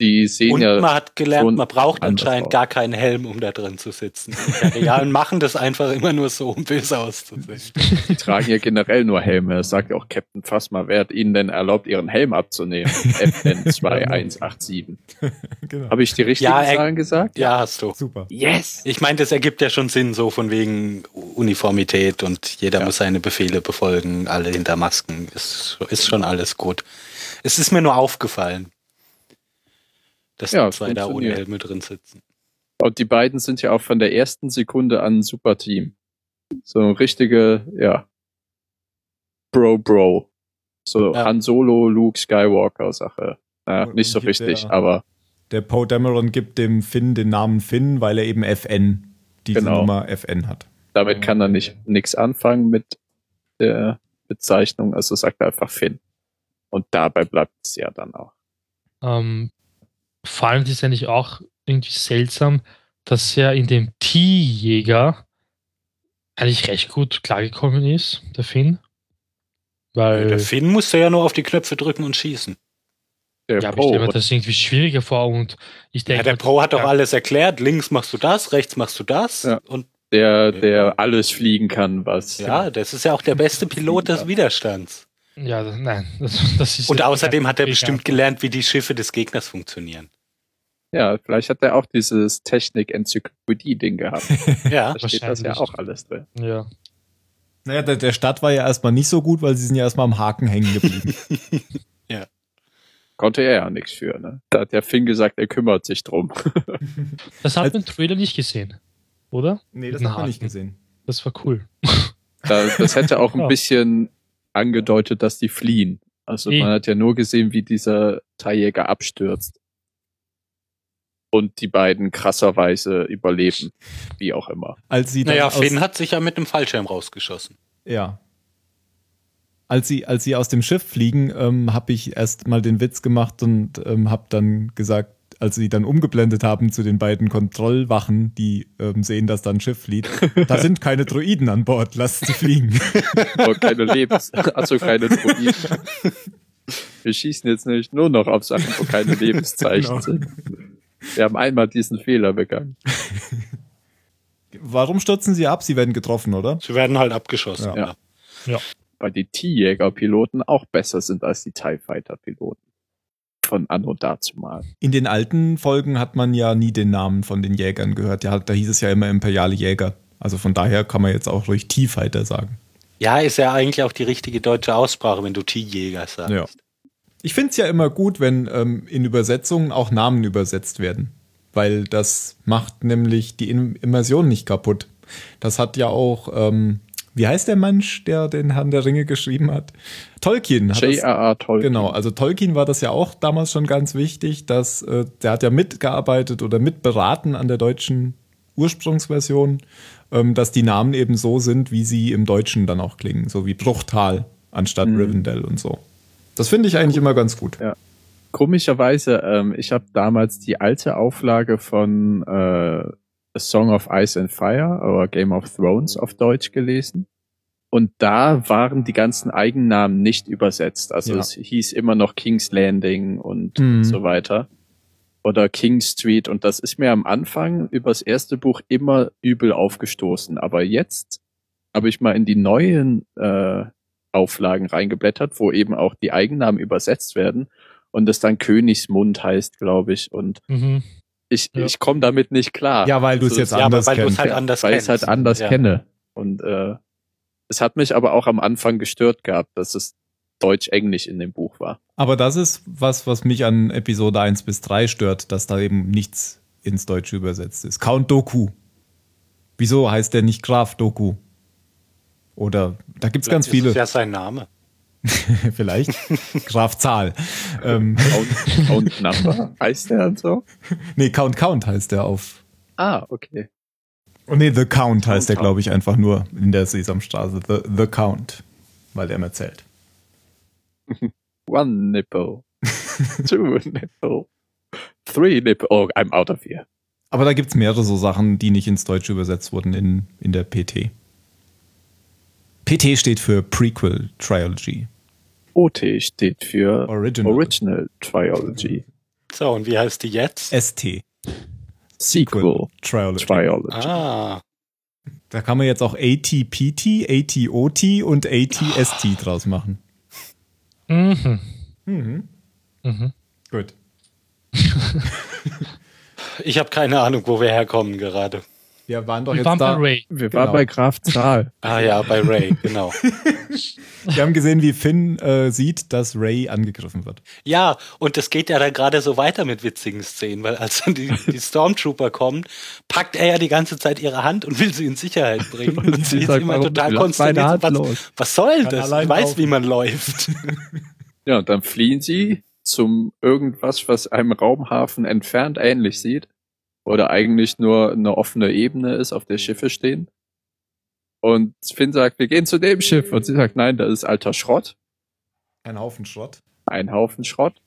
die sehen Und ja man hat gelernt, schon man braucht anscheinend aus. gar keinen Helm, um da drin zu sitzen. Die Realen machen das einfach immer nur so, um böse auszusehen. Die tragen ja generell nur Helme. Das sagt ja auch Captain Phasma. Wer hat ihnen denn erlaubt, ihren Helm abzunehmen? FN2187. genau. Habe ich die richtigen Ja, Zahlen gesagt? Ja, hast du. Super. Yes! Ich meine, das ergibt ja schon Sinn, so von wegen Uniformität und jeder Ja. muss seine Befehle befolgen, alle hinter Masken. Ist, ist schon alles gut. Es ist mir nur aufgefallen, dass Ja, die zwei da ohne. Helme drin sitzen. Und die beiden sind ja auch von der ersten Sekunde an ein super Team. So richtige, ja, Bro-Bro. So Ja. Han Solo, Luke Skywalker Sache. Naja, Und nicht so richtig, der- aber Der Poe Dameron gibt dem Finn den Namen Finn, weil er eben FN, diese Genau. Nummer FN hat. damit kann er nicht nichts anfangen mit der Bezeichnung. Also sagt er einfach Finn. Und dabei bleibt es ja dann auch. Ähm, vor allem ist eigentlich auch irgendwie seltsam, dass er in dem T-Jäger eigentlich recht gut klargekommen ist, der Finn. Weil, Der Finn musste ja nur auf die Knöpfe drücken und schießen. Der ja, aber ich stelle mir das irgendwie schwieriger vor und ich Ja, denke, der Pro hat doch ja, alles erklärt. Links machst du das, rechts machst du das. Ja. Und der, der alles fliegen kann, was. ja, das ist ja auch der beste Pilot des Widerstands. Ja, das, nein, das, das ist. Und außerdem hat er bestimmt gelernt, wie die Schiffe des Gegners funktionieren. Ja, vielleicht hat er auch dieses Technik-Enzyklopädie-Ding gehabt. Ja. Da steht das ja Wahrscheinlich. auch alles drin. Ja. Naja, der, der Start war ja erstmal nicht so gut, weil sie sind ja erstmal am Haken hängen geblieben. Konnte er ja nichts für, ne? Da hat der Finn gesagt, er kümmert sich drum. Das hat man im Trailer nicht gesehen. oder? Nee, das hat man nicht gesehen. Das war cool. Da, das hätte auch ein Ja. bisschen angedeutet, dass die fliehen. Also Eh. man hat ja nur gesehen, wie dieser Teiljäger abstürzt. Und die beiden krasserweise überleben. Wie auch immer. Als sie Naja, Finn hat sich ja mit dem Fallschirm rausgeschossen. Ja. Als sie, als sie aus dem Schiff fliegen, ähm, habe ich erst mal den Witz gemacht und ähm, habe dann gesagt, als sie dann umgeblendet haben zu den beiden Kontrollwachen, die ähm, sehen, dass da ein Schiff flieht, da sind keine Droiden an Bord, lasst sie fliegen. Aber keine Lebens... Also keine Droiden. Wir schießen jetzt nämlich nur noch auf Sachen, wo keine Lebenszeichen Genau. sind. Wir haben einmal diesen Fehler begangen. Warum stürzen sie ab? Sie werden getroffen, oder? Sie werden halt abgeschossen. Ja. Ja. Weil die T-Jäger-Piloten auch besser sind als die TIE Fighter-Piloten. Von Anno dazumal. In den alten Folgen hat man ja nie den Namen von den Jägern gehört. Ja, da hieß es ja immer imperiale Jäger. Also von daher kann man jetzt auch ruhig T-Fighter sagen. Ja, ist ja eigentlich auch die richtige deutsche Aussprache, wenn du T-Jäger sagst. Ja. Ich finde es ja immer gut, wenn ähm, in Übersetzungen auch Namen übersetzt werden. Weil das macht nämlich die Im- Immersion nicht kaputt. Das hat ja auch, ähm, wie heißt der Mensch, der den Herrn der Ringe geschrieben hat? Tolkien J.R.R. Tolkien. Genau, also Tolkien war das ja auch damals schon ganz wichtig, dass äh, der hat ja mitgearbeitet oder mitberaten an der deutschen Ursprungsversion, ähm, dass die Namen eben so sind, wie sie im Deutschen dann auch klingen, so wie Bruchtal anstatt Mhm. Rivendell und so. Das finde ich eigentlich immer ganz gut. Komischerweise, ähm, ich habe damals die alte Auflage von äh, A Song of Ice and Fire oder Game of Thrones auf Deutsch gelesen. Und da waren die ganzen Eigennamen nicht übersetzt. Also Ja. es hieß immer noch King's Landing und Mhm. so weiter. Oder King Street. Und das ist mir am Anfang übers erste Buch immer übel aufgestoßen. Aber jetzt habe ich mal in die neuen äh, Auflagen reingeblättert, wo eben auch die Eigennamen übersetzt werden und es dann Königsmund heißt, glaube ich. Und Mhm. Ich, Ja. ich komme damit nicht klar. Ja, weil du es Also jetzt Ja, anders weil du es kennst. halt anders weil ich es halt anders ja. kenne. Und äh, es hat mich aber auch am Anfang gestört gehabt, dass es Deutsch-Englisch in dem Buch war. Aber das ist was, was mich an Episode 1 bis 3 stört, dass da eben nichts ins Deutsche übersetzt ist. Count Doku. Wieso heißt der nicht Graf Doku? Oder da gibt's ganz Vielleicht ist viele. es ja sein Name. Vielleicht. Graf Zahl. Ähm, Count, Count Number heißt der und so? nee, Count Count heißt der auf. Ah, okay. Oh nee, The Count heißt der, glaube ich, einfach nur in der Sesamstraße. The, The Count. Weil der immer zählt. One nipple. Two nipple. Three nipple. Oh, I'm out of here. Aber da gibt's mehrere so Sachen, die nicht ins Deutsche übersetzt wurden in, in der PT. PT steht für Prequel Trilogy. OT steht für Original. Original Trilogy. So, und wie heißt die jetzt? ST. Sequel Trilogy. Trilogy. Ah, Da kann man jetzt auch ATPT, ATOT und ATST draus machen. Mhm. Mhm. Mhm. Gut. ich habe keine Ahnung, wo wir herkommen gerade. Wir waren doch Wir jetzt waren bei da. Ray. Wir Genau. waren bei Graf Zahl. Ah ja, bei Ray, genau. Wir haben gesehen, wie Finn äh, sieht, dass Ray angegriffen wird. Ja, und das geht ja dann gerade so weiter mit witzigen Szenen, weil als dann die, die Stormtrooper kommen, packt er ja die ganze Zeit ihre Hand und will sie in Sicherheit bringen. Und sie ist sagt, immer total konsterniert. Was, was soll Kann das? Ich weiß, laufen. wie man läuft. Ja, und dann fliehen sie zum irgendwas, was einem Raumhafen entfernt ähnlich sieht. Oder eigentlich nur eine offene Ebene ist, auf der Schiffe stehen. Und Finn sagt, wir gehen zu dem Schiff. Und sie sagt, nein, das ist alter Schrott. Ein Haufen Schrott. Ein Haufen Schrott.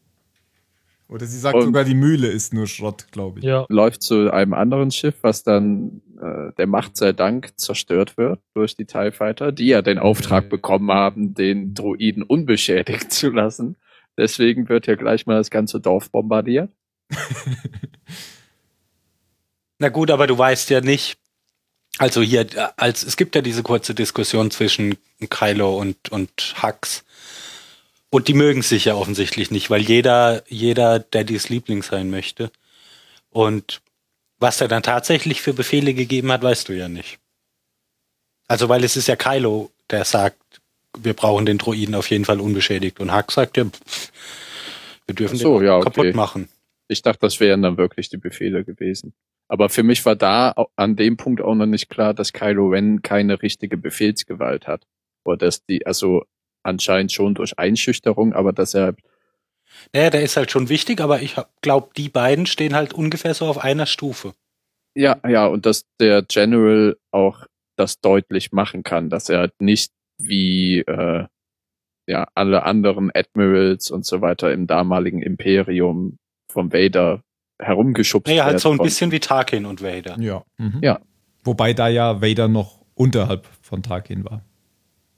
Oder sie sagt Und- sogar, die Mühle ist nur Schrott, glaube ich. Ja. Läuft zu einem anderen Schiff, was dann äh, der Macht sei Dank zerstört wird durch die TIE Fighter, die ja den Auftrag bekommen haben, den Droiden unbeschädigt zu lassen. Deswegen wird ja gleich mal das ganze Dorf bombardiert. Na gut, aber du weißt ja nicht, also hier, als es gibt ja diese kurze Diskussion zwischen Kylo und, und Hux. Und die mögen sich ja offensichtlich nicht, weil jeder, jeder Daddys Liebling sein möchte. Und was er dann tatsächlich für Befehle gegeben hat, weißt du ja nicht. Also, weil es ist ja Kylo, der sagt, wir brauchen den Droiden auf jeden Fall unbeschädigt. Und Hux sagt ja, pff, wir dürfen so, den ja, okay. kaputt machen. Ich dachte, das wären dann wirklich die Befehle gewesen. Aber für mich war da an dem Punkt auch noch nicht klar, dass Kylo Ren keine richtige Befehlsgewalt hat. Oder dass die, also anscheinend schon durch Einschüchterung, aber dass er Naja, der ist halt schon wichtig, aber ich glaube, die beiden stehen halt ungefähr so auf einer Stufe. Ja, ja, und dass der General auch das deutlich machen kann, dass er halt nicht wie äh, ja alle anderen Admirals und so weiter im damaligen Imperium vom Vader herumgeschubst Naja, halt so ein bisschen wie Tarkin und Vader. Ja. Mhm. Ja. Wobei da ja Vader noch unterhalb von Tarkin war,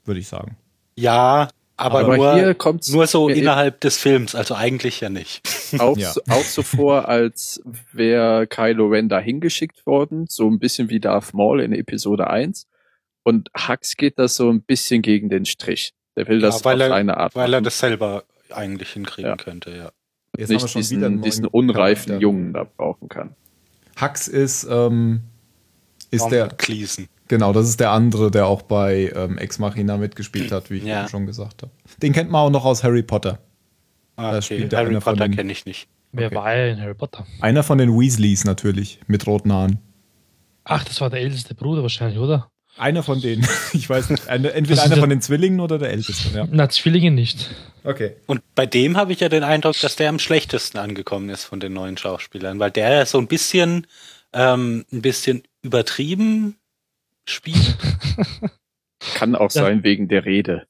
würde ich sagen. Ja, aber, Aber nur, hier kommt's nur so innerhalb des Films, also eigentlich ja nicht. auch, Ja. so, auch so vor, als wäre Kylo Ren da hingeschickt worden, so ein bisschen wie Darth Maul in Episode 1. Und Hux geht das so ein bisschen gegen den Strich. Der will das Ja, weil auf er- seine Art Weil er machen. das selber eigentlich hinkriegen Ja. könnte, ja. Jetzt haben wir nicht schon diesen, diesen unreifen Charakter. Jungen da brauchen kann. Hux ist, ähm, ist der, Cleason. genau, das ist der andere, der auch bei ähm, Ex Machina mitgespielt hat, wie ich Ja. schon gesagt habe. Den kennt man auch noch aus Harry Potter. Ah, Da okay. spielt der Harry Potter den- kenne ich nicht. Wer Okay. war er in Harry Potter? Einer von den Weasleys natürlich, mit roten Haaren. Ach, das war der älteste Bruder wahrscheinlich, oder? Einer von denen. Ich weiß nicht. Eine, entweder einer von den Zwillingen oder der Älteste. Ja. Na, Zwillinge nicht. Okay. Und bei dem habe ich ja den Eindruck, dass der am schlechtesten angekommen ist von den neuen Schauspielern, weil der ja so ein bisschen, ähm, ein bisschen übertrieben spielt. Kann auch Ja. sein wegen der Rede.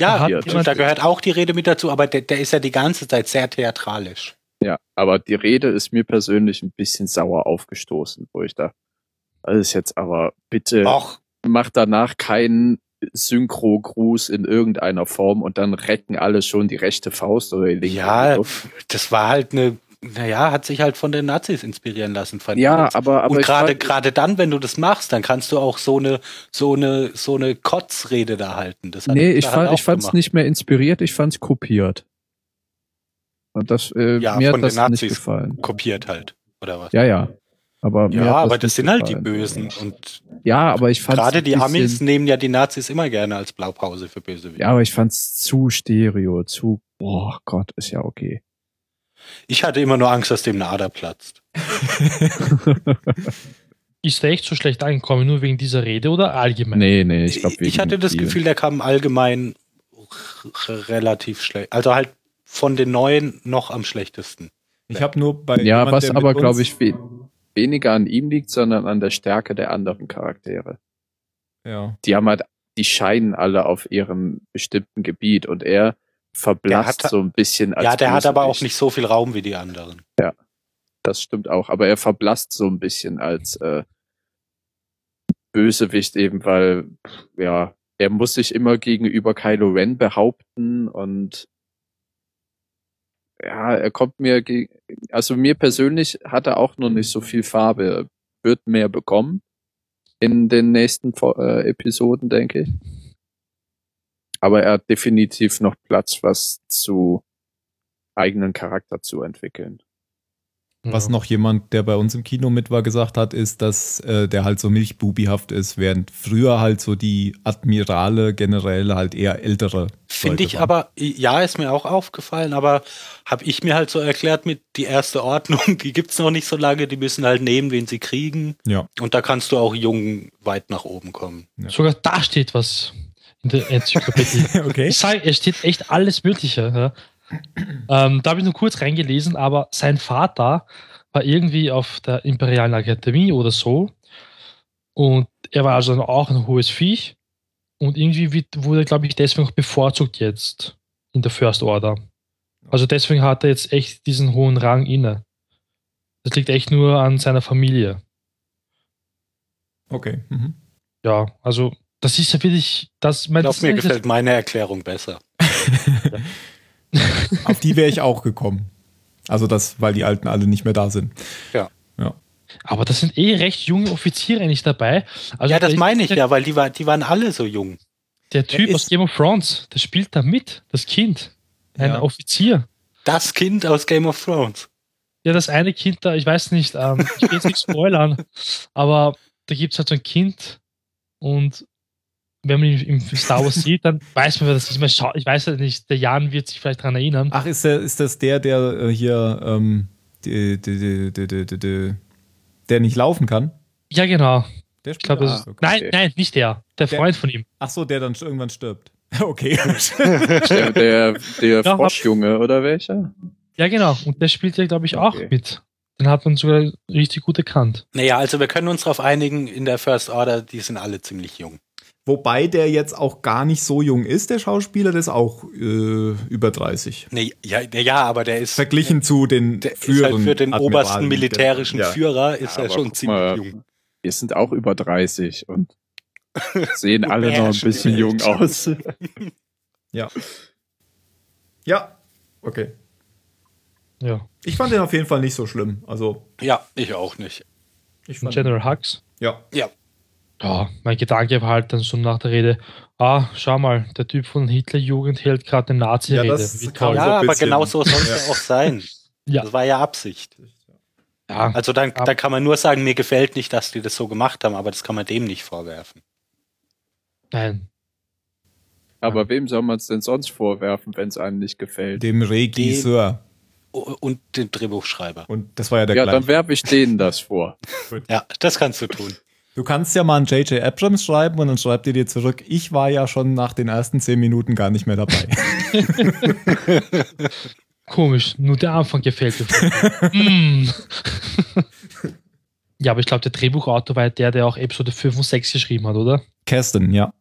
Ja, jemand- da gehört auch die Rede mit dazu, aber der, der ist ja die ganze Zeit sehr theatralisch. Ja, aber die Rede ist mir persönlich ein bisschen sauer aufgestoßen, wo ich da, das ist jetzt aber bitte Och, mach danach keinen Synchro-Gruß in irgendeiner Form und dann recken alle schon die rechte Faust oder die linke. ja, Luft. das war halt eine, naja, hat sich halt von den Nazis inspirieren lassen. fand ich ja, aber, aber und gerade gerade dann, wenn du das machst, dann kannst du auch so eine so eine so eine Kotzrede da halten. Das hat nee, ich halt fand, auch ich fand's gemacht. nicht mehr inspiriert, ich fand's kopiert. Und das, äh, Ja, mir von hat den das nicht Nazis. gefallen. kopiert halt oder was? Ja, ja. Aber Ja, aber das nicht sind halt die gefallen. Bösen und Ja, aber ich fand's gerade die Amis nehmen ja die Nazis immer gerne als Blaupause für Bösewichte. Ja, aber ich fand's zu stereo, zu, boah Gott, ist ja okay. Ich hatte immer nur Angst, dass dem eine Ader platzt. Ist der echt so schlecht angekommen, nur wegen dieser Rede oder allgemein? nee, nee, ich glaube, ich hatte das Gefühl, der kam allgemein relativ schlecht. Also halt von den neuen noch am schlechtesten. Ich habe nur bei Ja, jemand, was der aber, glaube ich, weniger an ihm liegt, sondern an der Stärke der anderen Charaktere. Ja. Die haben halt, die scheinen alle auf ihrem bestimmten Gebiet und er verblasst hat- so ein bisschen als ja, der hat aber auch nicht so viel Raum wie die anderen. Das stimmt auch, aber er verblasst so ein bisschen als äh, Bösewicht eben, weil, ja, er muss sich immer gegenüber Kylo Ren behaupten und ja, er kommt mir, also mir persönlich hat er auch noch nicht so viel Farbe, wird mehr bekommen in den nächsten äh, Episoden, denke ich. Aber er hat definitiv noch Platz, was zu eigenen Charakter zu entwickeln. Was Ja. noch jemand, der bei uns im Kino mit war, gesagt hat, ist, dass äh, der halt so milchbubihaft ist, während früher halt so die Admirale generell halt eher ältere. Finde ich waren. aber, ja, ist mir auch aufgefallen, aber habe ich mir halt so erklärt mit die erste Ordnung, die gibt's noch nicht so lange, die müssen halt nehmen, wen sie kriegen. Ja. Und da kannst du auch jung weit nach oben kommen. Sogar da steht was in der Enzyklopädie. Okay. Ich sage, es steht echt alles Mögliche. Ja. Ähm, da habe ich nur kurz reingelesen, aber sein Vater war irgendwie auf der Imperialen Akademie oder so. Und er war also auch ein hohes Viech. Und irgendwie wird, wurde er, glaube ich, deswegen auch bevorzugt jetzt in der First Order. Also deswegen hat er jetzt echt diesen hohen Rang inne. Das liegt echt nur an seiner Familie. Okay. Mhm. Ja, also das ist ja wirklich, das, mein, Ich glaube, das mir gefällt meine Erklärung besser. Auf die wäre ich auch gekommen. Also das, weil die Alten alle nicht mehr da sind. Aber das sind eh recht junge Offiziere eigentlich dabei. Also ja, das meine ich der, ja, weil die, war, die waren alle so jung. Der Typ aus Game of Thrones, der spielt da mit, das Kind. Ein Ja. Offizier. Das Kind aus Game of Thrones. Ja, das eine Kind da, ich weiß nicht, ähm, ich will jetzt nicht spoilern, aber da gibt es halt so ein Kind und wenn man ihn im Star Wars sieht, dann weiß man, wer das ist. Man schaut- Ich weiß ja nicht, der Jan wird sich vielleicht daran erinnern. Ach, ist, der, ist das der, der äh, hier ähm, die, die, die, die, die, die, die, der nicht laufen kann. Ja, genau. Der Ich glaube, das Ah, ist. okay. Nein, nein, nicht der. Der Der- Freund von ihm. Ach so, der dann irgendwann stirbt. Okay. Der, der, der Ja, Froschjunge oder welcher? Ja, genau. Und der spielt ja, glaube ich, auch Okay. mit. Den hat man sogar richtig gut erkannt. Naja, also wir können uns darauf einigen, in der First Order, die sind alle ziemlich jung. Wobei der jetzt auch gar nicht so jung ist, der Schauspieler, der ist auch äh, über 30. Nee, ja, ja, aber der ist, Verglichen zu den der ist früheren halt für den Admiralen, obersten der- militärischen ja. Führer ist Ja, er schon ziemlich mal, jung. Wir sind auch über 30 und sehen alle noch ein bisschen jung aus. Ja. Ja, okay. Ja. Ich fand den auf jeden Fall nicht so schlimm. Also, Ja, ich auch nicht. ich fand General Hux. Ja. Ja, Ja, mein Gedanke war halt dann so nach der Rede, ah, schau mal, der Typ von Hitlerjugend hält gerade eine Nazi-Rede. Ja, das Wie toll. so ja ein aber genau so soll es ja auch sein. Ja. Das war ja Absicht. Ja, Also dann, dann kann man nur sagen, mir gefällt nicht, dass die das so gemacht haben, aber das kann man dem nicht vorwerfen. nein. Aber wem soll man es denn sonst vorwerfen, wenn es einem nicht gefällt? dem Regisseur. Und den Drehbuchschreiber. Und das war ja der Ja, gleiche. dann werfe ich denen das vor. Ja, das kannst du tun. Du kannst ja mal einen J.J. Abrams schreiben und dann schreibt ihr dir zurück, ich war ja schon nach den ersten zehn Minuten gar nicht mehr dabei. Komisch, nur der Anfang gefällt dir. mm. ja, aber ich glaube, der Drehbuchautor war ja der, der auch Episode 5 und 6 geschrieben hat, oder? Kästen, ja.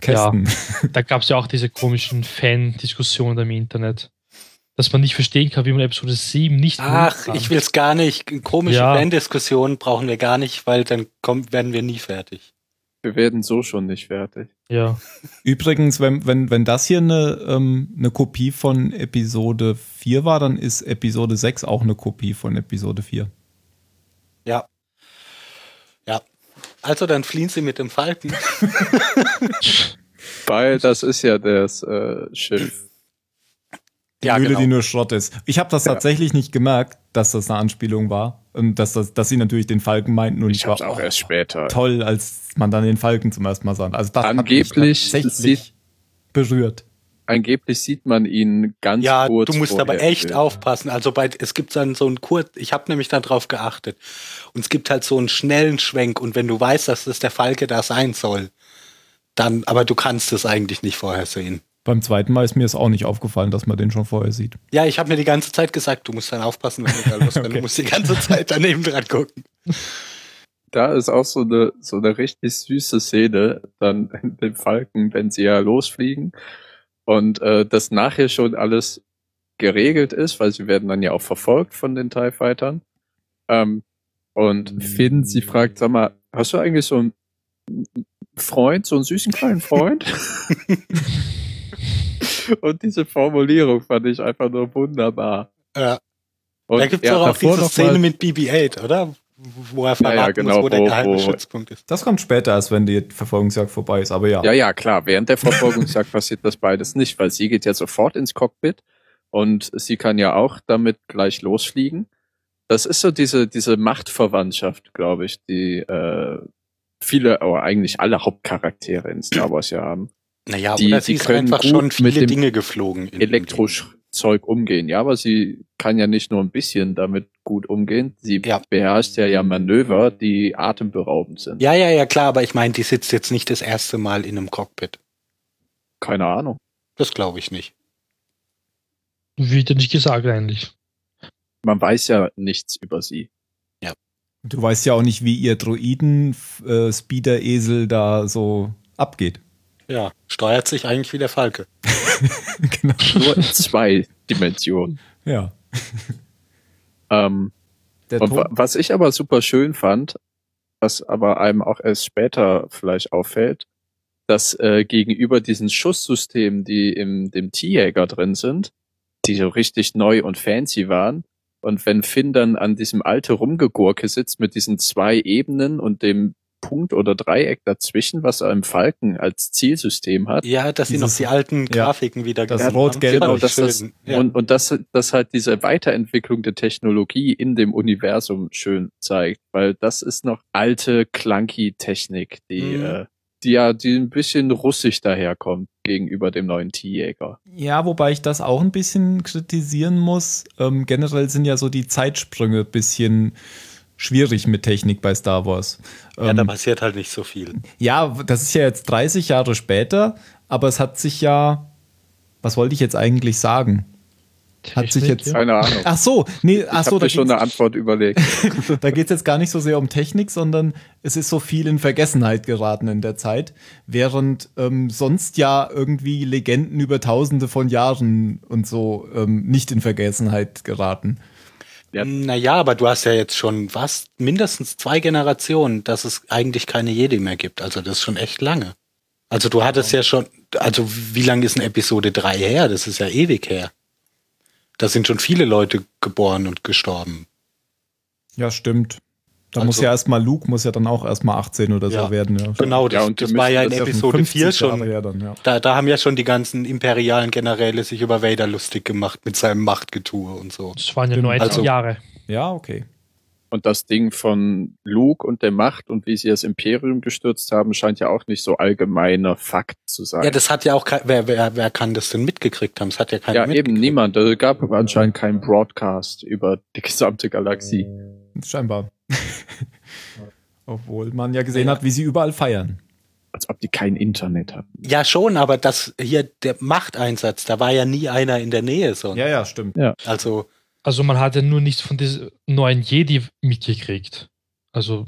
Kästen. Da gab es ja auch diese komischen Fan-Diskussionen im Internet. Dass man nicht verstehen kann, wie man Episode 7 nicht Ach, kann. ich will's gar nicht. Komische Ja. Fan-Diskussionen brauchen wir gar nicht, weil dann kommen, werden wir nie fertig. Wir werden so schon nicht fertig. Ja. Übrigens, wenn, wenn, wenn das hier eine, ähm, eine Kopie von Episode 4 war, dann ist Episode 6 auch eine Kopie von Episode 4. Ja. Ja. Also dann fliehen sie mit dem Falken. Weil das ist ja das äh, Schiff. Die Ja, Mühle, genau. die nur Schrott ist. Ich habe das Ja. tatsächlich nicht gemerkt, dass das eine Anspielung war. Und dass, das, dass sie natürlich den Falken meinten. Und Ich hab's auch erst später. toll, als man dann den Falken zum ersten Mal sah. Also das hat mich Angeblich tatsächlich berührt. Angeblich sieht man ihn ganz Ja, kurz du musst aber echt aufpassen. Also bei, es gibt dann so einen Kurz, ich habe nämlich dann drauf geachtet. Und es gibt halt so einen schnellen Schwenk. Und wenn du weißt, dass das der Falke da sein soll, dann, aber du kannst es eigentlich nicht vorher sehen. Beim zweiten Mal ist mir es auch nicht aufgefallen, dass man den schon vorher sieht. Ja, ich habe mir die ganze Zeit gesagt, du musst dann aufpassen, wenn du da losrennst. Okay. Du musst die ganze Zeit daneben dran gucken. Da ist auch so eine, so eine richtig süße Szene, dann in dem Falken, wenn sie ja losfliegen und äh, das nachher schon alles geregelt ist, weil sie werden dann ja auch verfolgt von den TIE Fightern. Ähm, und Finn, sie fragt, sag mal, hast du eigentlich so einen Freund, so einen süßen kleinen Freund? und diese Formulierung fand ich einfach nur wunderbar. Ja. Und da gibt's doch auch davor diese Szene mit BB-8, oder? Wo er verraten ja, genau, muss, wo der wo- geheime wo- ist. Das kommt später, als wenn die Verfolgungsjagd vorbei ist. Aber ja. Ja, ja, klar. Während der Verfolgungsjagd passiert das beides nicht, weil sie geht ja sofort ins Cockpit und sie kann ja auch damit gleich losfliegen. Das ist so diese, diese Machtverwandtschaft, glaube ich, die äh, viele, aber eigentlich alle Hauptcharaktere in Star Wars ja haben. Naja, Die- oder die sie ist können einfach gut schon mit viele dem Dinge geflogen. in- Elektrozeug umgehen. Ja, aber sie kann ja nicht nur ein bisschen damit gut umgehen. Sie Ja. beherrscht ja ja Manöver, die atemberaubend sind. Ja, ja, ja, klar, aber ich meine, die sitzt jetzt nicht das erste Mal in einem Cockpit. Keine Ahnung. Das glaube ich nicht. Wird ja nicht gesagt eigentlich. Man weiß ja nichts über sie. Du weißt ja auch nicht, wie ihr Droiden-Speeder-Esel da so abgeht. Ja, steuert sich eigentlich wie der Falke. genau. Nur in zwei Dimensionen. Ja. Ähm, Der und wa was ich aber super schön fand, was aber einem auch erst später vielleicht auffällt, dass äh, gegenüber diesen Schusssystemen, die im dem T-Jäger drin sind, die so richtig neu und fancy waren, und wenn Finn dann an diesem alte Rumgegurke sitzt mit diesen zwei Ebenen und dem Punkt oder Dreieck dazwischen, was er im Falken als Zielsystem hat, Ja, dass sie noch Dieses- die alten ja, Grafiken wieder das Rot-Gelb-. Genau, das, ja. und, und das, das halt diese Weiterentwicklung der Technologie in dem Universum schön zeigt, weil das ist noch alte, clunky Technik, die, Mhm. äh, die ja, die ein bisschen russisch daherkommt gegenüber dem neuen T-Jäger. Ja, wobei ich das auch ein bisschen kritisieren muss. Ähm, generell sind ja so die Zeitsprünge ein bisschen schwierig mit Technik bei Star Wars. Ja, da Ähm, passiert halt nicht so viel. ja, das ist ja jetzt 30 Jahre später, aber es hat sich ja, was wollte ich jetzt eigentlich sagen? Hat sich Technik, jetzt- ja. Keine Ahnung. Ach so, nee, ich ach so, habe da mir schon eine Antwort überlegt. Da geht es jetzt gar nicht so sehr um Technik, sondern es ist so viel in Vergessenheit geraten in der Zeit, während ähm, sonst ja irgendwie Legenden über Tausende von Jahren und so ähm, nicht in Vergessenheit geraten. Ja. Naja, aber du hast ja jetzt schon was, mindestens zwei Generationen, dass es eigentlich keine Jedi mehr gibt. Also das ist schon echt lange. Also du hattest ja schon, also wie lange ist denn Episode 3 her? Das ist ja ewig her. Da sind schon viele Leute geboren und gestorben. Ja, stimmt. Da Also- muss ja erstmal Luke, muss ja dann auch erstmal 18 oder so Ja. werden. Ja. Genau, das, Ja, und das war ja in Episode 4 50 schon. Dann, ja. Da, da haben ja schon die ganzen imperialen Generäle sich über Vader lustig gemacht mit seinem Machtgetue und so. Das waren ja Stimmt. 90 Also- Jahre. ja, okay. Und das Ding von Luke und der Macht und wie sie das Imperium gestürzt haben, scheint ja auch nicht so allgemeiner Fakt zu sein. Ja, das hat ja auch kein, wer, wer, wer kann das denn mitgekriegt haben? Das hat ja keiner ja eben niemand. Es gab anscheinend keinen Broadcast über die gesamte Galaxie. Scheinbar. Obwohl man ja gesehen Ja. hat, wie sie überall feiern. Als ob die kein Internet hatten. Ja, schon, aber das hier, der Machteinsatz, da war ja nie einer in der Nähe, so. Ja, ja, stimmt. Also, Also man hat ja nur nichts von diesem neuen Jedi mitgekriegt. Also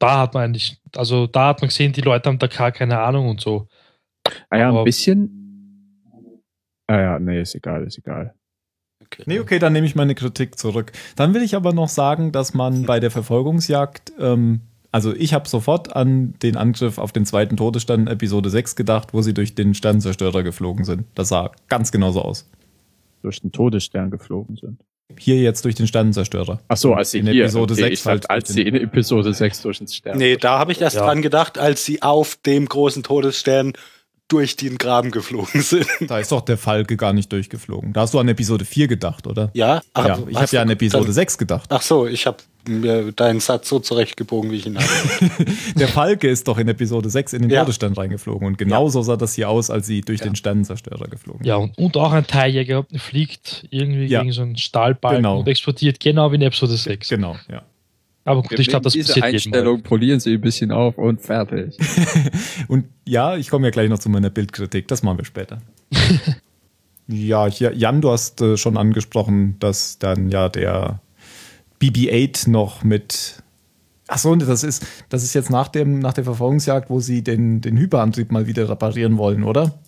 da hat man eigentlich, also da hat man gesehen, die Leute haben da gar keine Ahnung und so. Ah ja, Aber- ein bisschen. Ah ja, nee, ist egal, ist egal. Okay. Nee, okay, dann nehme ich meine Kritik zurück. Dann will ich aber noch sagen, dass man bei der Verfolgungsjagd, ähm, also ich habe sofort an den Angriff auf den zweiten Todesstern Episode 6 gedacht, wo sie durch den Sternzerstörer geflogen sind. Das sah ganz genauso aus. Durch den Todesstern geflogen sind. Hier jetzt durch den Sternzerstörer. Ach so, als sie In hier, Episode okay, 6 ich dachte, halt als durch sie den- in Episode 6 durch den Stern. Nee, da habe ich erst Ja. dran gedacht, als sie auf dem großen Todesstern durch den Graben geflogen sind. Da ist doch der Falke gar nicht durchgeflogen. Da hast du an Episode 4 gedacht, oder? Ja, Ach, ja, ich habe ja an Episode dann- 6 gedacht. Ach so, ich habe mir deinen Satz so zurechtgebogen, wie ich ihn hatte. Der Falke ist doch in Episode 6 in den Ja. Todesstern reingeflogen. Und genauso sah das hier aus, als sie durch den Sternenzerstörer geflogen sind. Ja, und, und auch ein Teiljäger fliegt irgendwie Ja. gegen so einen Stahlbalken Genau. und explodiert genau wie in Episode 6. Genau, ja. Aber gut, Wir ich glaube, das diese passiert jedem Mal. Einstellung, polieren sie ein bisschen auf und fertig. Und ja, ich komme ja gleich noch zu meiner Bildkritik. Das machen wir später. ja, hier, Jan, du hast äh, schon angesprochen, dass dann ja der BB-8 noch mit. Ach so, und das ist, das ist jetzt nach, dem, nach der Verfolgungsjagd, wo sie den, den Hyperantrieb mal wieder reparieren wollen, oder?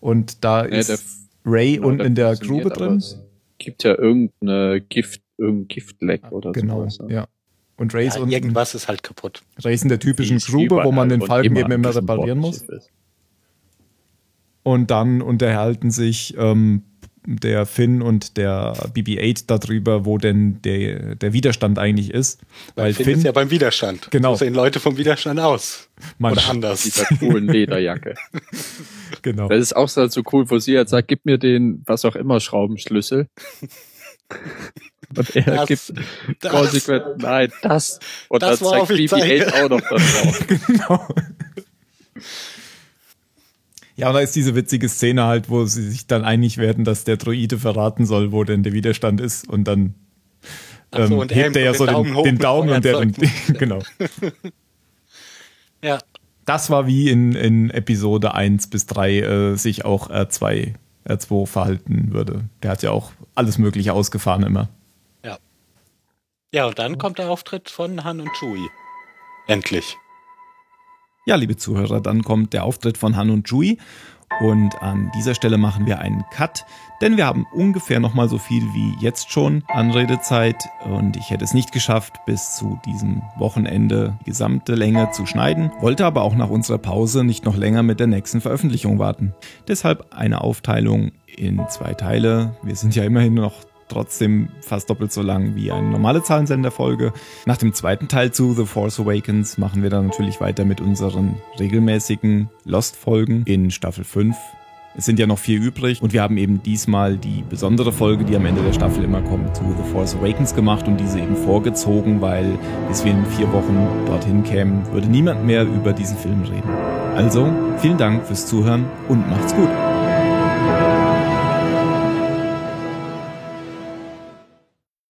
Und da Ja, ist der- Ray Genau, unten in der Grube drin. Es gibt ja irgendeine Gift, irgendein Giftleck oder Genau, sowas. ne? ja. Und Ray ist Ja, unten, irgendwas ist halt kaputt. Ray ist in der typischen Grube, wo man den und Falken eben immer reparieren muss. Und dann unterhalten sich ähm, der Finn und der BB-8 darüber, wo denn der, der Widerstand eigentlich ist. Weil Finn Finn, ist ja beim Widerstand. Genau. So sehen Leute vom Widerstand aus. man, Oder anders. Dieser coolen Lederjacke. genau. Das ist auch so so cool, wo sie jetzt sagt, gib mir den, was auch immer, Schraubenschlüssel. Und er Das- gibt das- konsequent, nein, das. Und Das, dann zeigt ich BB-8 zeige. auch noch da drauf. genau. Ja, und da ist diese witzige Szene halt, wo sie sich dann einig werden, dass der Droide verraten soll, wo denn der Widerstand ist. Und dann Ach so, ähm, und er hebt er ja den so den, den Daumen und der genau. Ja. Das war wie in, in Episode 1 bis 3 äh, sich auch R2, R2 verhalten würde. Der hat ja auch alles Mögliche ausgefahren immer. Ja, und dann kommt der Auftritt von Han und Chewie. Endlich. Ja, liebe Zuhörer, dann kommt der Auftritt von Han und Chewie. Und an dieser Stelle machen wir einen Cut, denn wir haben ungefähr nochmal so viel wie jetzt schon an Redezeit. Und ich hätte es nicht geschafft, bis zu diesem Wochenende die gesamte Länge zu schneiden, wollte aber auch nach unserer Pause nicht noch länger mit der nächsten Veröffentlichung warten. Deshalb eine Aufteilung in zwei Teile. Wir sind ja immerhin noch trotzdem fast doppelt so lang wie eine normale Zahlensenderfolge. Nach dem zweiten Teil zu The Force Awakens machen wir dann natürlich weiter mit unseren regelmäßigen Lost-Folgen in Staffel 5. Es sind ja noch vier übrig und wir haben eben diesmal die besondere Folge, die am Ende der Staffel immer kommt, zu The Force Awakens gemacht und diese eben vorgezogen, weil bis wir in vier Wochen dorthin kämen, würde niemand mehr über diesen Film reden. Also, vielen Dank fürs Zuhören und macht's gut.